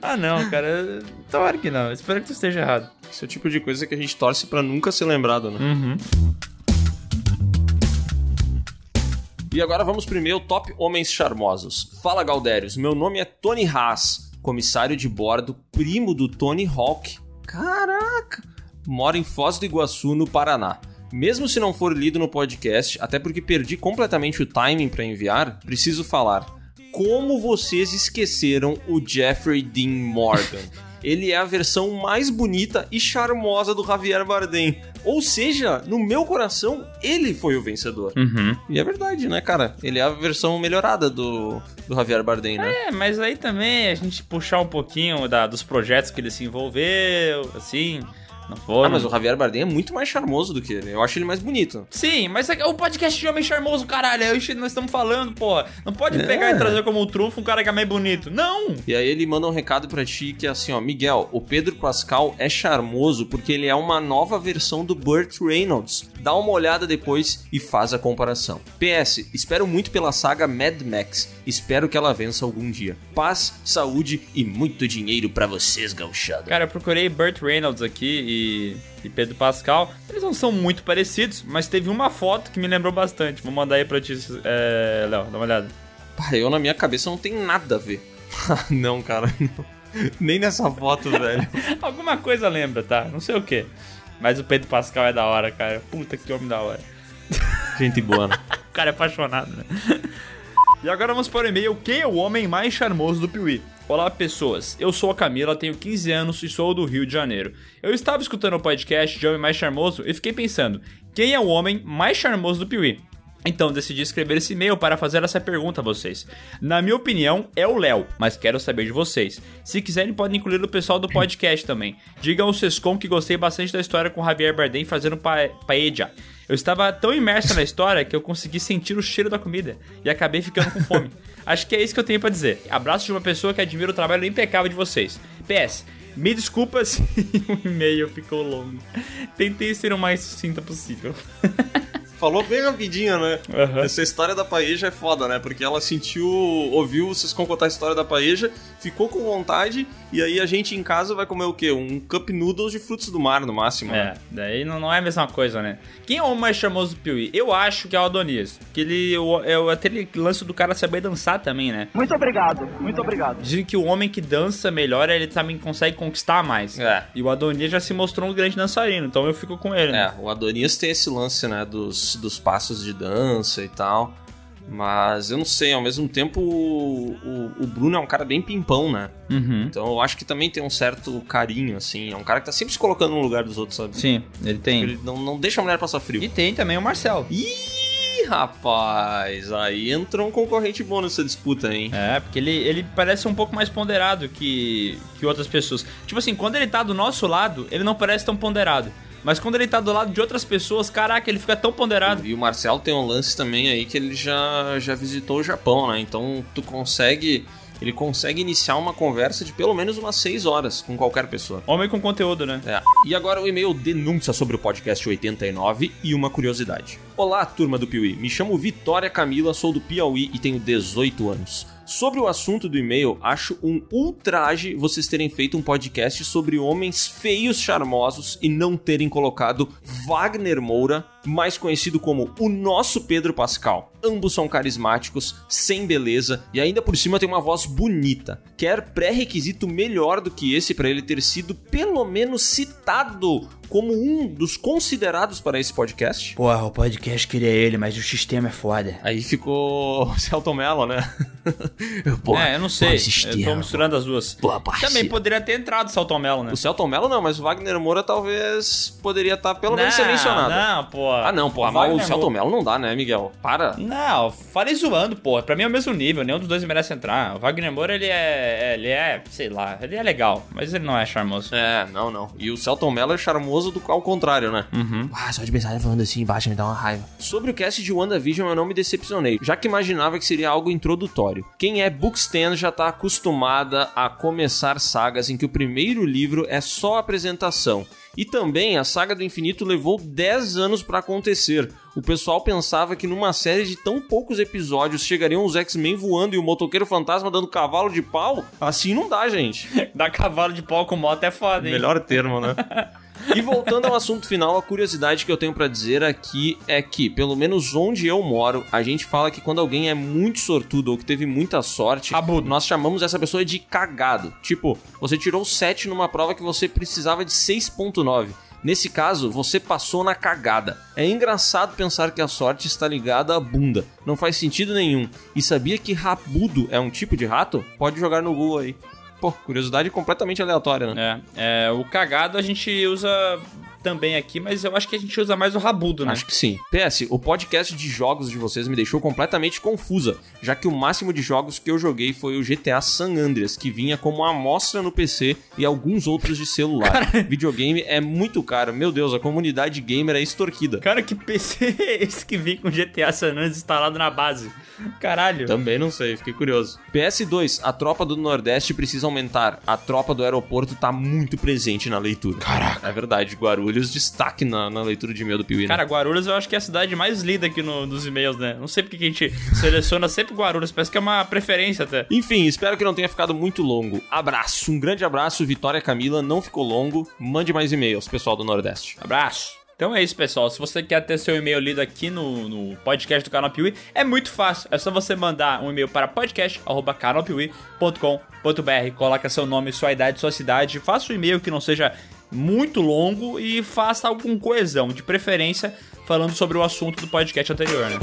ah não, cara. Tomara que não. Espero que tu esteja errado. Esse é o tipo de coisa que a gente torce pra nunca ser lembrado, né? Uhum. E agora vamos pro e-mail Top Homens Charmosos. Fala, Galdérios. Meu nome é Tony Haas, comissário de bordo, primo do Tony Hawk. Caraca! Moro em Foz do Iguaçu, no Paraná. Mesmo se não for lido no podcast, até porque perdi completamente o timing para enviar, preciso falar. Como vocês esqueceram o Jeffrey Dean Morgan? <laughs> Ele é a versão mais bonita e charmosa do Javier Bardem. Ou seja, no meu coração, ele foi o vencedor. Uhum. E é verdade, né, cara? Ele é a versão melhorada do, do Javier Bardem, né? É, mas aí também a gente puxar um pouquinho da, dos projetos que ele se envolveu, assim. Não foi. Ah, mas o Javier Bardem é muito mais charmoso do que ele. Eu acho ele mais bonito. Sim, mas é o podcast de homem charmoso, caralho. É o que nós estamos falando, porra. Não pode É. pegar e trazer como trunfo um cara que é mais bonito. Não! E aí ele manda um recado pra ti que é assim, ó, Miguel, o Pedro Pascal é charmoso porque ele é uma nova versão do Burt Reynolds. Dá uma olhada depois e faz a comparação. PS, espero muito pela saga Mad Max. Espero que ela vença algum dia. Paz, saúde e muito dinheiro pra vocês, gauchada. Cara, eu procurei Burt Reynolds aqui e, e Pedro Pascal. Eles não são muito parecidos, mas teve uma foto que me lembrou bastante. Vou mandar aí pra ti, é, Léo, dá uma olhada. Pá, eu na minha cabeça não tem nada a ver. <laughs> Não, cara. não. Nem nessa foto, velho. <laughs> Alguma coisa lembra, tá? Não sei o que. Mas o Pedro Pascal é da hora, cara. Puta que homem da hora. Gente boa, né? <laughs> O cara é apaixonado, né? E agora vamos para o e-mail Quem é o homem mais charmoso do Piuí? Olá pessoas, eu sou a Camila, tenho 15 anos e sou do Rio de Janeiro. Eu estava escutando o podcast de Homem Mais Charmoso e fiquei pensando, quem é o homem mais charmoso do Piuí? Então decidi escrever esse e-mail para fazer essa pergunta a vocês. Na minha opinião, é o Léo, mas quero saber de vocês. Se quiserem, podem incluir o pessoal do podcast também. Digam ao Sescom que gostei bastante da história com Javier Bardem fazendo pa. Eu estava tão imerso na história que eu consegui sentir o cheiro da comida e acabei ficando com fome. <laughs> Acho que é isso que eu tenho pra dizer. Abraço de uma pessoa que admira o trabalho impecável de vocês. PS, me desculpa <laughs> se o e-mail ficou longo. Tentei ser o mais sucinta possível. <laughs> Falou bem rapidinho, né? Aham. Essa história da paeja é foda, né? Porque ela sentiu, ouviu vocês contar a história da paeja, ficou com vontade, e aí a gente em casa vai comer o quê? Um cup noodles de frutos do mar, no máximo. É, né? daí não, não é a mesma coisa, né? Quem é o mais charmoso do Piuí? Eu acho que é o Adonias. Que ele é o- aquele lance do cara saber dançar também, né? Muito obrigado, muito obrigado. Dizem que o homem que dança melhor, ele também consegue conquistar mais. É. E o Adonias já se mostrou um grande dançarino, então eu fico com ele. né? É, o Adonias tem esse lance, né, dos, dos passos de dança e tal. Mas eu não sei, ao mesmo tempo o, o, o Bruno é um cara bem pimpão, né? Uhum. Então eu acho que também tem um certo carinho, assim. É um cara que tá sempre se colocando no lugar dos outros, sabe? Sim, ele tem. Ele não, não deixa a mulher passar frio. E tem também o Marcel. Ih, rapaz, aí entrou um concorrente bom nessa disputa, hein? É, porque ele, ele parece um pouco mais ponderado que, que outras pessoas. Tipo assim, quando ele tá do nosso lado, ele não parece tão ponderado. Mas quando ele tá do lado de outras pessoas, caraca, ele fica tão ponderado. E o Marcelo tem um lance também aí que ele já, já visitou o Japão, né? Então tu consegue. Ele consegue iniciar uma conversa de pelo menos umas 6 horas com qualquer pessoa. Homem com conteúdo, né? É. E agora o e-mail denúncia sobre o podcast 89 e uma curiosidade. Olá, turma do Piuí. Me chamo Vitória Camila, sou do Piauí e tenho 18 anos. Sobre o assunto do e-mail, acho um ultraje vocês terem feito um podcast sobre homens feios charmosos e não terem colocado Wagner Moura, mais conhecido como o nosso Pedro Pascal. Ambos são carismáticos, sem beleza e ainda por cima tem uma voz bonita. Quer pré-requisito melhor do que esse para ele ter sido pelo menos citado como um dos considerados para esse podcast? Porra, o podcast queria ele, mas o sistema é foda. Aí ficou o <laughs> Celton Mello, né? <laughs> é, eu não sei. Eu tô misturando as duas. Também poderia ter entrado o Celton Mello, né? O Celton Mello não, mas o Wagner Moura talvez poderia estar pelo menos ser Não, mencionado. Não, pô. Ah, não, pô. O Mas o Celton Moura- Mello não dá, né, Miguel? Para. Não, falei zoando, pô. Pra mim é o mesmo nível, nenhum dos dois merece entrar. O Wagner Moura, ele é, ele é, sei lá, ele é legal, mas ele não é charmoso. É, não, não. E o Celton Mello é charmoso do ao contrário, né? Uhum. Ah, só de pensar ele falando assim embaixo me dá uma raiva. Sobre o cast de WandaVision eu não me decepcionei, já que imaginava que seria algo introdutório. Quem é Bookstan já tá acostumada a começar sagas em que o primeiro livro é só apresentação. E também a saga do infinito levou 10 anos pra acontecer. O pessoal pensava que numa série de tão poucos episódios chegariam os X-Men voando e o motoqueiro fantasma dando cavalo de pau. Assim não dá, gente. <laughs> Dar cavalo de pau com moto é foda, hein? Melhor termo, né? <laughs> E voltando ao assunto final, a curiosidade que eu tenho pra dizer aqui é que, pelo menos onde eu moro, a gente fala que quando alguém é muito sortudo ou que teve muita sorte, nós chamamos essa pessoa de cagado. Tipo, você tirou 7 numa prova que você precisava de 6.9. Nesse caso, você passou na cagada. É engraçado pensar que a sorte está ligada à bunda. Não faz sentido nenhum. E sabia que rabudo é um tipo de rato? Pode jogar no Google aí. Pô, curiosidade completamente aleatória, né? É, é, o cagado a gente usa também aqui, mas eu acho que a gente usa mais o rabudo, né? Acho que sim. PS, o podcast de jogos de vocês me deixou completamente confusa, já que o máximo de jogos que eu joguei foi o GTA San Andreas, que vinha como amostra no PC e alguns outros de celular. <laughs> Videogame é muito caro. Meu Deus, a comunidade gamer é extorquida. Cara, que PC <laughs> é esse que vem com GTA San Andreas instalado na base? Caralho. Também não sei, fiquei curioso. PS2, a tropa do Nordeste precisa aumentar. A tropa do aeroporto tá muito presente na leitura. Caraca. É verdade, Guarulhos destaque na, na leitura de e-mail do Piuí. né? Cara, Guarulhos eu acho que é a cidade mais lida aqui no- nos e-mails, né? Não sei porque que a gente <laughs> seleciona sempre Guarulhos, parece que é uma preferência até. Enfim, espero que não tenha ficado muito longo. Abraço, um grande abraço, Vitória Camila. Não ficou longo. Mande mais e-mails, pessoal do Nordeste. Abraço. Então é isso, pessoal. Se você quer ter seu e-mail lido aqui no, no podcast do canal Piuí, é muito fácil. É só você mandar um e-mail para podcast.canalpiuí.com.br. Coloca seu nome, sua idade, sua cidade. Faça um e-mail que não seja muito longo e faça algo com coesão, de preferência falando sobre o assunto do podcast anterior, né?